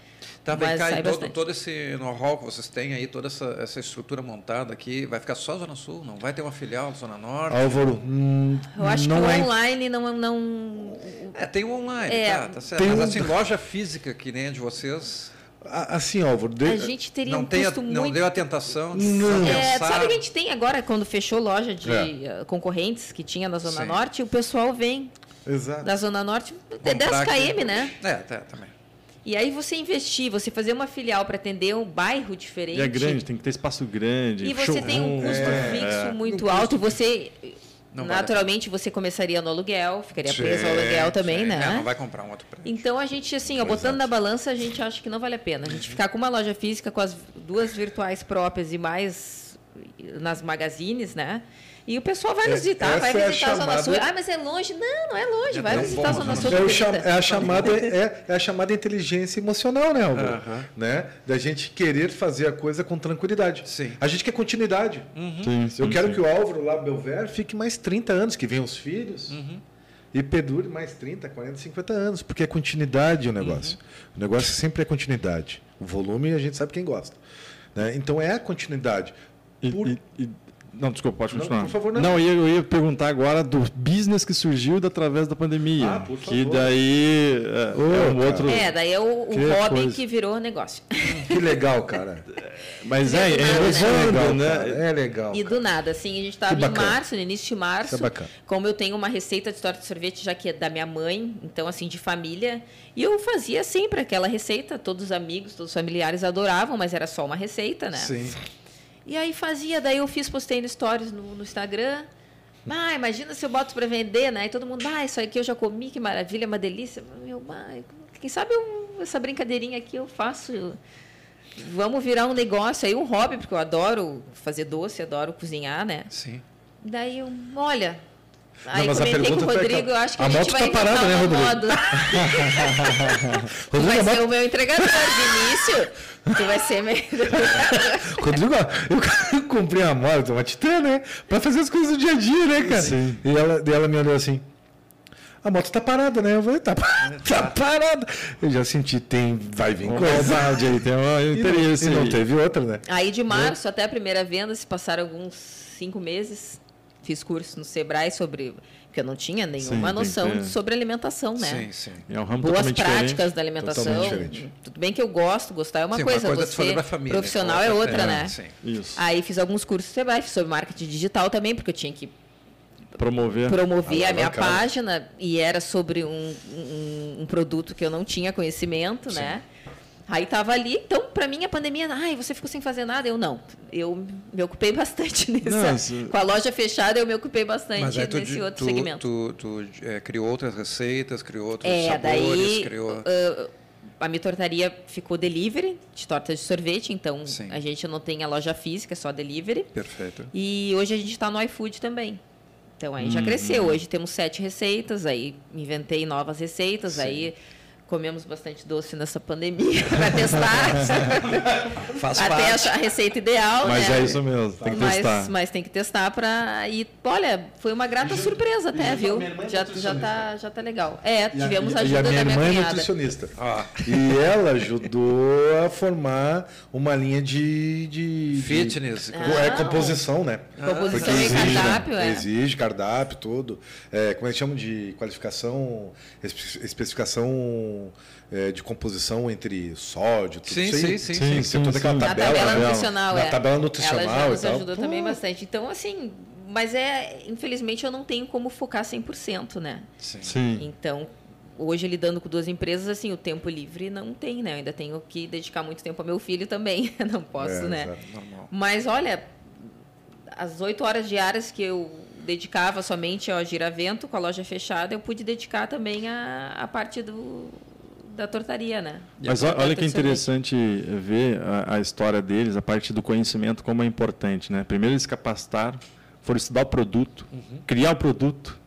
Tá, vem cá, e todo, todo esse know-how que vocês têm aí, toda essa, essa estrutura montada aqui, vai ficar só Zona Sul? Não vai ter uma filial Zona Norte? Álvaro, hum, Eu acho que o é... online não, não... É, tem o online, é, tá, tá certo. Mas um... assim, loja física que nem a de vocês... Assim, Álvaro... De... A gente teria não um custo a, muito... Não deu a tentação de não. É, sabe que a gente tem agora, quando fechou loja de é. concorrentes que tinha na Zona Sim. Norte, o pessoal vem Exato. da Zona Norte, é 10 km, né? É, tá, também. E aí você investir, você fazer uma filial para atender um bairro diferente. E é grande, tem que ter espaço grande. E você tem um custo é, fixo é, muito alto. Você Não Naturalmente vale. você começaria no aluguel, ficaria preso ao aluguel também, sim. né? É, não vai comprar um outro prédio. Então a gente, assim, ó, botando na balança, a gente acha que não vale a pena. A gente uhum. ficar com uma loja física, com as duas virtuais próprias e mais nas magazines, né? E o pessoal vai nos é, visitar, vai é visitar a, Zona Sul. Ah, mas é longe. Não, não é longe, é vai visitar a Zona Sul. É, cham, é, a chamada, é, é, a chamada inteligência emocional, né, Álvaro? Uh -huh. né? Da gente querer fazer a coisa com tranquilidade. Sim. A gente quer continuidade. Uhum. Sim, sim, Eu quero sim. que o Álvaro lá, Belver, fique mais 30 anos, que venham os filhos. Uhum. E perdure mais 30, 40, 50 anos, porque é continuidade o negócio. Uhum. O negócio sempre é continuidade. O volume a gente sabe quem gosta. Né? Então é a continuidade. Por... E, e, não, desculpa, pode continuar. Não, por favor, não. Não, eu ia, eu ia perguntar agora do business que surgiu através da pandemia. Ah, por favor. Que daí é, oh, é um outro. É, daí é o, o que hobby coisa. que virou negócio. (laughs) Que legal, cara. Mas é, é, é, legal, né? É legal. E do nada, assim, a gente estava em março, no início de março. Isso é bacana. Como eu tenho uma receita de torta de sorvete, já que é da minha mãe, então, assim, de família. E eu fazia sempre aquela receita, todos os amigos, todos os familiares adoravam, mas era só uma receita, né? Sim. E aí fazia, daí eu fiz, postei no stories no, no Instagram. Ah, imagina se eu boto para vender, né? E todo mundo, ah, isso aqui eu já comi, que maravilha, uma delícia. Meu, mãe, quem sabe eu, essa brincadeirinha aqui eu faço. Vamos virar um negócio aí, um hobby, porque eu adoro fazer doce, adoro cozinhar, né? Sim. Daí eu, olha, Aí não, comentei com o Rodrigo, eu acho que a, a gente vai tá parada, né, Rodrigo? Modo. (laughs) tu vai ser o meu entregador de início. Tu vai ser meu Rodrigo, eu (laughs) comprei a moto, uma Titã, né? Pra fazer as coisas do dia a dia, né, cara? Sim. E ela, e ela me olhou assim, a moto tá parada, né? Eu falei, tá, (laughs) tá parada. Eu já senti, tem, vai vir coisa. aí, tem um interesse. E não, e não teve outra, né? Aí de março até a primeira venda, se passaram alguns cinco meses, fiz curso no Sebrae sobre porque eu não tinha nenhuma sim, noção sobre alimentação, né? Sim, sim. É um ramo Boas práticas diferente. da alimentação. Tudo bem que eu gosto, gostar é uma sim, coisa, uma coisa você é família, profissional é outra, é, né? Sim. Isso. Aí fiz alguns cursos no Sebrae, sobre marketing digital também, porque eu tinha que promover, promover a minha página e era sobre um, um, um, produto que eu não tinha conhecimento, né? Aí estava ali, então, para mim, a pandemia, ai, você ficou sem fazer nada? Eu não. Eu me ocupei (laughs) bastante nisso. Com a loja fechada, eu me ocupei bastante nesse tu, outro tu, segmento. Tu, tu é, criou outras receitas, criou outros é, sabores, daí, criou... Uh, a minha tortaria ficou delivery, de torta de sorvete, então Sim. a gente não tem a loja física, é só delivery. Perfeito. E hoje a gente está no iFood também. Então aí já cresceu. Uhum. Hoje temos sete receitas, aí inventei novas receitas, Sim. aí comemos bastante doce nessa pandemia (laughs) para testar. Faz Até parte. achar a receita ideal. Mas né? é isso mesmo, tem que mas, testar. Mas tem que testar para. E olha, foi uma grata surpresa até, viu? Já, já, tá, já tá legal. É, tivemos a, ajuda e a minha da minha irmã cunhada. é nutricionista. Ah. E ela ajudou a formar uma linha de. de Fitness. De, ah. é composição, né? Composição Porque e exige, cardápio, né? é. Exige cardápio, tudo. É, como é que chamam de qualificação, especificação é, de composição entre sódio, tudo sim, isso aí. Sim, sim, sim. Sim, toda aquela tabela. Na tabela nutricional, na é. tabela nutricional Ela já nos e tal. ajudou Pô. também bastante. Então, assim, mas é, infelizmente eu não tenho como focar 100%, né? Sim. sim. Então, hoje lidando com duas empresas, assim, o tempo livre não tem, né? Eu ainda tenho que dedicar muito tempo ao meu filho também, (laughs) não posso, é, né? Mas olha, as oito horas diárias que eu dedicava somente ao giravento com a loja fechada, eu pude dedicar também a, a parte do da tortaria, né? Mas olha que interessante ver a, a, história deles, a parte do conhecimento como é importante, né? Primeiro eles capacitaram, foram estudar o produto, uhum. criar o produto,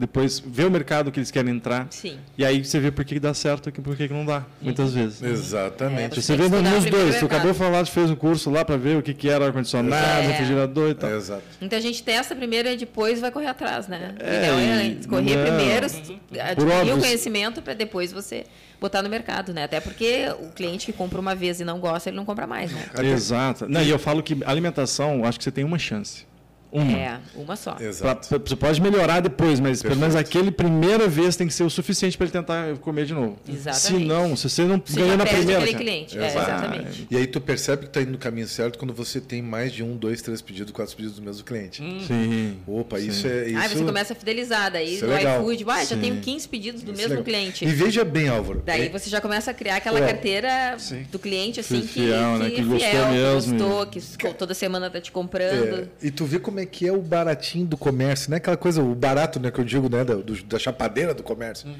depois ver o mercado que eles querem entrar. Sim. E aí você vê por que dá certo e por que não dá, muitas uhum. vezes. Exatamente. É, você, vê nos dois, tu acabou de falar, tu fez um curso lá para ver o que, que era ar-condicionado, é. refrigerador e tal. É, exato. Então a gente testa primeiro e depois vai correr atrás, né? É, é correr não, primeiro, adquirir o conhecimento para depois você botar no mercado, né? Até porque o cliente que compra uma vez e não gosta, ele não compra mais, né? Exato. Não, e eu falo que alimentação, acho que você tem uma chance. Uma. É, uma só. Exato. Pra, você pode melhorar depois, mas Perfeito. pelo menos aquele primeira vez tem que ser o suficiente para ele tentar comer de novo. Exatamente. Se não, se você não ganhou na primeira. Aquele cliente. É, exatamente. E aí tu percebe que está indo no caminho certo quando você tem mais de um, dois, três pedidos, quatro pedidos do mesmo cliente. Hum. Sim. Opa, Sim. isso é. Isso... Aí você começa a fidelizar, daí isso no é iFood, ah, já tenho 15 pedidos do isso mesmo é cliente. E veja bem, Álvaro. Daí é... você já começa a criar aquela é. carteira Sim. do cliente assim que, fiel, que, né? que, que gostou fiel, mesmo. gostou, que toda semana está te comprando. É, e tu vê como como é que é o baratinho do comércio, não é aquela coisa, o barato, né, que eu digo, né, da, do, da chapadeira do comércio. Uhum.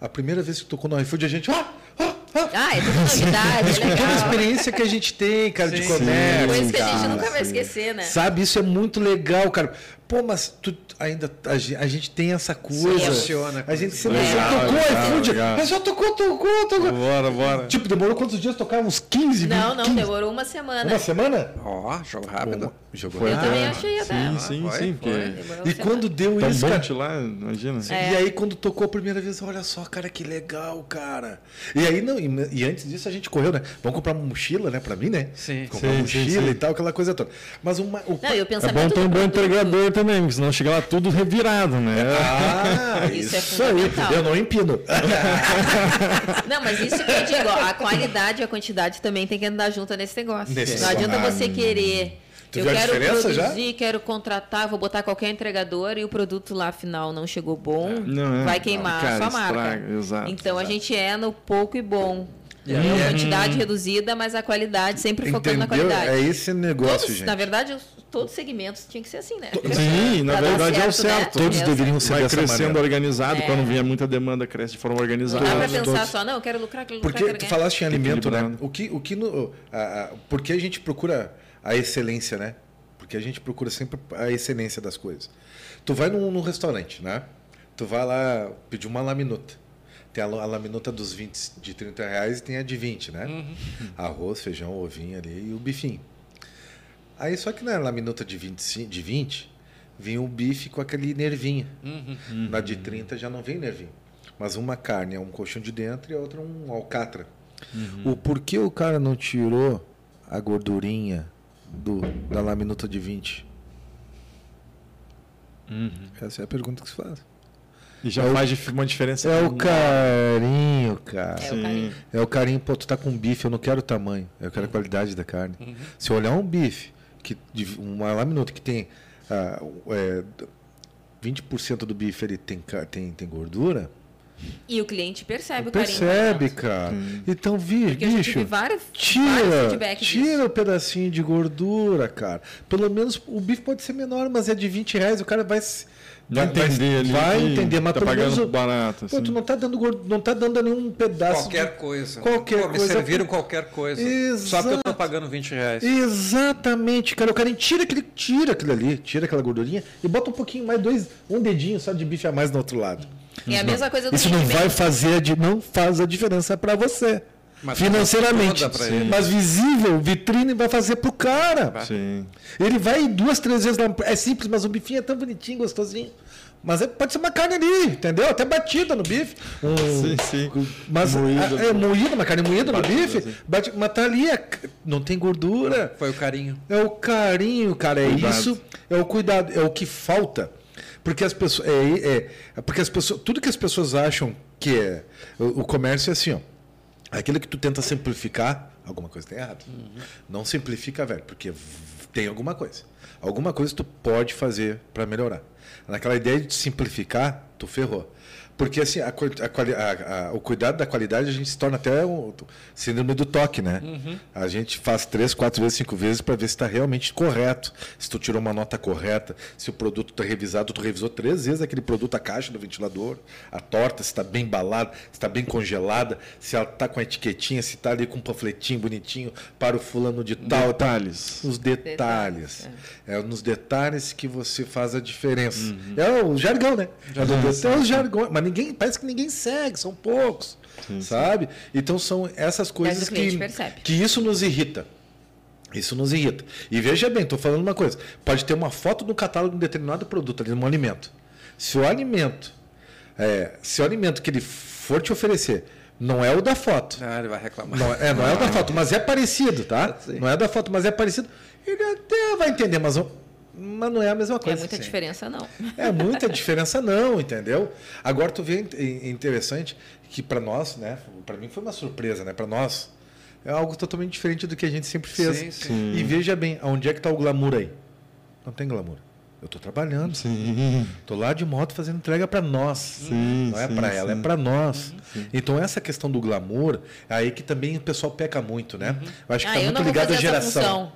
A primeira vez que tocou no iFood, a gente, ah, ah, ah, é tudo novidade, é legal. A experiência que a gente tem, cara, sim, de comércio. Coisa que a gente nunca vai esquecer, né? Sabe, isso é muito legal, cara. Pô, mas tu ainda a, a gente tem essa coisa. Funciona. A gente sempre legal, tocou iFood. Mas já tocou, tocou, tocou. Bora, bora. Tipo, demorou quantos dias tocar? Uns 15, Não, não, 15. demorou uma semana. Uma semana? Ó, oh, jogo rápido. Jogou rápido. Eu também achei até. Sim, sim, foi, sim. Foi. E quando deu Tão isso, cara... lá, imagina. É. E aí quando tocou a primeira vez, olha só, cara, que legal, cara. E aí não, e, antes disso a gente correu, né? Vamos comprar uma mochila, né, pra mim, né? Sim. Comprar sim, uma mochila sim, e tal, aquela coisa toda. Mas uma o... Não, eu é bom ter um bom entregador também, porque senão chega lá tudo revirado, né? Ah, isso, isso é aí. Eu não empino. (laughs) não, mas isso que eu digo, a qualidade e a quantidade também tem que andar junto nesse negócio. Nesse não adianta você querer Tu eu quero produzir, já? quero contratar, vou botar qualquer entregador e o produto lá final não chegou bom, não, é. vai queimar cara, a sua marca. Estraga, exato, então exato. a gente é no pouco e bom. É. Uma quantidade reduzida, mas a qualidade sempre Entendeu? focando na qualidade. É esse negócio, Todos, gente. Na verdade, todos os segmentos tinham que ser assim, né? Sim, na verdade é o certo, né? certo. Todos É deveriam certo. ser Vai dessa crescendo maneira. organizado, É. quando vier muita demanda, cresce de forma Não organizada. dá pra Todos, pensar todos. só, não, eu quero lucrar, quero lucrar, Porque quero tu ganhar. falaste em alimento, né? O que, o que no, a, a, porque a gente procura a excelência, né? Porque a gente procura sempre a excelência das coisas. Tu vai num, num restaurante, né? Tu vai lá pedir uma laminuta. Tem a, a laminuta dos 20 de 30 reais e tem a de 20, né? Arroz, feijão, ovinho ali e o bifinho. Aí só que na laminuta de 20, de 20 vinha o bife com aquele nervinho. Na de 30 já não vem nervinho. Mas uma carne é um colchão de dentro e a outra um alcatra. O porquê o cara não tirou a gordurinha do, da laminuta de 20? Essa é a pergunta que se faz. E já É o- faz dif- uma diferença. É o carinho, cara. É o carinho. É o carinho, pô, tu tá com bife, eu não quero o tamanho, eu quero a qualidade da carne. Se eu olhar um bife, que, de uma laminuta que tem ah, é, 20% do bife ele tem, tem, tem gordura, E o cliente percebe o carinho. percebe, cara. Então, vi, Porque bicho, vários, vários tira, feedbacks tira o pedacinho de gordura, cara. Pelo menos o bife pode ser menor, mas é de 20 reais, o cara vai... Vai entender ali. vai entender, mas tá pelo menos barato. Pô, assim. tu não tá dando gordo, não tá dando nenhum pedaço. Qualquer de- coisa. Qualquer Pô, me coisa. serviram qualquer coisa. Só Exato. porque eu tô pagando 20 reais. Exatamente, cara. O cara tira aquele, tira aquilo ali, tira aquela gordurinha e bota um pouquinho mais, dois, um dedinho só de bife a mais no outro lado. É a mesma coisa do Isso não vai fazer, não faz a diferença para você. Mas financeiramente. toda pra ele. Mas visível, vitrine vai fazer pro cara. Sim. Ele vai duas, três vezes lá. É simples, mas o bifinho é tão bonitinho, gostosinho. Mas é- pode ser uma carne ali, entendeu? Até batida no bife. Um- Sim, sim. Mas Moída. é, é moída, uma carne moída no Batida, bife. assim. bate- mas tá ali, é- não tem gordura. Foi o carinho. É o carinho, cara. É Cuidado. isso. É o cuidado. É o que falta. Porque as pessoas. É, é- é porque as pessoas. Tudo que as pessoas acham que é. O, o comércio é assim, ó. Aquilo que tu tenta simplificar, alguma coisa tem errado. Não simplifica, velho, porque tem alguma coisa. Alguma coisa tu pode fazer para melhorar. Naquela ideia de simplificar, tu ferrou. Porque assim, a, a a- a- o cuidado da qualidade a gente se torna até o síndrome do toque, né? A gente faz três, quatro vezes, cinco vezes para ver se está realmente correto. Se tu tirou uma nota correta, se o produto está revisado, tu revisou três vezes aquele produto, a caixa do ventilador, a torta, se está bem embalada, se está bem congelada, se ela está com a etiquetinha, se está ali com um panfletinho bonitinho para o fulano de tal. Detalhes. Os detalhes. Detalhes, É. nos detalhes que você faz a diferença. É o jargão, né? É o jargão. Mas ninguém, parece que ninguém segue, são poucos. sabe? Então são essas coisas que, percebe. que isso nos irrita. Isso nos irrita. E veja bem, estou falando uma coisa. Pode ter uma foto no catálogo de um determinado produto ali, um alimento. Se o alimento, é, se o alimento que ele for te oferecer não é o da foto, Ah, ele vai reclamar. não, é, não é o da foto, mas é parecido, tá? Sim. Não é da foto, mas é parecido. Ele até vai entender, mas, mas não é a mesma É coisa. muita Sim. diferença, não. É muita diferença não, entendeu? Agora tu vê in- interessante que para nós, né? Para mim foi uma surpresa, né? Para nós é algo totalmente diferente do que a gente sempre fez. Sim, sim. E veja bem, aonde é que está o glamour aí? Não tem glamour. Eu estou trabalhando. Sim. Tô lá de moto fazendo entrega para nós. Sim, não é para ela, sim. é para nós. Então essa questão do glamour, é aí que também o pessoal peca muito, né? Eu acho que Ah, tá eu muito ligado à geração. função.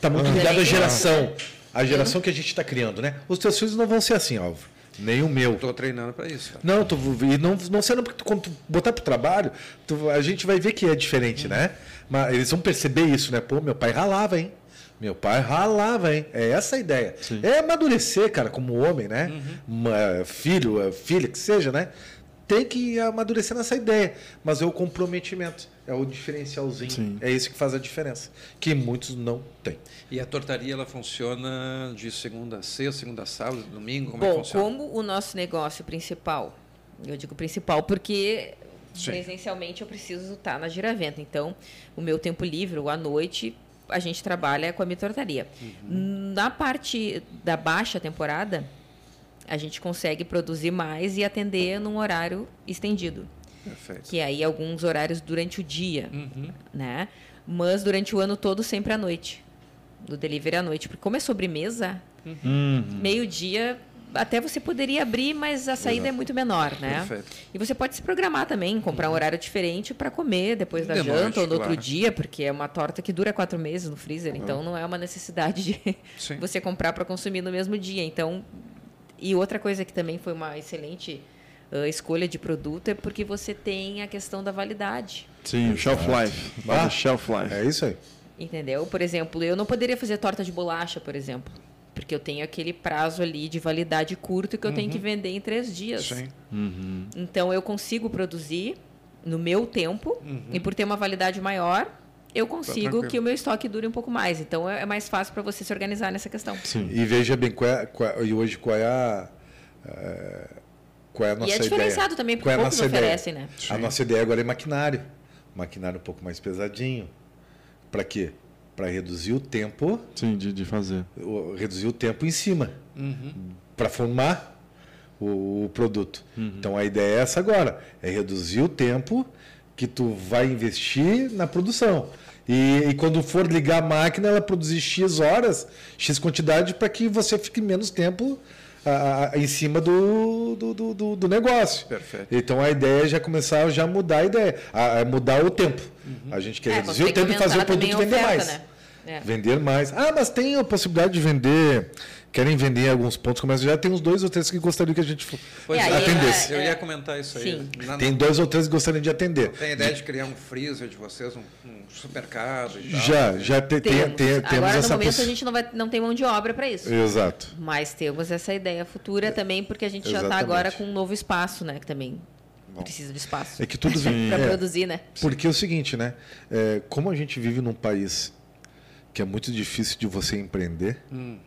Tá muito Ah. ligado à geração. A geração que a gente está criando, né? Os teus filhos não vão ser assim, Álvaro. Nem o meu. Estou treinando para isso. Cara. Não, tu, e não, não sendo porque tu, quando tu botar pro trabalho, tu, a gente vai ver que é diferente, né? Mas eles vão perceber isso, né? Pô, meu pai ralava, hein? Meu pai ralava, hein? É essa a ideia. Sim. É amadurecer, cara, como homem, né? Uhum. Uma, filho, filha, que seja, né? Tem que amadurecer nessa ideia. Mas é o comprometimento, é o diferencialzinho. Sim. É isso que faz a diferença. Que muitos não têm. E a tortaria, ela funciona de segunda a sexta, segunda a sábado, domingo? Como Bom, é que funciona? como o nosso negócio principal, eu digo principal porque Sim. presencialmente eu preciso estar na giraventa. Então, o meu tempo livre, ou à noite, a gente trabalha com a mitortaria. Uhum. Na parte da baixa temporada, a gente consegue produzir mais e atender num horário estendido. Perfeito. Que aí alguns horários durante o dia, uhum. né? Mas durante o ano todo sempre à noite. Do delivery à noite. Porque como é sobremesa, uhum. meio-dia até você poderia abrir, mas a saída Exato. é muito menor, né? Perfeito. E você pode se programar também, comprar um horário diferente para comer depois da janta ou no claro. outro dia, porque é uma torta que dura quatro meses no freezer, então uhum. não é uma necessidade de Sim. (laughs) você comprar para consumir no mesmo dia. Então, e outra coisa que também foi uma excelente uh, escolha de produto é porque você tem a questão da validade. Sim, o shelf life. Ah, shelf life. É isso aí. Entendeu? Por exemplo, eu não poderia fazer torta de bolacha, por exemplo. Porque eu tenho aquele prazo ali de validade curto que eu uhum. tenho que uhum. vender em três dias. Sim. Uhum. Então eu consigo produzir no meu tempo uhum. e por ter uma validade maior, eu tá consigo que o meu estoque dure um pouco mais. Então é, é mais fácil para você se organizar nessa questão. Sim. E veja bem, qual é, qual, é, e hoje qual é a. É, qual é a nossa e é diferenciado ideia? também, porque qual é poucos oferecem, né? Sim. A nossa ideia agora é maquinário. Maquinário um pouco mais pesadinho. Para quê? para reduzir o tempo. Sim, de, de fazer. O, reduzir o tempo em cima. Uhum. Para formar o, o produto. Uhum. Então a ideia é essa agora: é reduzir o tempo que tu vai investir na produção. E, e, quando for ligar a máquina, ela produzir X horas, X quantidade, para que você fique menos tempo a, a, em cima do, do, do, do, negócio. Perfeito. Então a ideia é já começar a já mudar a ideia, a mudar o tempo. Uhum. A gente quer é, reduzir o tempo e fazer o produto vender oferta, mais. Né? É. Vender mais. Ah, mas tem a possibilidade de vender querem vender alguns pontos comerciais. Já tem uns dois ou três que gostariam que a gente pois é, atendesse. É, eu ia comentar isso aí. Na, tem dois ou três que gostariam de atender. Tem ideia de criar um freezer de vocês, um, um supermercado e Já, já te, temos. Tem, tem, Agora, no momento, a gente não, vai, não tem mão de obra para isso. Exato. Mas temos essa ideia futura também, porque a gente já está agora com um novo espaço, né? Que também Bom, precisa de espaço. É que tudo (laughs) vem para é, produzir, né? Porque é o seguinte, né? É, como a gente vive num país que é muito difícil de você empreender, uhum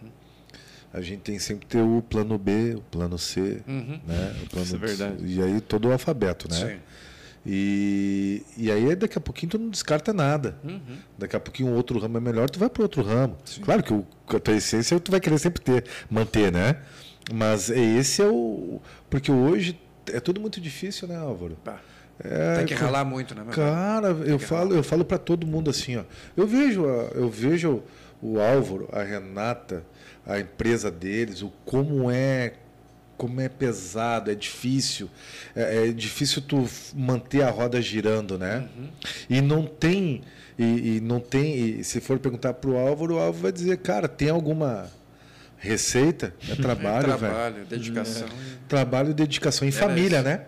a gente tem sempre ter o plano B, o plano C, uhum. né? O plano Isso é verdade. E aí todo o alfabeto, né? Sim. E, e aí daqui a pouquinho tu não descarta nada. Uhum. Daqui a pouquinho um outro ramo é melhor, tu vai para outro ramo. Sim. Claro que o, a tua essência tu vai querer sempre ter, manter, né? Mas esse é o. Porque hoje é tudo muito difícil, né, Álvaro? É, Tem que ralar muito, né? Cara, eu falo, eu falo para todo mundo assim, ó. Eu vejo, eu vejo o Álvaro, a Renata, a empresa deles, o como é como é pesado, é difícil, é, é difícil tu manter a roda girando, né? Uhum. E não tem e, e não tem, e se for perguntar para o Álvaro, o Álvaro vai dizer, cara, tem alguma receita? É trabalho, (laughs) é trabalho, velho. dedicação. É. Trabalho, dedicação em família, né?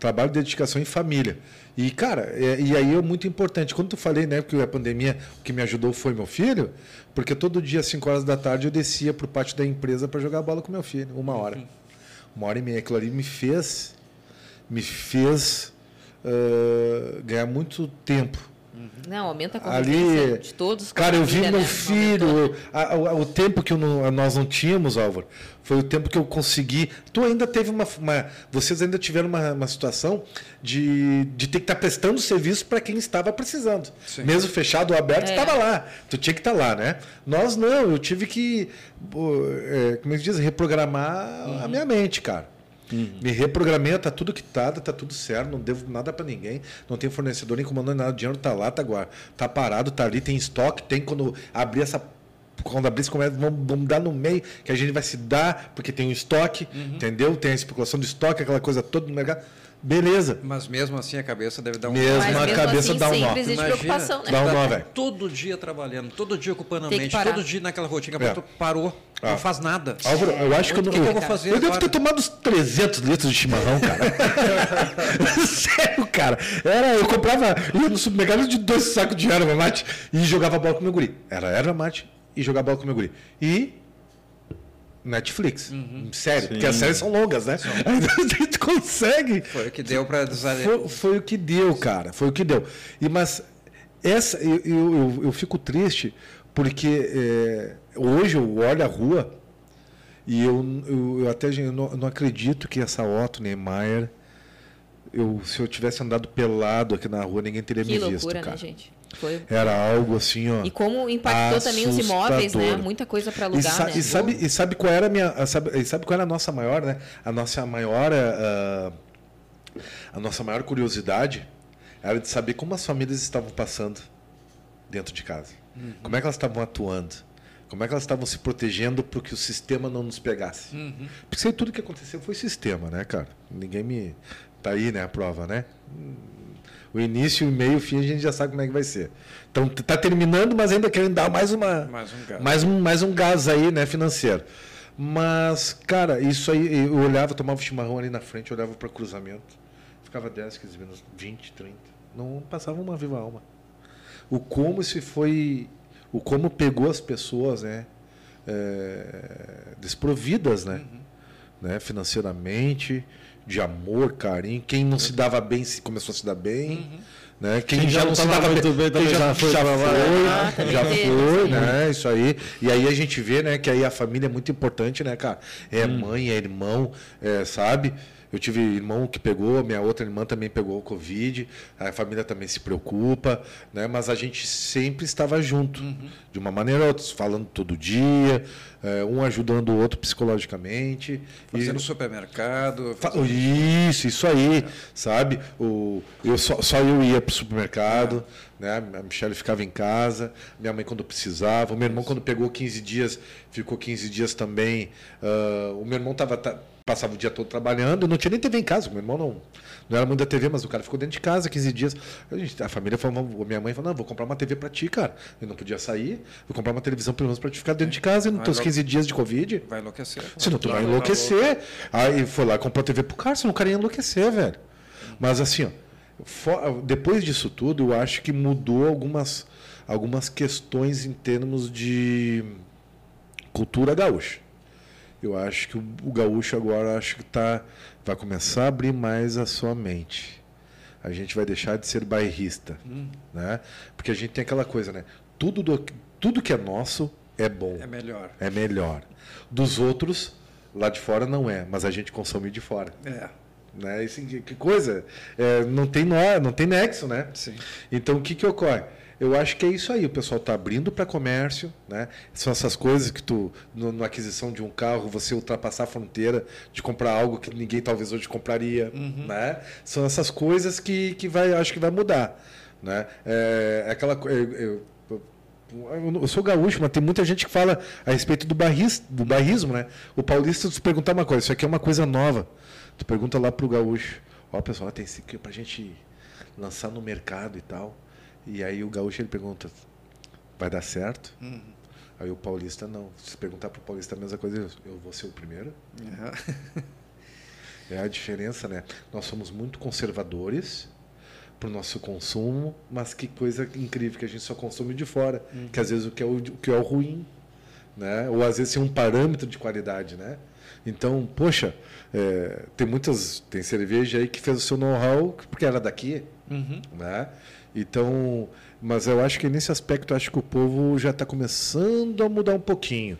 Trabalho, dedicação em família. E, cara, é, e aí é muito importante. Quando tu falei, né, que a pandemia, o que me ajudou foi meu filho, porque todo dia, às 5 horas da tarde, eu descia para o pátio da empresa para jogar bola com meu filho, uma hora. Uma hora e meia. Aquilo ali me fez, me fez uh, ganhar muito tempo não, aumenta a convivência Ali, de todos. Cara, eu vi meu né? filho, a, a, o tempo que não, nós não tínhamos, Álvaro, foi o tempo que eu consegui. Tu ainda teve uma. uma vocês ainda tiveram uma, uma situação de, de ter que estar tá prestando serviço para quem estava precisando. Sim. Mesmo fechado ou aberto, estava é. lá. Tu tinha que estar tá lá, né? Nós não, eu tive que, é, como é que diz, reprogramar uhum. a minha mente, cara. Uhum. Me reprogramei, tá tudo quitado, tá tudo certo, não devo nada para ninguém, não tem fornecedor nem comandando nada, o dinheiro tá lá, tá, tá parado, tá ali, tem estoque, tem quando abrir essa quando abrir esse comércio, vamos, vamos dar no meio, que a gente vai se dar, porque tem um estoque, uhum. entendeu? Tem a especulação de estoque, aquela coisa toda no mercado. Beleza. Mas mesmo assim a cabeça deve dar um Mesmo Mas a mesmo cabeça assim, dá um nó. preocupação, né? Dá um tá nó, velho. Todo dia trabalhando, todo dia ocupando a mente, todo dia naquela rotina, É. tu parou, Ah. não faz nada. Álvaro, eu acho que eu, não, que que eu vou fazer Eu devo ter tomado uns 300 litros de chimarrão, cara. (laughs) Sério, cara. Era, eu comprava, ia no supermercado de dois sacos de erva mate e jogava bola com meu guri. Era erva mate e jogava bola com meu guri. E Netflix. Sério, porque as séries são longas, né? Aí (laughs) a gente consegue. Foi o que deu para desalentar. Foi, foi o que deu, cara. Foi o que deu. E, mas essa, eu, eu, eu, fico triste porque é, hoje eu olho a rua e eu, eu, eu até eu não, eu não acredito que essa Otto Niemeyer, eu, se eu tivesse andado pelado aqui na rua, ninguém teria Que me loucura, visto, né, cara. gente? Foi... Era algo assim, ó. E como impactou também os imóveis, né? assustador. Muita coisa para E, alugar, sa- né? e sabe, e sabe qual era a minha. Sabe, e sabe qual era a nossa maior, né? A nossa maior. ah, a nossa maior curiosidade era de saber como as famílias estavam passando dentro de casa. Como é que elas estavam atuando. Como é que elas estavam se protegendo para que o sistema não nos pegasse. Porque isso aí tudo que aconteceu foi sistema, né, cara? Ninguém me. Tá aí, né, a prova, né? O início, o meio, o fim, a gente já sabe como é que vai ser. Então, tá terminando, mas ainda querem dar mais uma Mais um gás. mais um, mais um gás aí, né, financeiro. Mas, cara, isso aí, eu olhava, tomava chimarrão ali na frente, olhava para cruzamento, ficava 10, 15 minutos, 20, 30. Não passava uma viva alma. O como se foi. O como pegou as pessoas, né? é, desprovidas, né? né? Financeiramente, de amor, carinho. Quem não se dava bem se começou a se dar bem. Né? Quem, Quem já não se dava muito bem, bem quem já, já foi já foi, Ah, já foi, né? Isso aí. E aí a gente vê, né, que aí a família é muito importante, né, cara? É mãe, é irmão, é, sabe? Eu tive irmão que pegou, minha outra irmã também pegou o Covid, a família também se preocupa, né? Mas a gente sempre estava junto, de uma maneira ou outra, falando todo dia, é, um ajudando o outro psicologicamente. E- Fazendo supermercado. Fa- Isso, isso aí, sabe? O, eu só, só eu ia para o supermercado, né? A Michelle ficava em casa, minha mãe quando precisava, o meu irmão quando pegou 15 dias, ficou 15 dias também. ah, o meu irmão tava, ta- passava o dia todo trabalhando, não tinha nem TV em casa, meu irmão não, não era muito da TV, mas o cara ficou dentro de casa 15 dias. A, gente- a família falou, minha mãe falou, não, vou comprar uma TV para ti, cara. Eu não podia sair, vou comprar uma televisão pelo menos para te ficar dentro de casa e nos teus logo. 15 dias de Covid. Vai enlouquecer. Senão tu vai enlouquecer. Aí foi lá e comprou a TV pro cara, senão o cara ia enlouquecer, velho. Mas assim, ó, fo- depois disso tudo, eu acho que mudou algumas, algumas questões em termos de cultura gaúcha. Eu acho que o, o gaúcho agora acho que tá, vai começar a abrir mais a sua mente. A gente vai deixar de ser bairrista, né? Porque a gente tem aquela coisa, né? Tudo, do, tudo que é nosso é bom É melhor. é melhor. Dos outros, lá de fora não é, mas a gente consome de fora. É. Né? Isso, que, que coisa? É, não, tem nó, não tem nexo, né? Sim. Então, o que, que ocorre? Eu acho que é isso aí. O pessoal está abrindo para comércio, né? São essas coisas que tu, no- na aquisição de um carro, você ultrapassar a fronteira de comprar algo que ninguém talvez hoje compraria, né? São essas coisas que, que vai, acho que vai mudar, né? É, é aquela, eu, eu- eu- sou gaúcho, mas tem muita gente que fala a respeito do, barris, do barrismo, né? O paulista, se perguntar uma coisa, isso aqui é uma coisa nova. Tu pergunta lá pro gaúcho, ó pessoal, tem isso aqui pra gente lançar no mercado e tal. E aí o gaúcho ele pergunta, vai dar certo? Aí o paulista não. Se perguntar pro paulista a mesma coisa, eu- vou ser o primeiro. (laughs) É a diferença, né? Nós somos muito conservadores para o nosso consumo, mas que coisa incrível que a gente só consome de fora, que às vezes o que é o, o que é o ruim, né? Ou às vezes é um parâmetro de qualidade, né? Então, poxa, é, tem muitas, tem cerveja aí que fez o seu know-how porque era daqui, né? Então, mas eu acho que nesse aspecto, acho que o povo já está começando a mudar um pouquinho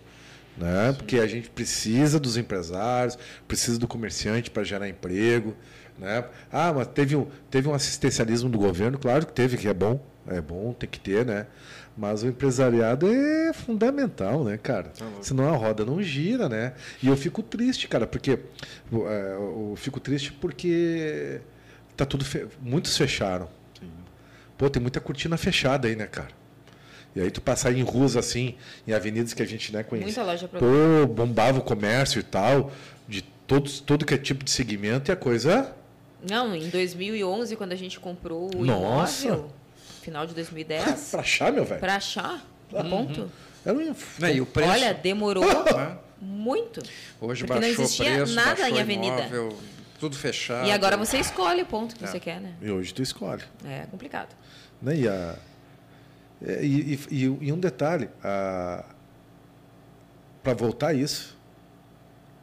né? Porque a gente precisa dos empresários, precisa do comerciante para gerar emprego, né? Ah, mas teve um, teve um assistencialismo do governo, claro que teve, que é bom, é bom, tem que ter, né? Mas o empresariado é fundamental, né, cara? Senão a roda não gira, né? E eu fico triste, cara, porque é, eu fico triste porque tá tudo fe... muitos fecharam. Pô, tem muita cortina fechada aí, né, cara? E aí tu passar em ruas assim, em avenidas que a gente né, conhece. Muita loja pra Pô, bombava o comércio e tal, de todos, todo que é tipo de segmento e a coisa Não, em 2011, quando a gente comprou o Nossa. imóvel, final de 2010, Pra achar, meu velho? para achar ponto. Era um... Né, E o preço. Olha, demorou (laughs) né? muito. Hoje porque não baixou existia o preço, nada baixou em avenida. imóvel, tudo fechado. E agora você escolhe o ponto que É. você quer, né? E hoje tu escolhe. É complicado. Né? E, a, é, e, e- e- e um detalhe, para voltar isso,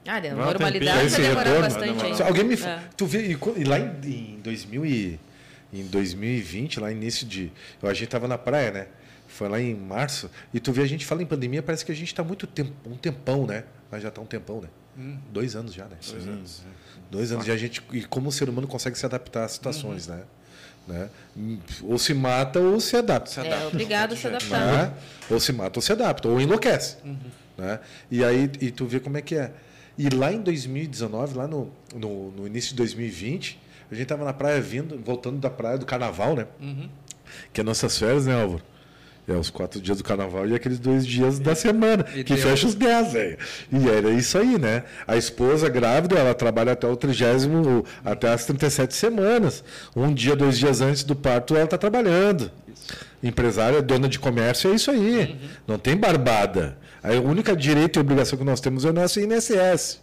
Ah, a Vai um normalidade vai Esse demorar vai bastante. Se alguém me É. tu vê e, e lá em, em 2000 e, em 2020 lá início de a gente tava na praia né foi lá em março e tu vê a gente fala em pandemia parece que a gente está muito tempo um tempão né mas já está um tempão né dois anos já né Dois anos. Dois anos e a gente e como o ser humano consegue se adaptar às situações né né ou se mata ou se adapta Se É, adapta, obrigado a se adaptar. né? Ou se mata ou se adapta, ou enlouquece. Né? E aí e tu vê como é que é. E lá em 2019, lá no, no, no início de 2020, a gente estava na praia vindo, voltando da praia do carnaval, né? Que é nossas férias, né, Álvaro? É os quatro dias do carnaval e aqueles dois dias da semana, E que fecha os dez, velho. E era isso aí, né? A esposa grávida, ela trabalha até o trigésimo, até as 37 semanas. Um dia, dois dias antes do parto, ela está trabalhando. Empresária, dona de comércio, é isso aí. Não tem barbada. A única direito e obrigação que nós temos é o nosso INSS.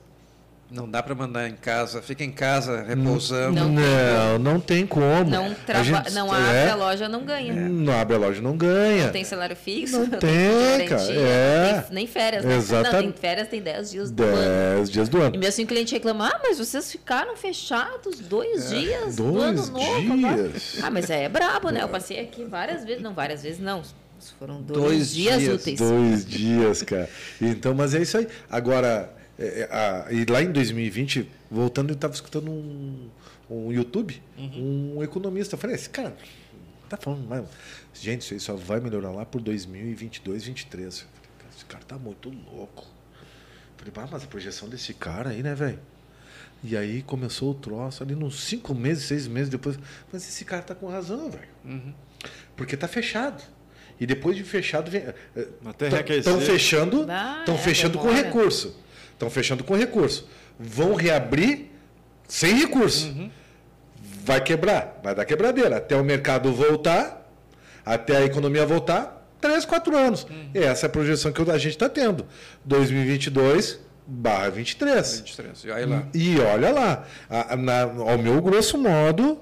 Não dá para mandar em casa, fica em casa repousando. Não Não, não tem como. Não, traba... gente- não abre é, a loja, não ganha. Não abre a loja, não ganha. Não tem salário fixo, Não (laughs) não tem, tem cara, é. tem nem férias, né? Exatamente. Não, tem férias, tem 10 dias do ano. Dez dias do ano. E mesmo assim o cliente reclama, ah, mas vocês ficaram fechados dois dias do É, dois ano novo. agora." dias. Ah, mas é brabo, né? Eu passei aqui várias vezes, não, várias vezes não. Foram dois, Dois dias, dias, úteis. Dois dias, cara. Então, mas é isso aí. Agora, é, é, a- e lá em 2020, voltando, eu estava escutando um, um YouTube, um economista. Eu falei, esse cara tá falando, mas, gente, isso aí só vai melhorar lá por 2022, 2023. Eu falei, cara, esse cara tá muito louco. Eu falei, ah, mas a projeção desse cara aí, né, velho? E aí começou o troço ali nos cinco meses, seis meses depois. Mas esse cara tá com razão, velho. Porque tá fechado. E depois de fechado, vem. Estão fechando, Ah, estão é, fechando com recurso. Estão fechando com recurso. Vão reabrir sem recurso. Vai quebrar, vai dar quebradeira. Até o mercado voltar, até a economia voltar, três, quatro anos. E essa é a projeção que a gente está tendo. 2022 barra 23. 23. E aí lá. E olha lá, a- na- ao meu grosso modo,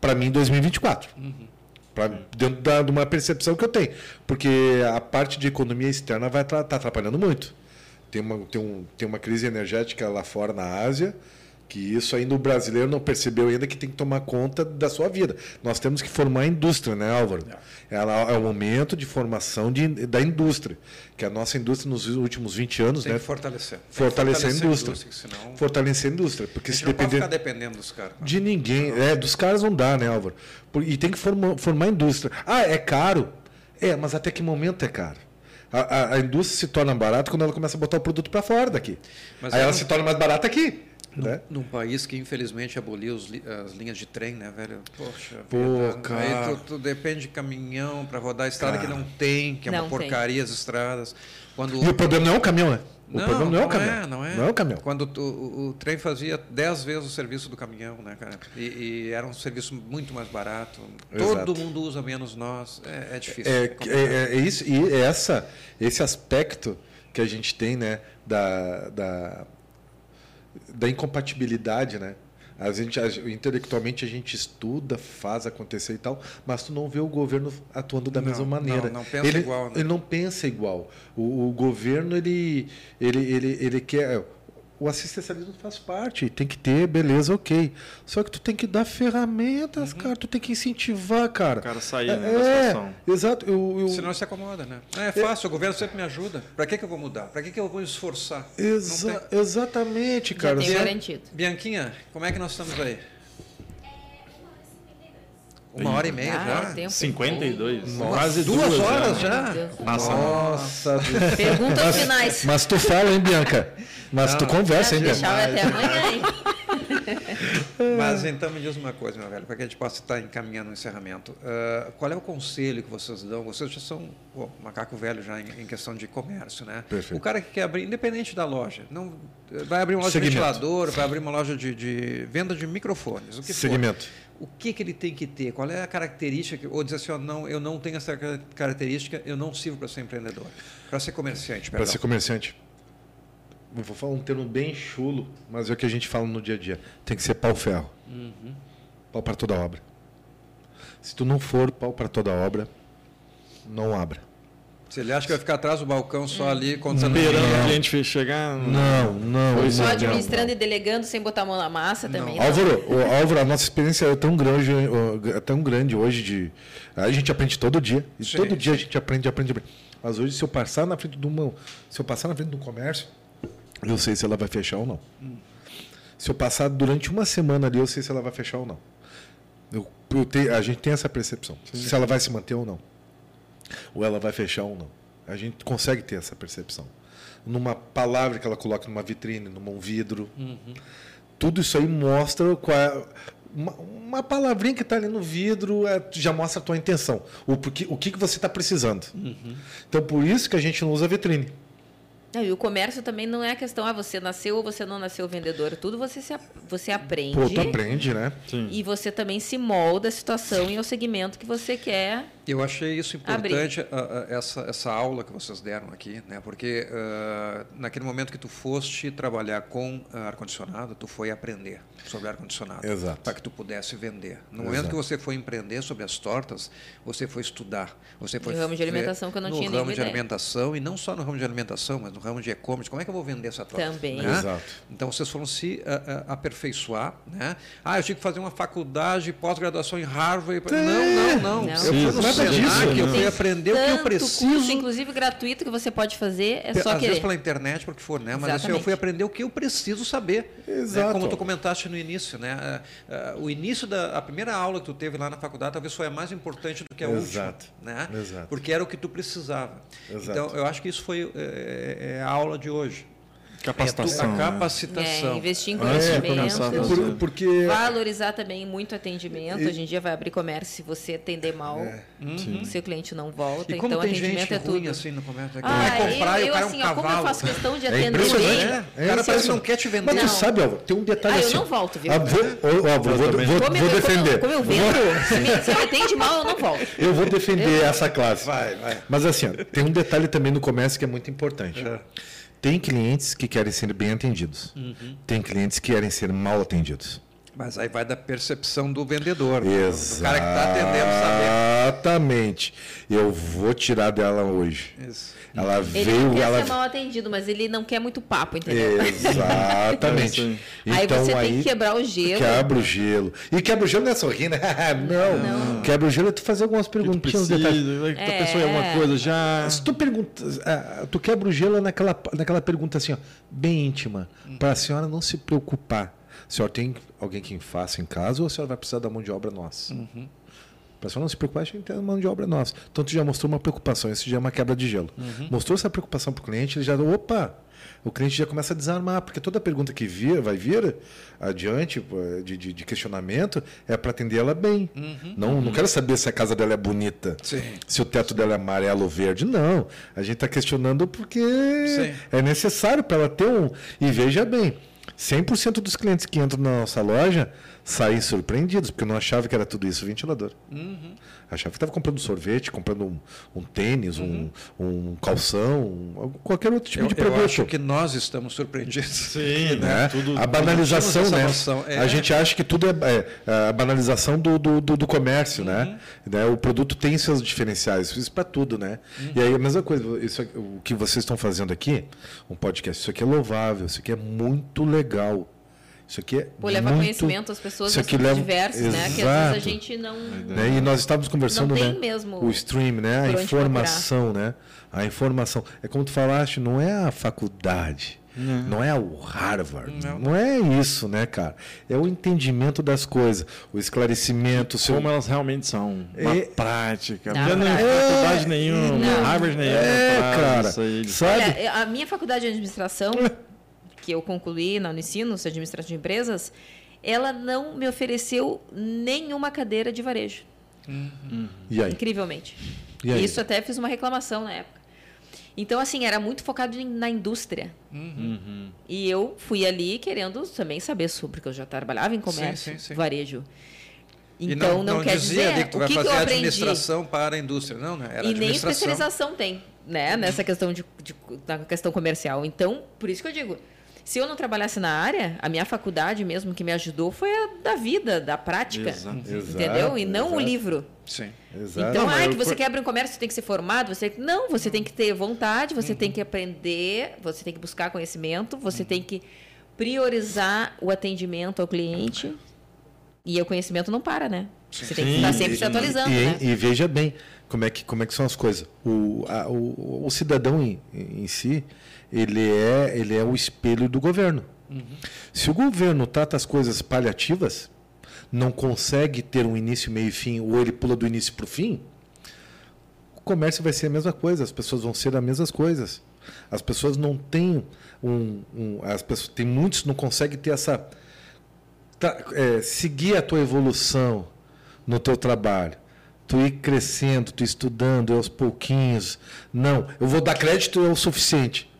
para mim 2024. Pra, dentro da, de uma percepção que eu tenho. Porque a parte de economia externa vai estar atrapalhando muito. Tem uma, tem, um, tem uma crise energética lá fora na Ásia, que isso ainda o brasileiro não percebeu ainda que tem que tomar conta da sua vida. Nós temos que formar a indústria, né, Álvaro? Ela é o momento de formação de, da indústria. Que a nossa indústria nos últimos 20 anos, Tem né? que fortalecer. Que Fortalecer a indústria. que senão Fortalecer a indústria. Porque a se gente não pode depender. ficar dependendo dos caras. De ninguém. É, dos caras não dá, né, Álvaro? E tem que formar, formar indústria. Ah, é caro? É, mas até que momento é caro? A, a- a indústria se torna barata quando ela começa a botar o produto para fora daqui. Mas Aí ela um- se torna mais barata aqui. Né? Num país que infelizmente aboliu li- as linhas de trem, né, velho? Poxa, Pô, vida. cara. Aí tu, tu depende de caminhão para rodar a estrada Cara. que não tem, que é Não uma tem. porcaria as estradas. Quando E o problema não é o caminhão, né? O problema não é o caminhão. É, não é. Não é o caminhão. Quando tu- o, o trem fazia 10 vezes o serviço do caminhão, né, cara? E, e era um serviço muito mais barato. Exato. Todo mundo usa, menos nós. É, é difícil. É, é, é isso, e essa, esse aspecto que a gente tem, né, da, da, da incompatibilidade, né? A gente, a- intelectualmente a gente estuda, faz acontecer e tal, mas tu não vê o governo atuando da Não, mesma maneira. não, não pensa ele, igual, né? Ele não pensa igual. O, o governo ele, ele, ele, ele quer o assistencialismo faz parte, tem que ter, beleza, ok. Só que tu tem que dar ferramentas, cara, tu tem que incentivar, cara. O cara sair é, né, da situação. Exato. Eu, eu, Senão se acomoda, né? É fácil, o governo sempre me ajuda. Para que, que eu vou mudar? Para que, que eu vou me esforçar? Exa tem. exatamente, Já cara. tem Sabe? garantido. Bianquinha, como é que nós estamos aí? Uma hora e meia Ah, já? é tempo. 52. Nossa, Quase duas duas horas já. já? Nossa, Nossa, Deus. Perguntas finais. mas tu fala, hein, Bianca? Mas tu conversa, hein, Bianca? até amanhã, hein? (laughs) Mas então me diz uma coisa, meu velho, para que a gente possa estar encaminhando o encerramento. Uh, qual é o conselho que vocês dão? Vocês já são oh, macaco velho já em, em, questão de comércio, né? Perfeito. O cara que quer abrir, independente da loja, não vai abrir uma loja Segmento. de ventilador, vai abrir uma loja de, de venda de microfones, o que Segmento. For o que, que ele tem que ter? Qual é a característica? Ou dizer assim, oh, não, eu não tenho essa característica, eu não sirvo para ser empreendedor. Para ser comerciante, Para ser comerciante. Eu vou falar um termo bem chulo, mas é o que a gente fala no dia a dia. Tem que ser pau-ferro. Uhum. Pau para toda obra. Se tu não for pau para toda obra, não abra. Se ele acha que vai ficar atrás do balcão só ali, contando Esperando o cliente chegar. Não, não. Só administrando não. e delegando sem botar a mão na massa não. também. Álvaro, o, Álvaro, a nossa experiência é tão grande, é tão grande hoje de. A gente aprende todo dia. E sim, todo sim. dia a gente aprende, aprende, aprende. Mas hoje, se eu passar na frente de uma. Se eu passar na frente do comércio, eu sei se ela vai fechar ou não. Hum. Se eu passar durante uma semana ali, eu sei se ela vai fechar ou não. Eu, eu te, a gente tem essa percepção. Sim. Se ela vai se manter ou não ou ela vai fechar ou não. A gente consegue ter essa percepção. Numa palavra que ela coloca numa vitrine, num vidro. Uhum. Tudo isso aí mostra qual é, uma, uma, palavrinha que está ali no vidro é, já mostra a tua intenção. O, porque, o que, que você está precisando. Uhum. Então, por isso que a gente não usa vitrine. Não, e o comércio também não é a questão, ah, você nasceu ou você não nasceu vendedor. Tudo você, se, você aprende. Pô, tu aprende, né? Sim. E você também se molda a situação e ao segmento que você quer eu achei isso importante, a, a, essa, essa aula que vocês deram aqui, né? porque uh, naquele momento que tu foste trabalhar com ar-condicionado, tu foi aprender sobre ar-condicionado, para que tu pudesse vender. No Exato. momento que você foi empreender sobre as tortas, você foi estudar. Você foi no ramo de alimentação que eu não no tinha No ramo de ideia. alimentação, e não só no ramo de alimentação, mas no ramo de e-commerce. Como é que eu vou vender essa torta? Também. Né? Exato. Então, vocês foram se uh, uh, aperfeiçoar. Né? Ah, eu tive que fazer uma faculdade, pós-graduação em Harvard. Não, não, não. não. Eu fui no nada disso. Que eu fui aprender o que eu preciso. Curso, inclusive gratuito, que você pode fazer, é só Às querer. vezes pela internet, porque for, né? Mas assim, eu fui aprender o que eu preciso saber. Exato. Né? Como tu comentaste no início, né? O início da a primeira aula que tu teve lá na faculdade talvez foi a mais importante do que a Exato. última, né? Exato. Porque era o que tu precisava. Exato. Então, eu acho que isso foi é, é a aula de hoje. Capacitação. É, a capacitação. É, investir em conhecimento. É, porque... Valorizar também muito atendimento. E... Hoje em dia vai abrir comércio se você atender mal. É. Uhum. Se o cliente não volta. E como então, tem atendimento gente é tudo. assim no comércio. Ah, vai comprar eu, e o cara assim, é um cavalo. Como eu faço questão de atender bem. É, o cara parece que não quer te vender. Mas tu sabe, ó, tem um detalhe ah, assim. eu não volto, viu? Ah, vou, ó, vou, vou, vou, vou defender. Como eu, como eu vendo, se me, se me atende mal, eu não volto. (laughs) Eu vou defender essa classe. Vai, vai. Mas assim, tem um detalhe também no comércio que é muito importante. Tem clientes que querem ser bem atendidos. Uhum. Tem clientes que querem ser mal atendidos. Mas aí vai da percepção do vendedor. Exatamente. O cara que está atendendo saber. Exatamente. Eu vou tirar dela hoje. Isso. Ela ele veio. Ele quer ela... ser mal atendido, mas ele não quer muito papo, entendeu? Exatamente. (laughs) então, aí você aí, tem que quebrar o gelo. Quebra o gelo. E quebra o gelo não é sorrir, né? (laughs) não. não. Quebra o gelo é tu fazer algumas perguntinhas. Tu precisa, é. a pessoa é alguma coisa já. Se tu pergunta, é, tu quebra o gelo naquela, naquela pergunta assim, ó, bem íntima, hum. para a senhora não se preocupar. A senhora tem alguém que faça em casa ou a senhora vai precisar da mão de obra nossa? Uhum. Para pessoa não se preocupar, a gente tem mão de obra nossa. Então, tu já mostrou uma preocupação, isso já é uma quebra de gelo. Uhum. Mostrou essa preocupação para o cliente, ele já, opa, o cliente já começa a desarmar, porque toda pergunta que vir, vai vir adiante de, de, de questionamento é para atender ela bem. Uhum. Não, não quero saber se a casa dela é bonita, Sim. se o teto dela é amarelo ou verde. Não. A gente está questionando porque Sim. é necessário para ela ter um. E veja bem, 100% dos clientes que entram na nossa loja saem surpreendidos, porque não achava que era tudo isso ventilador. Uhum. Achava que estava comprando sorvete, comprando um, um tênis, uhum. um, um, calção, um, qualquer outro tipo eu, de produto. Eu acho que nós estamos surpreendidos. Sim, (laughs) né? Tudo, a banalização, né? É. A gente acha que tudo é, é a banalização do, do, do, do comércio, né? uhum. né? O produto tem seus diferenciais, isso para tudo, né? Uhum. E aí a mesma coisa, isso, o que vocês estão fazendo aqui, um podcast, isso aqui é louvável, isso aqui é muito legal. Isso aqui é Pô, leva muito... conhecimento às pessoas isso leva... diversos, Exato. né? Que às vezes a gente não. Né? E nós estávamos conversando, né? Mesmo o stream, né? A informação, né? A informação. É como tu falaste, não é a faculdade. Não. não é o Harvard. Não. não. é isso, né, cara? É o entendimento das coisas, o esclarecimento. Como seu... elas realmente são. Uma é... prática. Não, não é faculdade nenhuma, não. Harvard nenhuma. É, cara. Sabe? Olha, a minha faculdade de administração (laughs) que eu concluí no ensino, administração de empresas, ela não me ofereceu nenhuma cadeira de varejo. Uhum. E aí? Incrivelmente. E aí? Isso até fiz uma reclamação na época. Então, assim, era muito focado na indústria. Uhum. E eu fui ali querendo também saber sobre, porque eu já trabalhava em comércio, Sim, sim, sim. varejo. E Então, não, quer dizia dizer que tu o vai que, que fazer eu aprendi. administração para a indústria. Não, né? Era E nem especialização tem, né? Nessa questão de, de- na questão comercial. Então, por isso que eu digo, se eu não trabalhasse na área, a minha faculdade mesmo que me ajudou foi a da vida, da prática. Exato. Entendeu? E não o exato. livro. Sim. Exato. Então, Não, eu- que você quer abrir um comércio, você tem que ser formado, você não, você tem que ter vontade, você tem que aprender, você tem que buscar conhecimento, você tem que priorizar o atendimento ao cliente. E o conhecimento não para, né? Você tem que estar sempre E- se atualizando, e, né? e veja bem como é que, como é que são as coisas. O, a- o, o cidadão em, em si, ele é, ele é o espelho do governo. Se o governo trata as coisas paliativas, não consegue ter um início, meio e fim, ou ele pula do início para o fim, o comércio vai ser a mesma coisa, as pessoas vão ser as mesmas coisas. As pessoas não têm um, um as pessoas tem muitos não conseguem ter essa tá, é, seguir a tua evolução no teu trabalho. Tu ir crescendo, tu estudando aos pouquinhos. Não, eu vou dar crédito é o suficiente.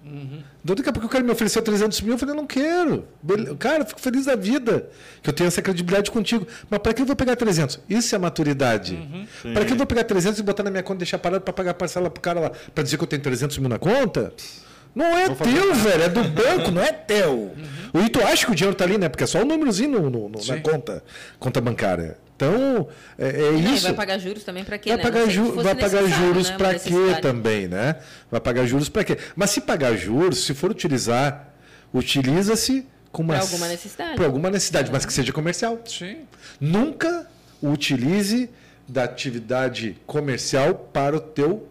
Então, daqui a pouco o cara me ofereceu 300 mil, eu falei, não quero. Cara, eu fico feliz da vida que eu tenho essa credibilidade contigo. Mas para que eu vou pegar 300? Isso é maturidade. Para que eu vou pegar 300 e botar na minha conta e deixar parado para pagar parcela pro cara lá? Para dizer que eu tenho 300 mil na conta? Não é teu, velho. É do banco, não é teu. E tu acha que o dinheiro tá ali, né? Porque é só um númerozinho no, no- no- na conta, conta bancária. Então, é, é Não, e isso. vai pagar juros também para quê, Vai né? pagar, ju- vai pagar juros né? Para quê também, né? Vai pagar juros para quê? Mas se pagar juros, se for utilizar, utiliza-se com uma Pra alguma necessidade. Para alguma necessidade, mas que seja comercial. Sim. Nunca utilize da atividade comercial para o teu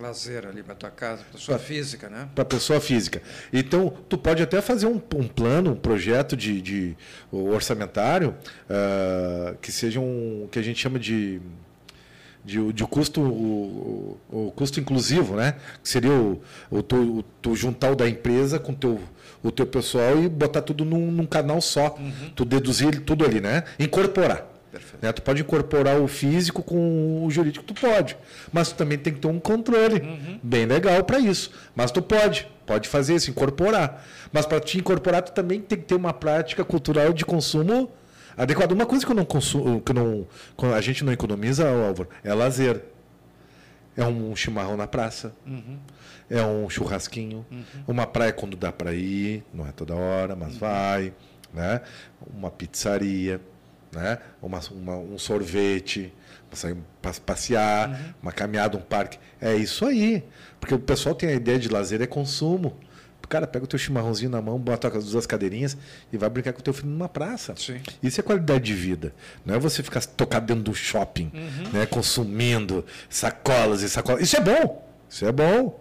Lazer ali para tua casa, para sua física, né? para a pessoa física. Então, tu pode até fazer um, um plano, um projeto de, de orçamentário ah, que seja um que a gente chama de de, de custo o, o- custo inclusivo, né? Que seria o, o, tu, o tu juntar o da empresa com teu, o teu pessoal e botar tudo num, num canal só. Tu deduzir tudo ali, né? Incorporar. Perfeito. Né? Tu pode incorporar o físico com o jurídico, tu pode. Mas tu também tem que ter um controle bem legal para isso. Mas tu pode, pode fazer isso, incorporar. Mas para te incorporar, tu também tem que ter uma prática cultural de consumo adequada. Uma coisa que eu não consumo, que não, a gente não economiza, Álvaro, é lazer. É um chimarrão na praça. É um churrasquinho. Uma praia quando dá para ir, não é toda hora, mas vai. Né? Uma pizzaria, né? uma, uma- um sorvete, sair pa- passear, uma caminhada, um parque. É isso aí. Porque o pessoal tem a ideia de lazer é consumo. Cara, pega o teu chimarrãozinho na mão, bota as duas cadeirinhas e vai brincar com o teu filho numa praça. Sim. Isso é qualidade de vida. Não é você ficar tocado dentro do shopping, né, consumindo sacolas e sacolas. Isso é bom. Isso é bom.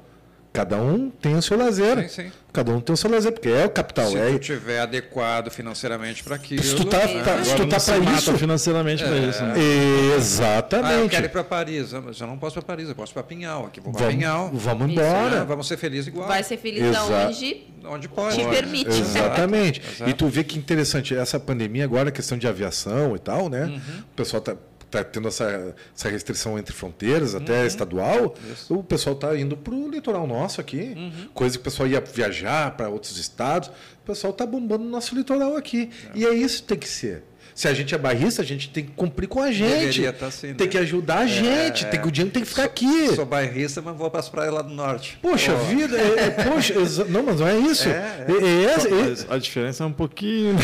Cada um tem o seu lazer. Sim, sim. Cada um tem o seu lazer, porque é o capital. Se é, tu tiver adequado financeiramente para aquilo. Se tu tá- né? tá- se tu tá mata isso- financeiramente para isso. Né? Ah, eu Exatamente. quero ir para Paris. Ah, Mas eu não posso para Paris, eu posso para Pinhal. Aqui vou para vamos, Pinhal. vamos embora. Ah, vamos ser felizes igual. Vai ser feliz aonde Onde pode. te permite. Exatamente. Exato. E tu vê que interessante, essa pandemia agora, a questão de aviação e tal, né? Uhum. O pessoal tá, tá tendo essa, essa restrição entre fronteiras, Uhum. até estadual. O pessoal tá indo pro litoral nosso aqui. Uhum. Coisa que o pessoal ia viajar para outros estados. O pessoal tá bombando o nosso litoral aqui. E é isso que tem que ser. Se a gente é bairrista, a gente tem que cumprir com a gente. Tá assim, Tem né? que ajudar a gente. Tem que, o dinheiro tem que ficar aqui. Sou bairrista, mas vou para as praias lá do norte. Poxa Pô, vida, é, é, poxa, não, mas não é isso. É, É, é é- a diferença é um pouquinho.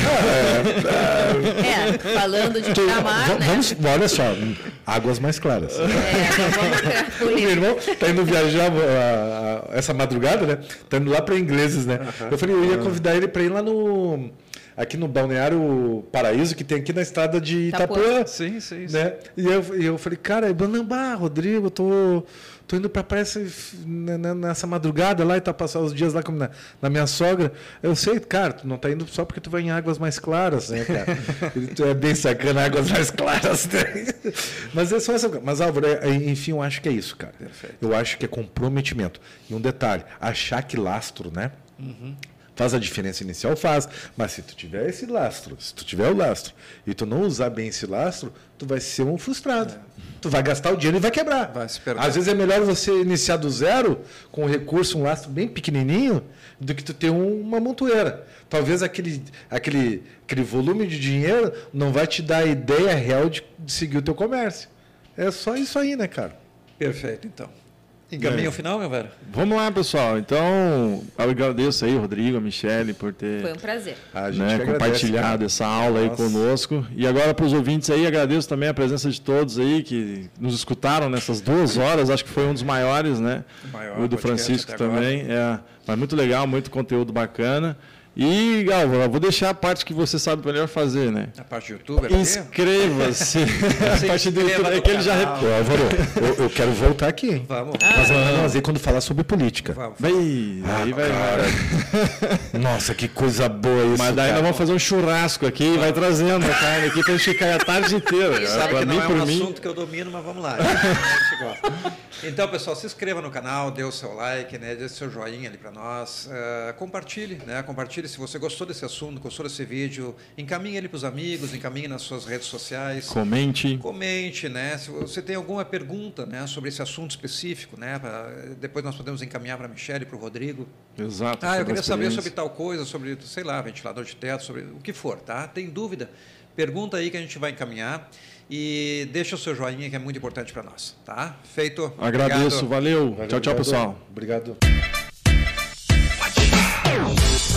É, falando de va- né? vamos, olha só, águas mais claras. É, O (laughs) meu irmão tá indo viajar essa madrugada, né? Tá indo lá para ingleses, né? Eu falei, eu ia convidar ele para ir lá no aqui no balneário Paraíso que tem aqui na estrada de Itapuã. Itapuã, Sim, sim, sim. né? E eu, eu falei, cara, Banambá, Rodrigo, eu tô tô indo para praia essa- né, né, nessa madrugada lá e tá passando os dias lá como na, na minha sogra. Eu sei, cara, tu não tá indo só porque tu vai em águas mais claras, né, cara? (laughs) Tu é bem sacana, águas mais claras. Né? (laughs) Mas é só essa. Mas Álvaro, é- é- enfim, eu acho que é isso, cara. Eu acho que é comprometimento. E um detalhe, achar que lastro, né? Faz a diferença inicial? Faz. Mas se tu tiver esse lastro, se tu tiver o lastro e tu não usar bem esse lastro, tu vai ser um frustrado. É. Tu vai gastar o dinheiro e vai quebrar. Vai Às vezes é melhor você iniciar do zero com um recurso, um lastro bem pequenininho, do que tu ter uma montoeira. Talvez aquele, aquele, aquele volume de dinheiro não vai te dar a ideia real de, de seguir o teu comércio. É só isso aí, né, cara? Perfeito, então. Encaminha é. o final, meu velho? Vamos lá, pessoal. Então, eu agradeço aí, Rodrigo, a Michele, por ter Foi um prazer. Né, compartilhado essa aula Nossa. aí conosco. E agora, para os ouvintes aí, agradeço também a presença de todos aí que nos escutaram nessas duas horas. Acho que foi um dos maiores, né? O, maior o do Francisco também. É, mas muito legal, muito conteúdo bacana. E, Galva, vou deixar a parte que você sabe melhor fazer, né? A parte do YouTube? Inscreva-se. (laughs) a parte do YouTube é que ele já... Pô, Álvaro, eu, eu, quero voltar aqui. Vamos. Mas vamos fazer quando falar sobre política. Vamos. Bem, ah, aí vai, vai. (laughs) Nossa, que coisa boa isso, Mas daí cara. nós vamos fazer um churrasco aqui e vai trazendo a carne aqui pra gente ficar a tarde inteira. Sabe que não mim, é um mim... assunto que eu domino, mas vamos lá. então, pessoal, se inscreva no canal, dê o seu like, né? Dê o seu joinha ali para nós. Uh, compartilhe, né? Compartilhe compartilhe. Se você gostou desse assunto, gostou desse vídeo, encaminhe ele para os amigos, encaminhe nas suas redes sociais. Comente. Comente, né? Se você tem alguma pergunta né, sobre esse assunto específico, né? Pra, depois nós podemos encaminhar para a Michelle e para o Rodrigo. Exato. Ah, eu queria saber sobre tal coisa, sobre, sei lá, ventilador de teto, sobre o que for, tá? Tem dúvida? Pergunta aí que a gente vai encaminhar e deixa o seu joinha que é muito importante para nós, tá? Feito. Agradeço, valeu. valeu. Tchau, tchau, obrigado. pessoal. Obrigado.